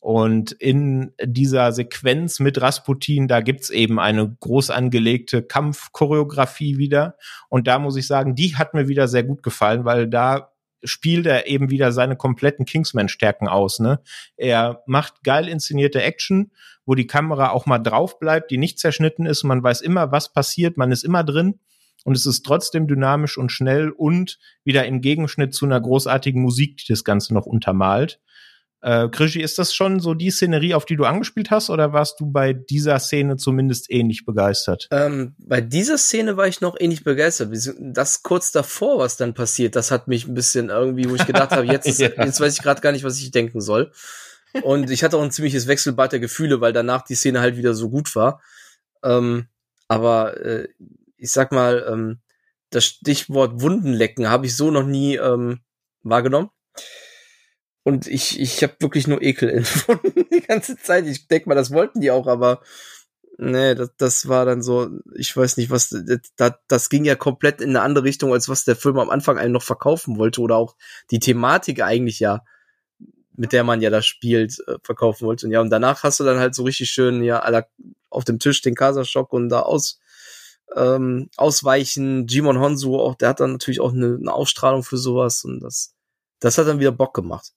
Und in dieser Sequenz mit Rasputin, da gibt's eben eine groß angelegte Kampfchoreografie wieder. Und da muss ich sagen, die hat mir wieder sehr gut gefallen, weil da spielt er eben wieder seine kompletten Kingsman-Stärken aus. Ne? Er macht geil inszenierte Action, wo die Kamera auch mal drauf bleibt, die nicht zerschnitten ist. Man weiß immer, was passiert, man ist immer drin und es ist trotzdem dynamisch und schnell und wieder im Gegenschnitt zu einer großartigen Musik, die das Ganze noch untermalt. Äh, Krischi, ist das schon so die Szenerie, auf die du angespielt hast, oder warst du bei dieser Szene zumindest ähnlich begeistert? Ähm, bei dieser Szene war ich noch ähnlich begeistert. Das kurz davor, was dann passiert, das hat mich ein bisschen irgendwie, wo ich gedacht habe, jetzt, ist, ja. jetzt weiß ich gerade gar nicht, was ich denken soll. Und ich hatte auch ein ziemliches Wechselbad der Gefühle, weil danach die Szene halt wieder so gut war. Ähm, aber äh, ich sag mal, ähm, das Stichwort Wundenlecken habe ich so noch nie ähm, wahrgenommen. Und ich, ich habe wirklich nur Ekel empfunden die ganze Zeit. Ich denke mal, das wollten die auch, aber nee, das, das war dann so, ich weiß nicht, was, das, das ging ja komplett in eine andere Richtung, als was der Film am Anfang einem noch verkaufen wollte oder auch die Thematik eigentlich ja, mit der man ja da spielt, äh, verkaufen wollte. Und ja, und danach hast du dann halt so richtig schön, ja, auf dem Tisch den Kasaschock und da aus, ähm, ausweichen. Jimon Honsu, auch, der hat dann natürlich auch eine, eine Ausstrahlung für sowas und das, das hat dann wieder Bock gemacht.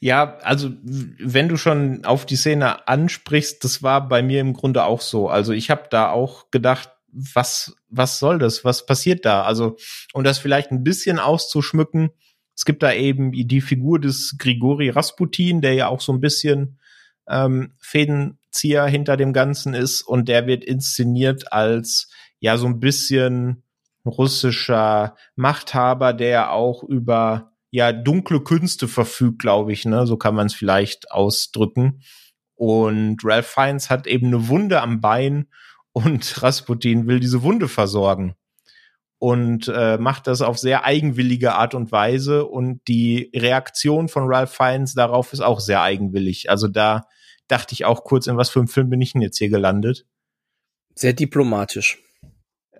Ja, also wenn du schon auf die Szene ansprichst, das war bei mir im Grunde auch so. Also ich habe da auch gedacht, was was soll das? Was passiert da? Also um das vielleicht ein bisschen auszuschmücken, es gibt da eben die Figur des Grigori Rasputin, der ja auch so ein bisschen ähm, Fädenzieher hinter dem Ganzen ist und der wird inszeniert als ja so ein bisschen russischer Machthaber, der auch über ja dunkle Künste verfügt, glaube ich, ne? So kann man es vielleicht ausdrücken. Und Ralph Fiennes hat eben eine Wunde am Bein und Rasputin will diese Wunde versorgen und äh, macht das auf sehr eigenwillige Art und Weise und die Reaktion von Ralph Fiennes darauf ist auch sehr eigenwillig. Also da dachte ich auch kurz, in was für einem Film bin ich denn jetzt hier gelandet? Sehr diplomatisch.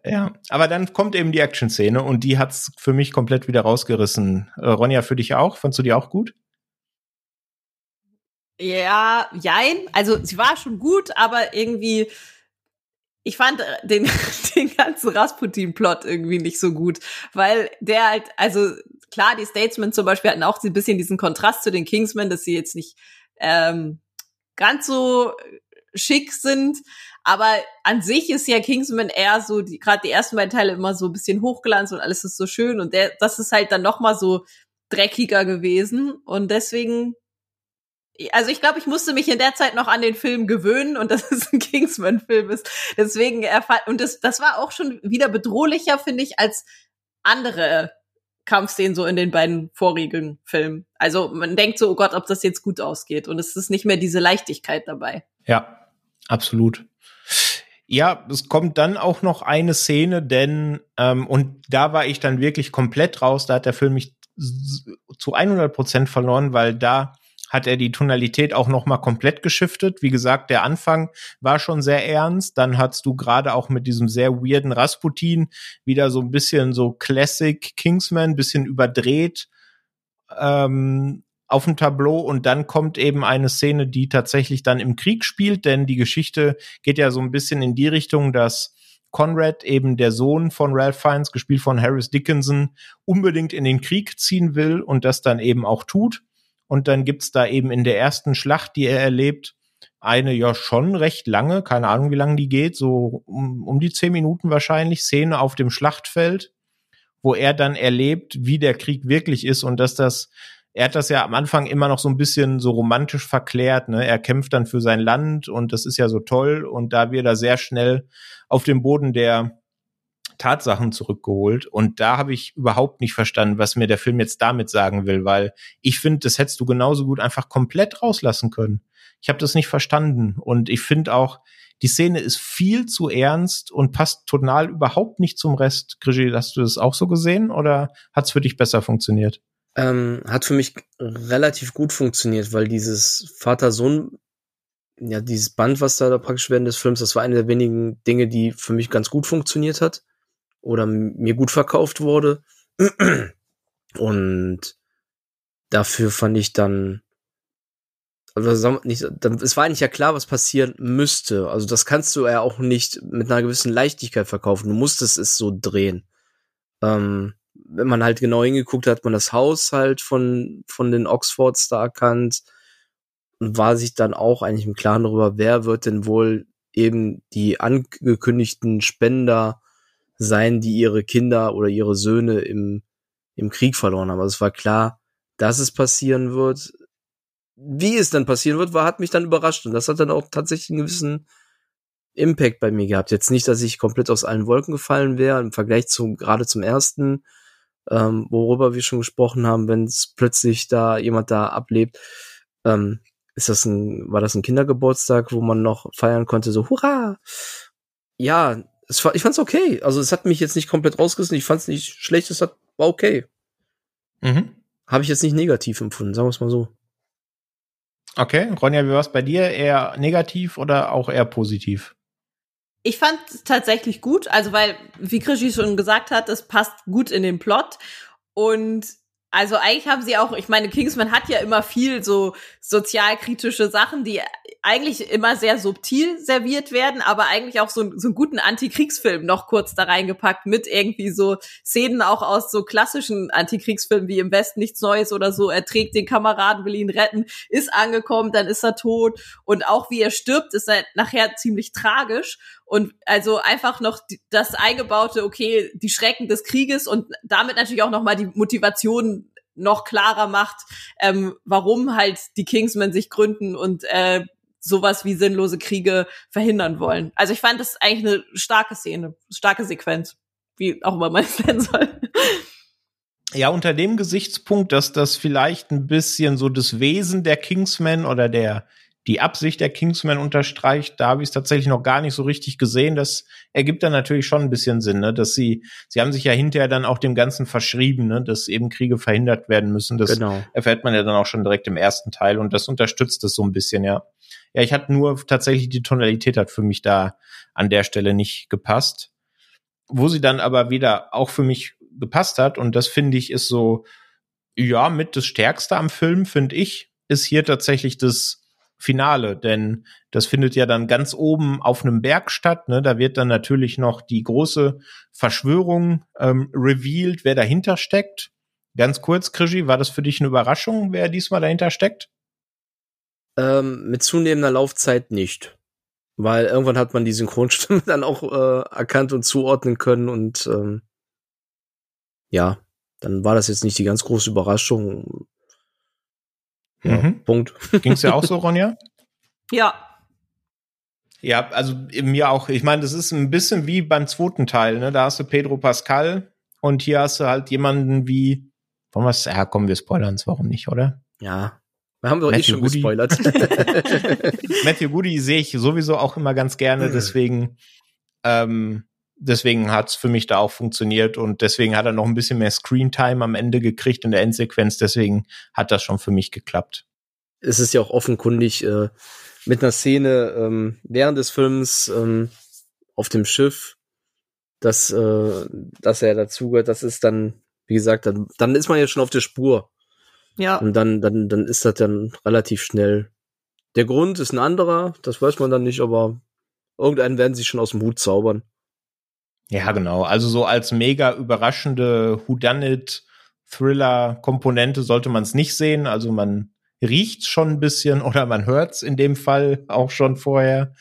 Ja, aber dann kommt eben die Action-Szene und die hat's für mich komplett wieder rausgerissen. Äh, Ronja, für dich auch? Fandst du die auch gut? Ja, jein. Also sie war schon gut, aber irgendwie, ich fand den, den ganzen Rasputin-Plot irgendwie nicht so gut, weil der halt, also klar, die Statesmen zum Beispiel hatten auch ein bisschen diesen Kontrast zu den Kingsmen, dass sie jetzt nicht ähm, ganz so schick sind, aber an sich ist ja Kingsman eher so, gerade die ersten beiden Teile immer so ein bisschen hochglanz und alles ist so schön. Und der, das ist halt dann noch mal so dreckiger gewesen. Und deswegen also ich glaube, ich musste mich in der Zeit noch an den Film gewöhnen und dass es ein Kingsman-Film ist. Deswegen und das, das war auch schon wieder bedrohlicher, finde ich, als andere Kampfszenen so in den beiden vorigen Filmen. Also man denkt so, oh Gott, ob das jetzt gut ausgeht und es ist nicht mehr diese Leichtigkeit dabei. Ja, absolut. Ja, es kommt dann auch noch eine Szene, denn ähm, und da war ich dann wirklich komplett raus. Da hat der Film mich zu 100 Prozent verloren, weil da hat er die Tonalität auch noch mal komplett geschiftet. Wie gesagt, der Anfang war schon sehr ernst. Dann hast du gerade auch mit diesem sehr weirden Rasputin wieder so ein bisschen so Classic Kingsman, bisschen überdreht. Ähm, auf dem Tableau und dann kommt eben eine Szene, die tatsächlich dann im Krieg spielt, denn die Geschichte geht ja so ein bisschen in die Richtung, dass Conrad, eben der Sohn von Ralph Fiennes, gespielt von Harris Dickinson, unbedingt in den Krieg ziehen will und das dann eben auch tut. Und dann gibt's da eben in der ersten Schlacht, die er erlebt, eine ja schon recht lange, keine Ahnung, wie lange die geht, so um, um die zehn Minuten wahrscheinlich, Szene auf dem Schlachtfeld, wo er dann erlebt, wie der Krieg wirklich ist und dass das er hat das ja am Anfang immer noch so ein bisschen so romantisch verklärt. Ne? Er kämpft dann für sein Land und das ist ja so toll. Und da wird er sehr schnell auf den Boden der Tatsachen zurückgeholt. Und da habe ich überhaupt nicht verstanden, was mir der Film jetzt damit sagen will, weil ich finde, das hättest du genauso gut einfach komplett rauslassen können. Ich habe das nicht verstanden. Und ich finde auch, die Szene ist viel zu ernst und passt total überhaupt nicht zum Rest. Grigi, hast du das auch so gesehen oder hat es für dich besser funktioniert? ähm, hat für mich relativ gut funktioniert, weil dieses Vater-Sohn, ja, dieses Band, was da, da praktisch während des Films, das war eine der wenigen Dinge, die für mich ganz gut funktioniert hat oder mir gut verkauft wurde. Und dafür fand ich dann, also nicht, es war eigentlich ja klar, was passieren müsste. Also das kannst du ja auch nicht mit einer gewissen Leichtigkeit verkaufen. Du musstest es so drehen. Ähm, wenn man halt genau hingeguckt hat, hat man das Haus halt von, von den Oxfords da erkannt und war sich dann auch eigentlich im Klaren darüber, wer wird denn wohl eben die angekündigten Spender sein, die ihre Kinder oder ihre Söhne im, im Krieg verloren haben. Also es war klar, dass es passieren wird. Wie es dann passieren wird, war, hat mich dann überrascht. Und das hat dann auch tatsächlich einen gewissen Impact bei mir gehabt. Jetzt nicht, dass ich komplett aus allen Wolken gefallen wäre, im Vergleich zu, gerade zum ersten ähm, worüber wir schon gesprochen haben, wenn es plötzlich da jemand da ablebt. Ähm, ist das ein, war das ein Kindergeburtstag, wo man noch feiern konnte, so hurra! Ja, es war, ich fand's okay. Also es hat mich jetzt nicht komplett rausgerissen. Ich fand's nicht schlecht. Es hat, war okay. Mhm. Habe ich jetzt nicht negativ empfunden, sagen wir es mal so. Okay, Ronja, wie war's bei dir? Eher negativ oder auch eher positiv? Ich fand tatsächlich gut, also weil, wie Krischi schon gesagt hat, es passt gut in den Plot und also eigentlich haben sie auch, ich meine, Kingsman hat ja immer viel so sozialkritische Sachen, die eigentlich immer sehr subtil serviert werden, aber eigentlich auch so, so einen guten Antikriegsfilm noch kurz da reingepackt mit irgendwie so Szenen auch aus so klassischen Antikriegsfilmen wie im Westen nichts Neues oder so. Er trägt den Kameraden, will ihn retten, ist angekommen, dann ist er tot und auch wie er stirbt, ist er nachher ziemlich tragisch und also einfach noch das eingebaute, okay, die Schrecken des Krieges und damit natürlich auch nochmal die Motivation noch klarer macht, ähm, warum halt die Kingsmen sich gründen und äh, sowas wie sinnlose Kriege verhindern wollen. Also ich fand das eigentlich eine starke Szene, starke Sequenz, wie auch immer man es nennen soll. Ja, unter dem Gesichtspunkt, dass das vielleicht ein bisschen so das Wesen der Kingsmen oder der die Absicht der Kingsmen unterstreicht, da habe ich es tatsächlich noch gar nicht so richtig gesehen. Das ergibt dann natürlich schon ein bisschen Sinn, ne? dass sie, sie haben sich ja hinterher dann auch dem Ganzen verschrieben, ne? dass eben Kriege verhindert werden müssen. Das genau. erfährt man ja dann auch schon direkt im ersten Teil und das unterstützt es so ein bisschen, ja. Ja, ich hatte nur tatsächlich die Tonalität hat für mich da an der Stelle nicht gepasst. Wo sie dann aber wieder auch für mich gepasst hat und das finde ich ist so, ja, mit das Stärkste am Film, finde ich, ist hier tatsächlich das Finale, denn das findet ja dann ganz oben auf einem Berg statt. Ne? Da wird dann natürlich noch die große Verschwörung ähm, revealed, wer dahinter steckt. Ganz kurz, Krischi, war das für dich eine Überraschung, wer diesmal dahinter steckt? Ähm, mit zunehmender Laufzeit nicht. Weil irgendwann hat man die Synchronstimme dann auch äh, erkannt und zuordnen können und ähm, ja, dann war das jetzt nicht die ganz große Überraschung. Ja, mhm. Punkt. Ging's ja auch so, Ronja? Ja. Ja, also mir auch. Ich meine, das ist ein bisschen wie beim zweiten Teil. Ne? Da hast du Pedro Pascal und hier hast du halt jemanden wie. Wollen wir Ja, kommen wir spoilern warum nicht, oder? Ja. Wir haben doch eh schon Goody. gespoilert. Matthew Goody sehe ich sowieso auch immer ganz gerne, mhm. deswegen ähm, deswegen hat's für mich da auch funktioniert und deswegen hat er noch ein bisschen mehr Screentime am Ende gekriegt in der Endsequenz, deswegen hat das schon für mich geklappt. Es ist ja auch offenkundig äh, mit einer Szene ähm, während des Films ähm, auf dem Schiff, dass, äh, dass er dazugehört, das ist dann, wie gesagt, dann, dann ist man ja schon auf der Spur. Ja. Und dann, dann, dann ist das dann relativ schnell. Der Grund ist ein anderer, das weiß man dann nicht, aber irgendeinen werden sie schon aus dem Hut zaubern. Ja, genau. Also so als mega überraschende Whodunit Thriller-Komponente sollte man es nicht sehen. Also man riecht schon ein bisschen oder man hört es in dem Fall auch schon vorher.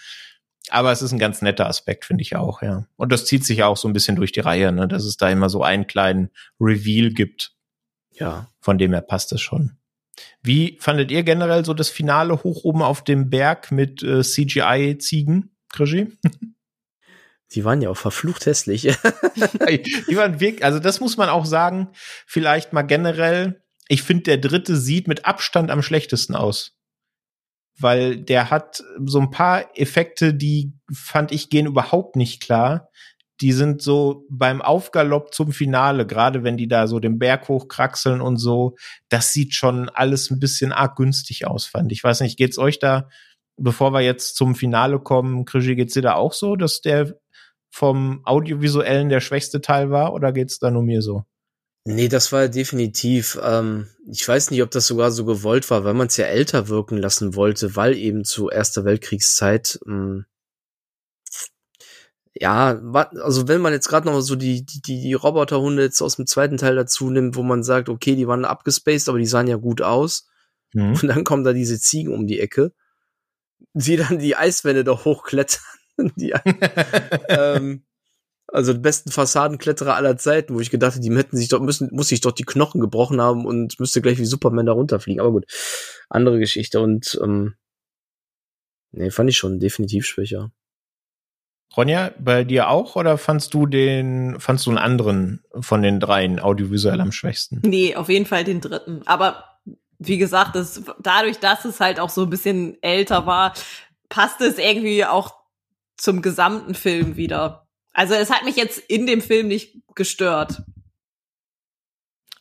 Aber es ist ein ganz netter Aspekt, finde ich auch, ja. Und das zieht sich auch so ein bisschen durch die Reihe, ne, dass es da immer so einen kleinen Reveal gibt. Ja. Von dem her passt es schon. Wie fandet ihr generell so das Finale hoch oben auf dem Berg mit äh, CGI-Ziegen, Krischi? Die waren ja auch verflucht hässlich. die waren wirklich, also das muss man auch sagen, vielleicht mal generell. Ich finde, der dritte sieht mit Abstand am schlechtesten aus. Weil der hat so ein paar Effekte, die fand ich gehen überhaupt nicht klar. Die sind so beim Aufgalopp zum Finale, gerade wenn die da so den Berg hochkraxeln und so, das sieht schon alles ein bisschen arg günstig aus, fand ich. Weiß nicht, geht's euch da, bevor wir jetzt zum Finale kommen, Krischi, geht's dir da auch so, dass der vom Audiovisuellen der schwächste Teil war oder geht's da nur mir so? Nee, das war definitiv. Ähm, ich weiß nicht, ob das sogar so gewollt war, weil man es ja älter wirken lassen wollte, weil eben zu Erster Weltkriegszeit. Ähm, ja, also wenn man jetzt gerade noch so die, die, die Roboterhunde jetzt aus dem zweiten Teil dazu nimmt, wo man sagt, okay, die waren abgespaced, aber die sahen ja gut aus. Mhm. Und dann kommen da diese Ziegen um die Ecke, die dann die Eiswände doch hochklettern. die, ähm, also die besten Fassadenkletterer aller Zeiten, wo ich gedacht hätte, die hätten sich doch müssen, muss sich doch die Knochen gebrochen haben und müsste gleich wie Superman da runterfliegen. Aber gut, andere Geschichte und ähm, nee, fand ich schon definitiv schwächer. Ronja, bei dir auch oder fandst du den, fandst du einen anderen von den dreien audiovisuell am schwächsten? Nee, auf jeden Fall den dritten. Aber wie gesagt, das, dadurch, dass es halt auch so ein bisschen älter war, passte es irgendwie auch zum gesamten Film wieder. Also es hat mich jetzt in dem Film nicht gestört.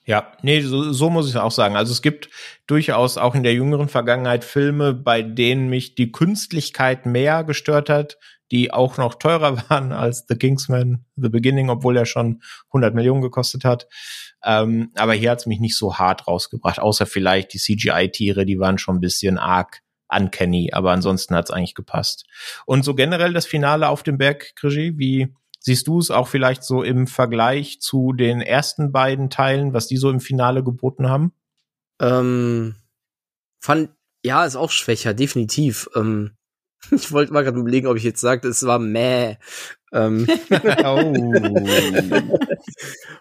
Ja, nee, so, so muss ich auch sagen. Also es gibt durchaus auch in der jüngeren Vergangenheit Filme, bei denen mich die Künstlichkeit mehr gestört hat, die auch noch teurer waren als The Kingsman, The Beginning, obwohl er schon 100 Millionen gekostet hat. Ähm, aber hier hat's mich nicht so hart rausgebracht, außer vielleicht die CGI-Tiere, die waren schon ein bisschen arg uncanny, aber ansonsten hat's eigentlich gepasst. Und so generell das Finale auf dem Berg, Krigi, wie siehst du es auch vielleicht so im Vergleich zu den ersten beiden Teilen, was die so im Finale geboten haben? Ähm, fand, ja, ist auch schwächer, definitiv. Ähm, ich wollte mal gerade überlegen, ob ich jetzt sagte, es war meh. Ähm. oh.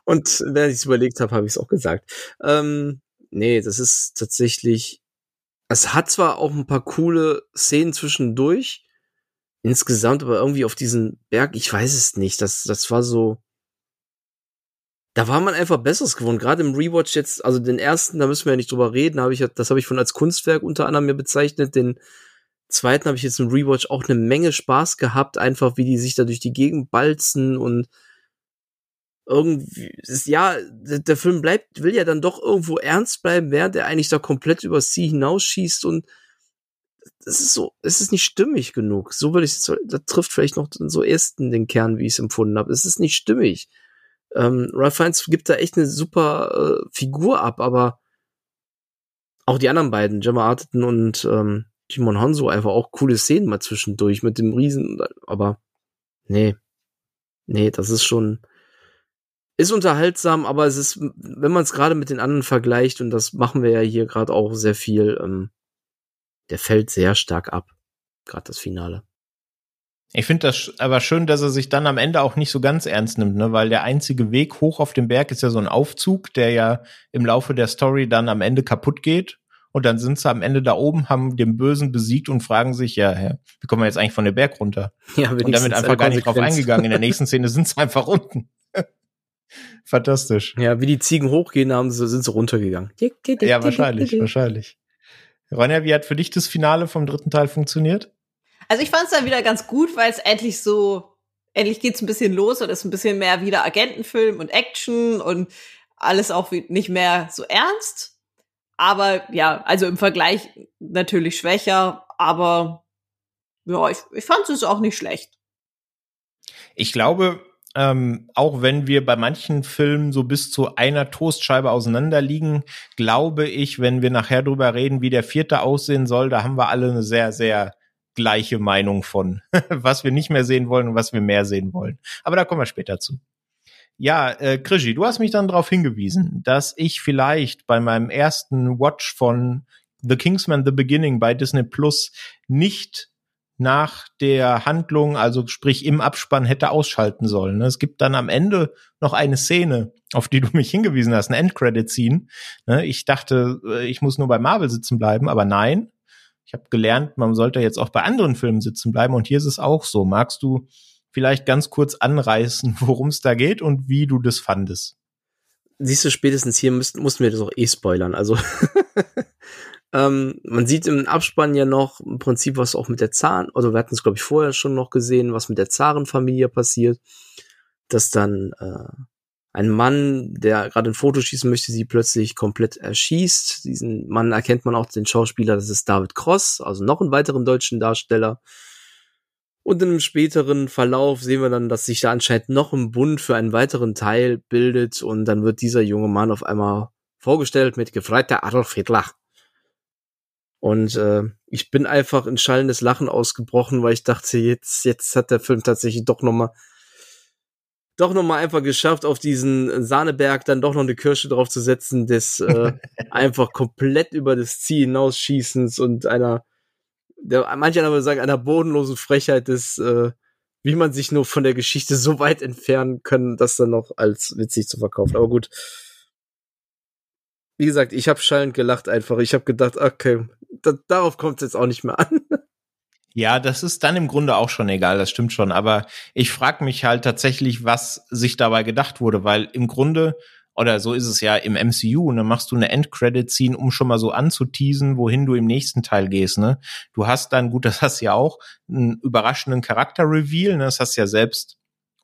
Und während ich es überlegt habe, habe ich es auch gesagt. Ähm, nee, das ist tatsächlich. Es hat zwar auch ein paar coole Szenen zwischendurch, insgesamt aber irgendwie auf diesen Berg, ich weiß es nicht. Das, das war so. Da war man einfach Besseres gewohnt. Gerade im Rewatch jetzt, also den ersten, da müssen wir ja nicht drüber reden, habe ich, das habe ich von als Kunstwerk unter anderem mir bezeichnet. Den zweiten habe ich jetzt im Rewatch auch eine Menge Spaß gehabt, einfach wie die sich da durch die Gegend balzen und irgendwie, ist, ja, der Film bleibt, will ja dann doch irgendwo ernst bleiben, während er eigentlich da komplett übers Ziel hinausschießt und es ist so, es ist nicht stimmig genug. So würde ich es, da trifft vielleicht noch so ersten den Kern, wie ich es empfunden habe. Es ist nicht stimmig. Ähm, Ralph Fiennes gibt da echt eine super äh, Figur ab, aber auch die anderen beiden, Gemma Arterton und ähm, Timon Honso, einfach auch coole Szenen mal zwischendurch mit dem Riesen, aber nee, nee, das ist schon, ist unterhaltsam, aber es ist, wenn man es gerade mit den anderen vergleicht, und das machen wir ja hier gerade auch sehr viel, ähm, der fällt sehr stark ab. Gerade das Finale. Ich finde das aber schön, dass er sich dann am Ende auch nicht so ganz ernst nimmt, ne? weil der einzige Weg hoch auf den Berg ist ja so ein Aufzug, der ja im Laufe der Story dann am Ende kaputt geht. Und dann sind sie am Ende da oben, haben den Bösen besiegt und fragen sich, ja, ja wie kommen wir jetzt eigentlich von dem Berg runter? Ja, und damit einfach gar nicht drauf eingegangen. In der nächsten Szene sind sie einfach unten. Fantastisch. Ja, wie die Ziegen hochgehen, haben sie, sind sie runtergegangen. Ja, wahrscheinlich, wahrscheinlich. Ronja, wie hat für dich das Finale vom dritten Teil funktioniert? Also ich fand es dann wieder ganz gut, weil es endlich so, endlich geht's ein bisschen los und ist ein bisschen mehr wieder Agentenfilm und Action und alles auch nicht mehr so ernst. Aber ja, also im Vergleich natürlich schwächer, aber ja, ich, ich fand es auch nicht schlecht. Ich glaube, ähm, auch wenn wir bei manchen Filmen so bis zu einer Toastscheibe auseinanderliegen, glaube ich, wenn wir nachher drüber reden, wie der vierte aussehen soll, da haben wir alle eine sehr, sehr gleiche Meinung von, was wir nicht mehr sehen wollen und was wir mehr sehen wollen. Aber da kommen wir später zu. Ja, äh, Krischi, du hast mich dann darauf hingewiesen, dass ich vielleicht bei meinem ersten Watch von The Kingsman The Beginning bei Disney Plus nicht nach der Handlung, also sprich im Abspann, hätte ausschalten sollen. Es gibt dann am Ende noch eine Szene, auf die du mich hingewiesen hast, ein Endcredit-Scene. Ne, ich dachte, äh, ich muss nur bei Marvel sitzen bleiben, aber nein. Ich habe gelernt, man sollte jetzt auch bei anderen Filmen sitzen bleiben und hier ist es auch so. Magst du vielleicht ganz kurz anreißen, worum es da geht und wie du das fandest? Siehst du, spätestens hier müssten, mussten wir das auch eh spoilern. Also Ähm, man sieht im Abspann ja noch im Prinzip, was auch mit der Zahn, also wir hatten es, glaube ich, vorher schon noch gesehen, was mit der Zarenfamilie passiert, dass dann äh, ein Mann, der gerade ein Foto schießen möchte, sie plötzlich komplett erschießt. Diesen Mann erkennt man auch den Schauspieler, das ist David Cross, also noch einen weiteren deutschen Darsteller. Und in einem späteren Verlauf sehen wir dann, dass sich da anscheinend noch ein Bund für einen weiteren Teil bildet und dann wird dieser junge Mann auf einmal vorgestellt mit gefreiter Adolf Hitler. Und äh, ich bin einfach in schallendes Lachen ausgebrochen, weil ich dachte, jetzt, jetzt hat der Film tatsächlich doch nochmal doch noch mal einfach geschafft, auf diesen Sahneberg dann doch noch eine Kirsche drauf zu setzen, des äh, einfach komplett über das Ziel hinausschießens und einer, der, manche würde sagen, einer bodenlosen Frechheit des, äh, wie man sich nur von der Geschichte so weit entfernen können, das dann noch als witzig zu verkaufen. Aber gut, wie gesagt, ich habe schallend gelacht einfach. Ich habe gedacht, okay, da, darauf kommt es jetzt auch nicht mehr an. Ja, das ist dann im Grunde auch schon egal, das stimmt schon. Aber ich frage mich halt tatsächlich, was sich dabei gedacht wurde, weil im Grunde, oder so ist es ja im MCU, dann machst du eine Endcredit-Scene, um schon mal so anzuteasen, wohin du im nächsten Teil gehst. Ne? Du hast dann, gut, das hast ja auch, einen überraschenden Charakter-Reveal, ne? das hast ja selbst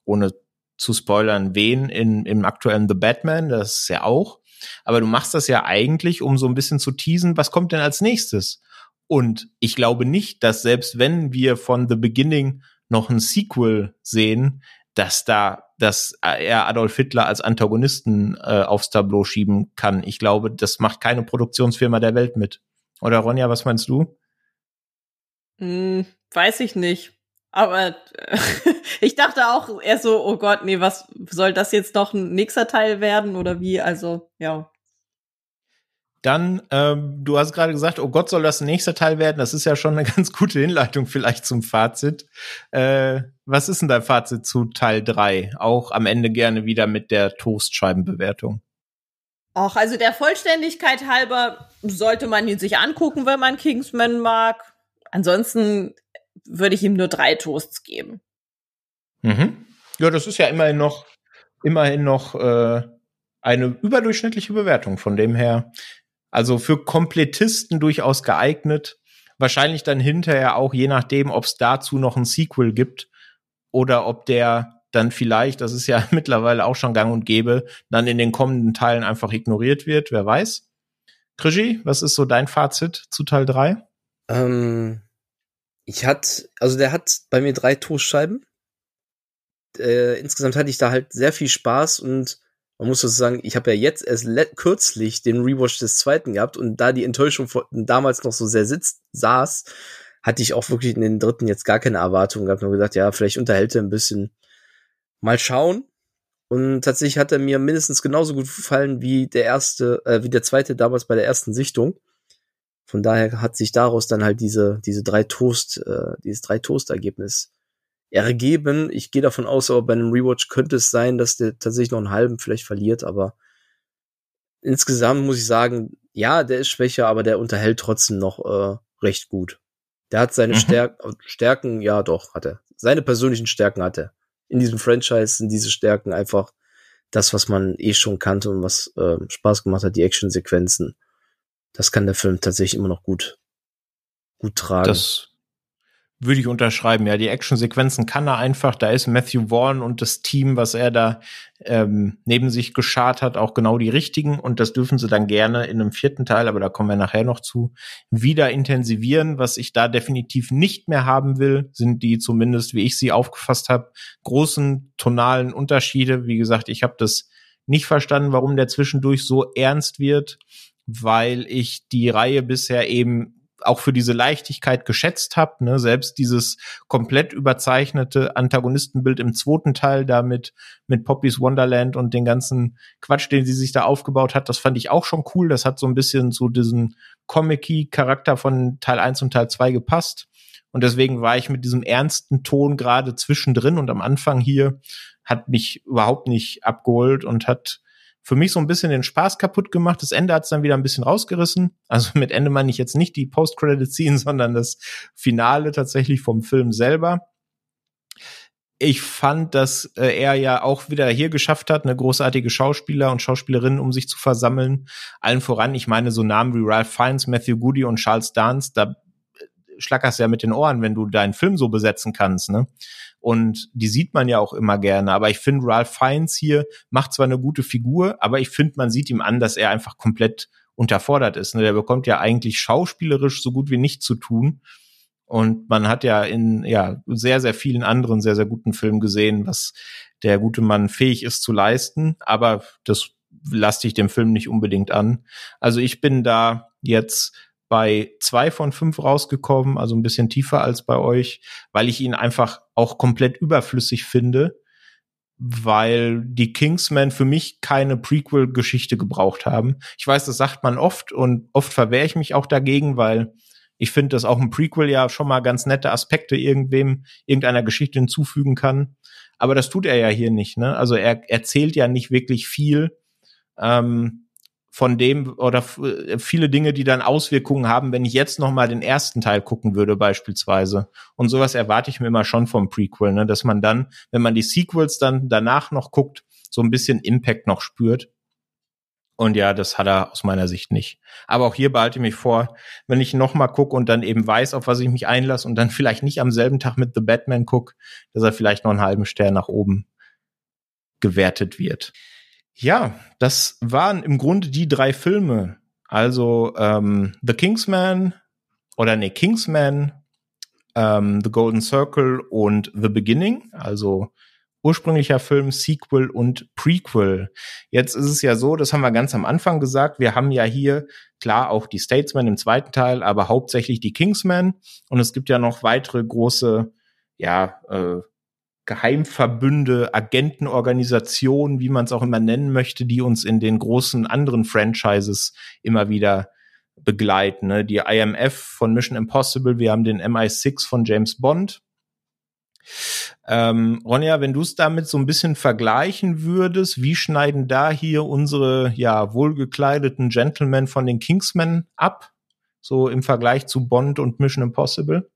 ohne zu spoilern, wen in, im aktuellen The Batman, das ist ja auch. Aber du machst das ja eigentlich, um so ein bisschen zu teasen, was kommt denn als nächstes? Und ich glaube nicht, dass selbst wenn wir von The Beginning noch ein Sequel sehen, dass da, dass er Adolf Hitler als Antagonisten äh, aufs Tableau schieben kann. Ich glaube, das macht keine Produktionsfirma der Welt mit. Oder Ronja, was meinst du? Hm, weiß ich nicht. Aber äh, ich dachte auch eher so, oh Gott, nee, was soll das jetzt noch ein nächster Teil werden oder wie? Also, ja. Dann, ähm, du hast gerade gesagt, oh Gott, soll das ein nächster Teil werden? Das ist ja schon eine ganz gute Hinleitung vielleicht zum Fazit. Äh, was ist denn dein Fazit zu Teil 3? Auch am Ende gerne wieder mit der Toastscheibenbewertung. Ach, also der Vollständigkeit halber sollte man ihn sich angucken, wenn man Kingsman mag. Ansonsten würde ich ihm nur drei Toasts geben. Mhm. Ja, das ist ja immerhin noch, immerhin noch äh, eine überdurchschnittliche Bewertung. Von dem her also für Komplettisten durchaus geeignet. Wahrscheinlich dann hinterher auch, je nachdem, ob es dazu noch ein Sequel gibt oder ob der dann vielleicht, das ist ja mittlerweile auch schon gang und gäbe, dann in den kommenden Teilen einfach ignoriert wird, wer weiß. Krischi, was ist so dein Fazit zu Teil 3? Ähm, ich hatte, also der hat bei mir drei Toastscheiben. Äh, insgesamt hatte ich da halt sehr viel Spaß und man muss das sagen, ich habe ja jetzt erst kürzlich den Rewatch des zweiten gehabt und da die Enttäuschung von damals noch so sehr sitzt, saß, hatte ich auch wirklich in den dritten jetzt gar keine Erwartungen gehabt. Nur gesagt, ja, vielleicht unterhält er ein bisschen. Mal schauen. Und tatsächlich hat er mir mindestens genauso gut gefallen wie der erste, äh, wie der zweite damals bei der ersten Sichtung. Von daher hat sich daraus dann halt diese, diese drei Toast, äh, dieses drei Toast-Ergebnis ergeben. Ich gehe davon aus, aber bei einem Rewatch könnte es sein, dass der tatsächlich noch einen halben vielleicht verliert, aber insgesamt muss ich sagen, ja, der ist schwächer, aber der unterhält trotzdem noch äh, recht gut. Der hat seine mhm. Stärk Stärken, ja doch, hat er. Seine persönlichen Stärken hat er. In diesem Franchise sind diese Stärken einfach das, was man eh schon kannte und was äh, Spaß gemacht hat, die Actionsequenzen. Das kann der Film tatsächlich immer noch gut, gut tragen. Das, würde ich unterschreiben. Ja, die Actionsequenzen kann er einfach. Da ist Matthew Vaughn und das Team, was er da ähm, neben sich geschart hat, auch genau die richtigen. Und das dürfen sie dann gerne in einem vierten Teil, aber da kommen wir nachher noch zu, wieder intensivieren. Was ich da definitiv nicht mehr haben will, sind die zumindest, wie ich sie aufgefasst habe, großen tonalen Unterschiede. Wie gesagt, ich habe das nicht verstanden, warum der zwischendurch so ernst wird, weil ich die Reihe bisher eben auch für diese Leichtigkeit geschätzt habe. Ne? Selbst dieses komplett überzeichnete Antagonistenbild im zweiten Teil da mit, Poppys Wonderland und den ganzen Quatsch, den sie sich da aufgebaut hat, das fand ich auch schon cool. Das hat so ein bisschen zu diesem Comic-Charakter von Teil 1 und Teil 2 gepasst. Und deswegen war ich mit diesem ernsten Ton gerade zwischendrin und am Anfang hier hat mich überhaupt nicht abgeholt und hat für mich so ein bisschen den Spaß kaputt gemacht. Das Ende hat es dann wieder ein bisschen rausgerissen. Also mit Ende meine ich jetzt nicht die Post-Credit-Scene, sondern das Finale tatsächlich vom Film selber. Ich fand, dass äh, er ja auch wieder hier geschafft hat, eine großartige Schauspieler und Schauspielerinnen um sich zu versammeln. Allen voran, ich meine, so Namen wie Ralph Fiennes, Matthew Goody und Charles Dance, da schlackerst ja mit den Ohren, wenn du deinen Film so besetzen kannst, ne? Und die sieht man ja auch immer gerne. Aber ich finde, Ralph Fiennes hier macht zwar eine gute Figur, aber ich finde, man sieht ihm an, dass er einfach komplett unterfordert ist. Ne? Der bekommt ja eigentlich schauspielerisch so gut wie nichts zu tun. Und man hat ja in ja sehr, sehr vielen anderen sehr, sehr guten Filmen gesehen, was der gute Mann fähig ist zu leisten. Aber das lasse ich dem Film nicht unbedingt an. Also ich bin da jetzt bei zwei von fünf rausgekommen, also ein bisschen tiefer als bei euch, weil ich ihn einfach auch komplett überflüssig finde, weil die Kingsmen für mich keine Prequel-Geschichte gebraucht haben. Ich weiß, das sagt man oft und oft verwehre ich mich auch dagegen, weil ich finde, dass auch ein Prequel ja schon mal ganz nette Aspekte irgendwem, irgendeiner Geschichte hinzufügen kann. Aber das tut er ja hier nicht. Ne? Also er erzählt ja nicht wirklich viel. Ähm, von dem oder äh, viele Dinge, die dann Auswirkungen haben, wenn ich jetzt noch mal den ersten Teil gucken würde beispielsweise. Und sowas erwarte ich mir immer schon vom Prequel, ne? dass man dann, wenn man die Sequels dann danach noch guckt, so ein bisschen Impact noch spürt. Und ja, das hat er aus meiner Sicht nicht. Aber auch hier behalte ich mich vor, wenn ich noch mal gucke und dann eben weiß, auf was ich mich einlasse und dann vielleicht nicht am selben Tag mit The Batman gucke, dass er vielleicht noch einen halben Stern nach oben gewertet wird. Ja, das waren im Grunde die drei Filme. Also ähm, The Kingsman oder nee, Kingsman, ähm, The Golden Circle und The Beginning. Also ursprünglicher Film, Sequel und Prequel. Jetzt ist es ja so, das haben wir ganz am Anfang gesagt, wir haben ja hier klar auch die Statesman im zweiten Teil, aber hauptsächlich die Kingsman. Und es gibt ja noch weitere große, ja, äh, Geheimverbünde, Agentenorganisationen, wie man es auch immer nennen möchte, die uns in den großen anderen Franchises immer wieder begleiten. Ne? Die IMF von Mission Impossible, wir haben den MI6 von James Bond. Ähm, Ronja, wenn du es damit so ein bisschen vergleichen würdest, wie schneiden da hier unsere ja wohlgekleideten Gentlemen von den Kingsmen ab? So im Vergleich zu Bond und Mission Impossible?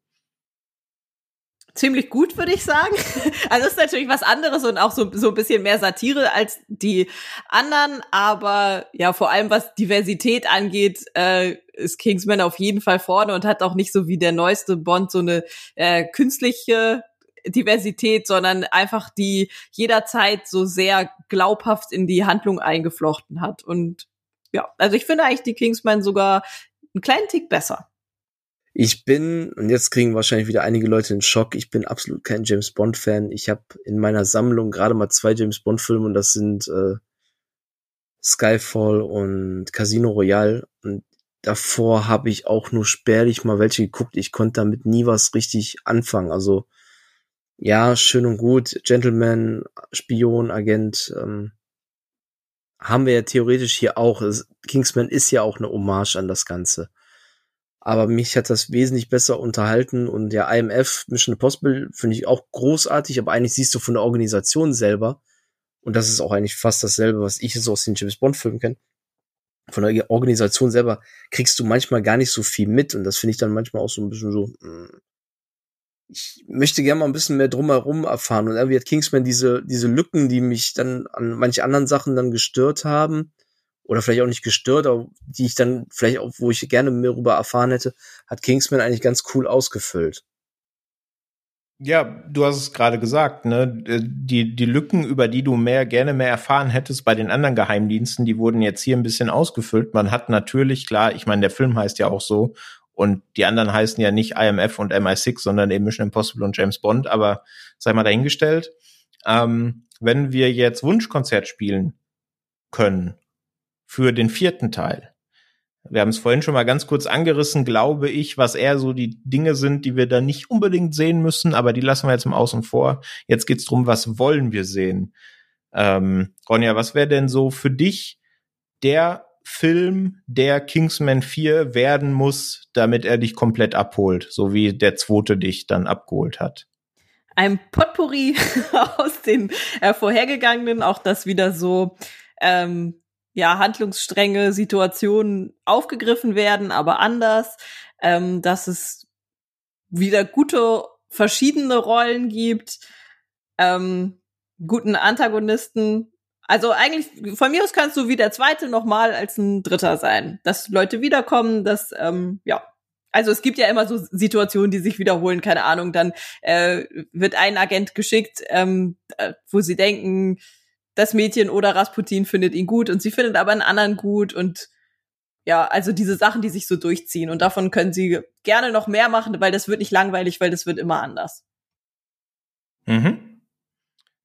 Ziemlich gut, würde ich sagen. Also ist natürlich was anderes und auch so, so ein bisschen mehr Satire als die anderen, aber ja, vor allem was Diversität angeht, äh, ist Kingsman auf jeden Fall vorne und hat auch nicht so wie der neueste Bond so eine äh, künstliche Diversität, sondern einfach die jederzeit so sehr glaubhaft in die Handlung eingeflochten hat. Und ja, also ich finde eigentlich die Kingsman sogar einen kleinen Tick besser. Ich bin, und jetzt kriegen wahrscheinlich wieder einige Leute einen Schock, ich bin absolut kein James Bond-Fan. Ich habe in meiner Sammlung gerade mal zwei James Bond-Filme und das sind äh, Skyfall und Casino Royale. Und davor habe ich auch nur spärlich mal welche geguckt. Ich konnte damit nie was richtig anfangen. Also ja, schön und gut, Gentleman, Spion, Agent, ähm, haben wir ja theoretisch hier auch. Kingsman ist ja auch eine Hommage an das Ganze aber mich hat das wesentlich besser unterhalten und der IMF Mission Impossible finde ich auch großartig, aber eigentlich siehst du von der Organisation selber und das ist auch eigentlich fast dasselbe, was ich so aus den James Bond Filmen kenne. Von der Organisation selber kriegst du manchmal gar nicht so viel mit und das finde ich dann manchmal auch so ein bisschen so hm, ich möchte gerne mal ein bisschen mehr drumherum erfahren und irgendwie hat Kingsman diese diese Lücken, die mich dann an manche anderen Sachen dann gestört haben oder vielleicht auch nicht gestört, aber die ich dann vielleicht auch, wo ich gerne mehr darüber erfahren hätte, hat Kingsman eigentlich ganz cool ausgefüllt. Ja, du hast es gerade gesagt, ne? Die, die Lücken, über die du mehr, gerne mehr erfahren hättest bei den anderen Geheimdiensten, die wurden jetzt hier ein bisschen ausgefüllt. Man hat natürlich, klar, ich meine, der Film heißt ja auch so und die anderen heißen ja nicht IMF und MI6, sondern eben Mission Impossible und James Bond, aber sei mal dahingestellt. Ähm, wenn wir jetzt Wunschkonzert spielen können für den vierten Teil. Wir haben es vorhin schon mal ganz kurz angerissen, glaube ich, was eher so die Dinge sind, die wir da nicht unbedingt sehen müssen, aber die lassen wir jetzt im Außen vor. Jetzt geht's drum, was wollen wir sehen? Ähm, Ronja, was wäre denn so für dich der Film, der Kingsman 4 werden muss, damit er dich komplett abholt, so wie der zweite dich dann abgeholt hat? Ein Potpourri aus den äh, vorhergegangenen, auch das wieder so ähm, ja, Handlungsstränge, Situationen aufgegriffen werden, aber anders, ähm, dass es wieder gute verschiedene Rollen gibt, ähm, guten Antagonisten. Also eigentlich, von mir aus kannst du wie der zweite nochmal als ein Dritter sein. Dass Leute wiederkommen, dass, ähm, ja. Also es gibt ja immer so Situationen, die sich wiederholen, keine Ahnung, dann äh, wird ein Agent geschickt, ähm, äh, wo sie denken, das Mädchen oder Rasputin findet ihn gut und sie findet aber einen anderen gut und ja, also diese Sachen, die sich so durchziehen und davon können sie gerne noch mehr machen, weil das wird nicht langweilig, weil das wird immer anders. Mhm.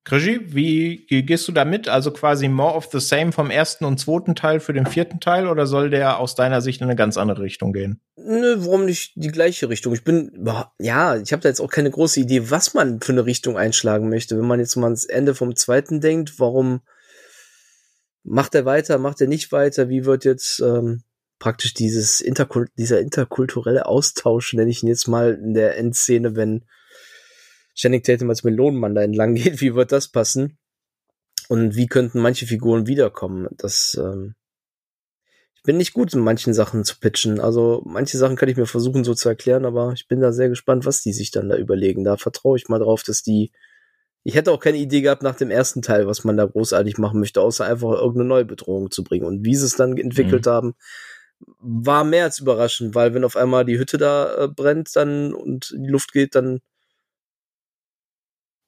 Krigi, wie gehst du damit? Also quasi more of the same vom ersten und zweiten Teil für den vierten Teil oder soll der aus deiner Sicht in eine ganz andere Richtung gehen? Nö, warum nicht die gleiche Richtung? Ich bin, ja, ich habe da jetzt auch keine große Idee, was man für eine Richtung einschlagen möchte. Wenn man jetzt mal ans Ende vom zweiten denkt, warum macht er weiter, macht er nicht weiter? Wie wird jetzt ähm, praktisch dieses Interkul dieser interkulturelle Austausch, nenne ich ihn jetzt mal in der Endszene, wenn Channing Tatum als Melonenmann da entlang geht, wie wird das passen? Und wie könnten manche Figuren wiederkommen? Das, ähm, ich bin nicht gut in manchen Sachen zu pitchen. Also manche Sachen kann ich mir versuchen so zu erklären, aber ich bin da sehr gespannt, was die sich dann da überlegen. Da vertraue ich mal drauf, dass die. Ich hätte auch keine Idee gehabt nach dem ersten Teil, was man da großartig machen möchte, außer einfach irgendeine neue Bedrohung zu bringen. Und wie sie es dann entwickelt mhm. haben, war mehr als überraschend, weil wenn auf einmal die Hütte da äh, brennt dann und die Luft geht, dann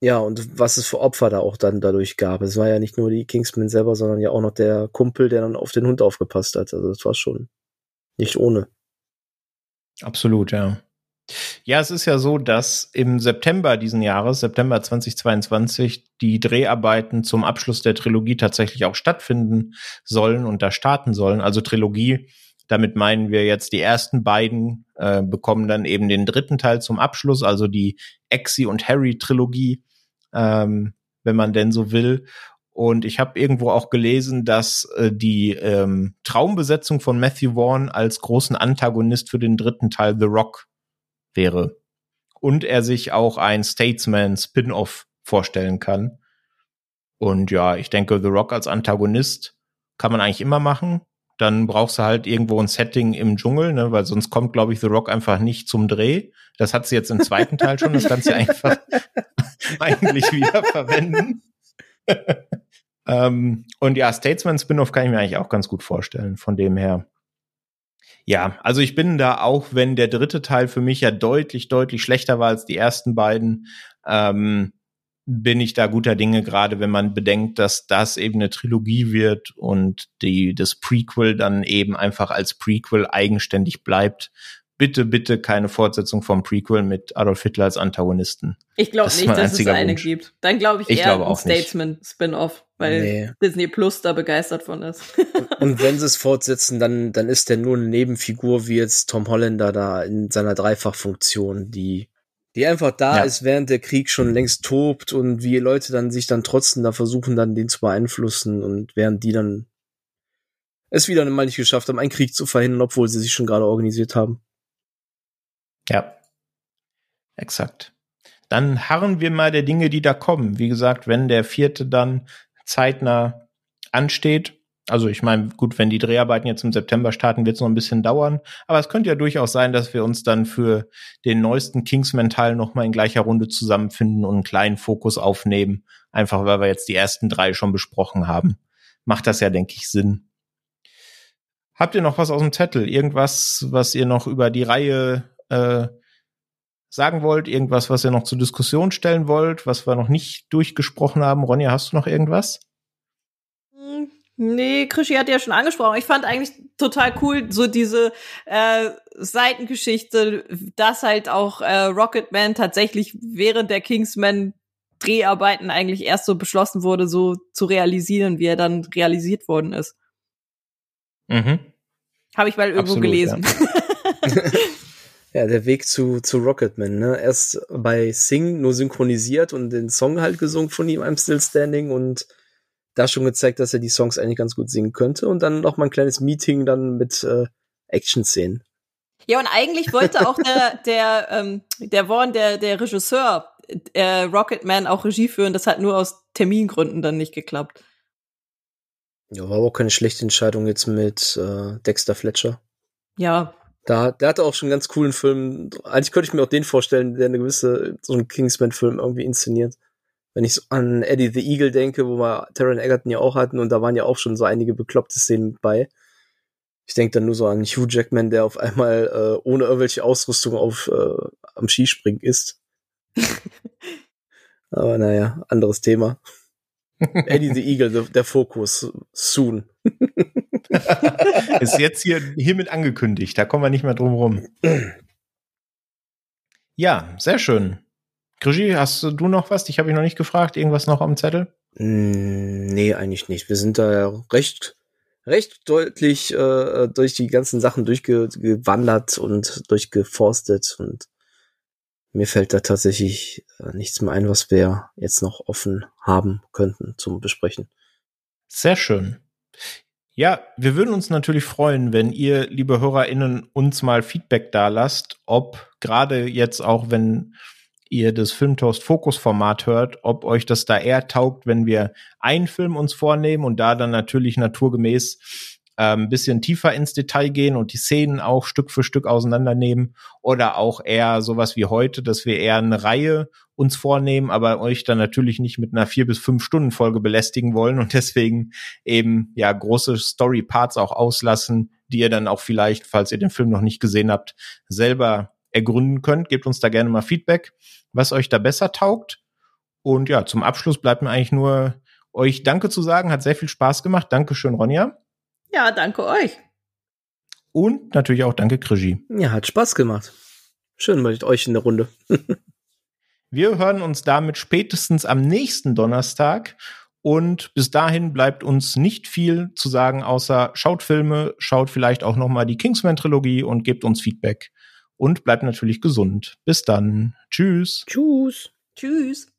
Ja, und was es für Opfer da auch dann dadurch gab. Es war ja nicht nur die Kingsman selber, sondern ja auch noch der Kumpel, der dann auf den Hund aufgepasst hat. Also das war schon nicht ohne. Absolut, ja. Ja, es ist ja so, dass im September diesen Jahres, September 2022, die Dreharbeiten zum Abschluss der Trilogie tatsächlich auch stattfinden sollen und da starten sollen. Also Trilogie, damit meinen wir jetzt die ersten beiden äh, bekommen dann eben den dritten Teil zum Abschluss, also die Exi und Harry Trilogie, ähm, wenn man denn so will. Und ich habe irgendwo auch gelesen, dass äh, die ähm, Traumbesetzung von Matthew Vaughn als großen Antagonist für den dritten Teil The Rock wäre. Und er sich auch ein Statesman-Spin-off vorstellen kann. Und ja, ich denke, The Rock als Antagonist kann man eigentlich immer machen. Dann brauchst du halt irgendwo ein Setting im Dschungel, ne, weil sonst kommt, glaube ich, The Rock einfach nicht zum Dreh. Das hat sie jetzt im zweiten Teil schon. Das kannst du einfach eigentlich wieder verwenden. ähm, und ja, Statesman Spin-off kann ich mir eigentlich auch ganz gut vorstellen. Von dem her ja, also ich bin da auch, wenn der dritte Teil für mich ja deutlich, deutlich schlechter war als die ersten beiden, ähm, bin ich da guter Dinge, gerade wenn man bedenkt, dass das eben eine Trilogie wird und die, das Prequel dann eben einfach als Prequel eigenständig bleibt, bitte, bitte keine Fortsetzung vom Prequel mit Adolf Hitler als Antagonisten. Ich glaube nicht, dass es eine Wunsch. gibt. Dann glaube ich, ich eher glaube ein Statesman-Spin-Off, weil Nee. Disney Plus da begeistert von ist. Und wenn sie es fortsetzen, dann, dann ist der nur eine Nebenfigur wie jetzt Tom Holländer da in seiner Dreifachfunktion, die, die einfach da Ja. ist, während der Krieg schon längst tobt und wie Leute dann sich dann trotzdem da versuchen, dann den zu beeinflussen und während die dann es wieder mal nicht geschafft haben, einen Krieg zu verhindern, obwohl sie sich schon gerade organisiert haben. Ja, exakt. Dann harren wir mal der Dinge, die da kommen. Wie gesagt, wenn der vierte dann zeitnah ansteht, also ich meine, gut, wenn die Dreharbeiten jetzt im September starten, wird es noch ein bisschen dauern. Aber es könnte ja durchaus sein, dass wir uns dann für den neuesten Kingsman-Teil nochmal in gleicher Runde zusammenfinden und einen kleinen Fokus aufnehmen. Einfach weil wir jetzt die ersten drei schon besprochen haben. Macht das ja, denke ich, Sinn. Habt ihr noch was aus dem Zettel? Irgendwas, was ihr noch über die Reihe äh, sagen wollt? Irgendwas, was ihr noch zur Diskussion stellen wollt, was wir noch nicht durchgesprochen haben? Ronja, hast du noch irgendwas? Nee, Krischi hat ja schon angesprochen. Ich fand eigentlich total cool, so diese äh, Seitengeschichte, dass halt auch äh, Rocketman tatsächlich während der Kingsman Dreharbeiten eigentlich erst so beschlossen wurde, so zu realisieren, wie er dann realisiert worden ist. Mhm. Habe ich mal irgendwo Absolut, gelesen. Ja, der Weg zu, zu Rocketman, ne? Erst bei Sing nur synchronisiert und den Song halt gesungen von ihm, I'm Still Standing und da schon gezeigt, dass er die Songs eigentlich ganz gut singen könnte und dann noch mal ein kleines Meeting dann mit äh, Action-Szenen. Ja, und eigentlich wollte auch der, der, ähm, der Vaughn, der, der Regisseur, äh, Rocketman auch Regie führen. Das hat nur aus Termingründen dann nicht geklappt. Ja, war aber auch keine schlechte Entscheidung jetzt mit äh, Dexter Fletcher. Ja, Da, der hatte auch schon einen ganz coolen Film. Eigentlich könnte ich mir auch den vorstellen, der eine gewisse, so einen Kingsman-Film irgendwie inszeniert. Wenn ich so an Eddie the Eagle denke, wo wir Taron Egerton ja auch hatten und da waren ja auch schon so einige bekloppte Szenen bei. Ich denke dann nur so an Hugh Jackman, der auf einmal äh, ohne irgendwelche Ausrüstung auf äh, am Skispringen ist. Aber naja, anderes Thema. Eddie the Eagle, the, der Fokus, soon. Ist jetzt hier hiermit angekündigt, da kommen wir nicht mehr drum rum. Ja, sehr schön. Krischi, hast du noch was? Dich habe ich noch nicht gefragt. Irgendwas noch am Zettel? Mm, Nee, eigentlich nicht. Wir sind da ja recht, recht deutlich äh, durch die ganzen Sachen durchgewandert und durchgeforstet und mir fällt da tatsächlich äh, nichts mehr ein, was wir jetzt noch offen haben könnten zum Besprechen. Sehr schön. Ja, wir würden uns natürlich freuen, wenn ihr, liebe HörerInnen, uns mal Feedback da lasst, ob gerade jetzt auch, wenn ihr das Filmtoast Fokus Format hört, ob euch das da eher taugt, wenn wir einen Film uns vornehmen und da dann natürlich naturgemäß ein ähm, bisschen tiefer ins Detail gehen und die Szenen auch Stück für Stück auseinandernehmen oder auch eher sowas wie heute, dass wir eher eine Reihe uns vornehmen, aber euch dann natürlich nicht mit einer vier bis fünf Stunden Folge belästigen wollen und deswegen eben ja große Story Parts auch auslassen, die ihr dann auch vielleicht, falls ihr den Film noch nicht gesehen habt, selber ergründen könnt. Gebt uns da gerne mal Feedback, was euch da besser taugt. Und ja, zum Abschluss bleibt mir eigentlich nur euch Danke zu sagen. Hat sehr viel Spaß gemacht. Dankeschön, Ronja. Ja, danke euch. Und natürlich auch danke, Krischi. Ja, hat Spaß gemacht. Schön mit euch in der Runde. Wir hören uns damit spätestens am nächsten Donnerstag. Und bis dahin bleibt uns nicht viel zu sagen, außer schaut Filme, schaut vielleicht auch noch mal die Kingsman-Trilogie und gebt uns Feedback. Und bleibt natürlich gesund. Bis dann. Tschüss. Tschüss. Tschüss.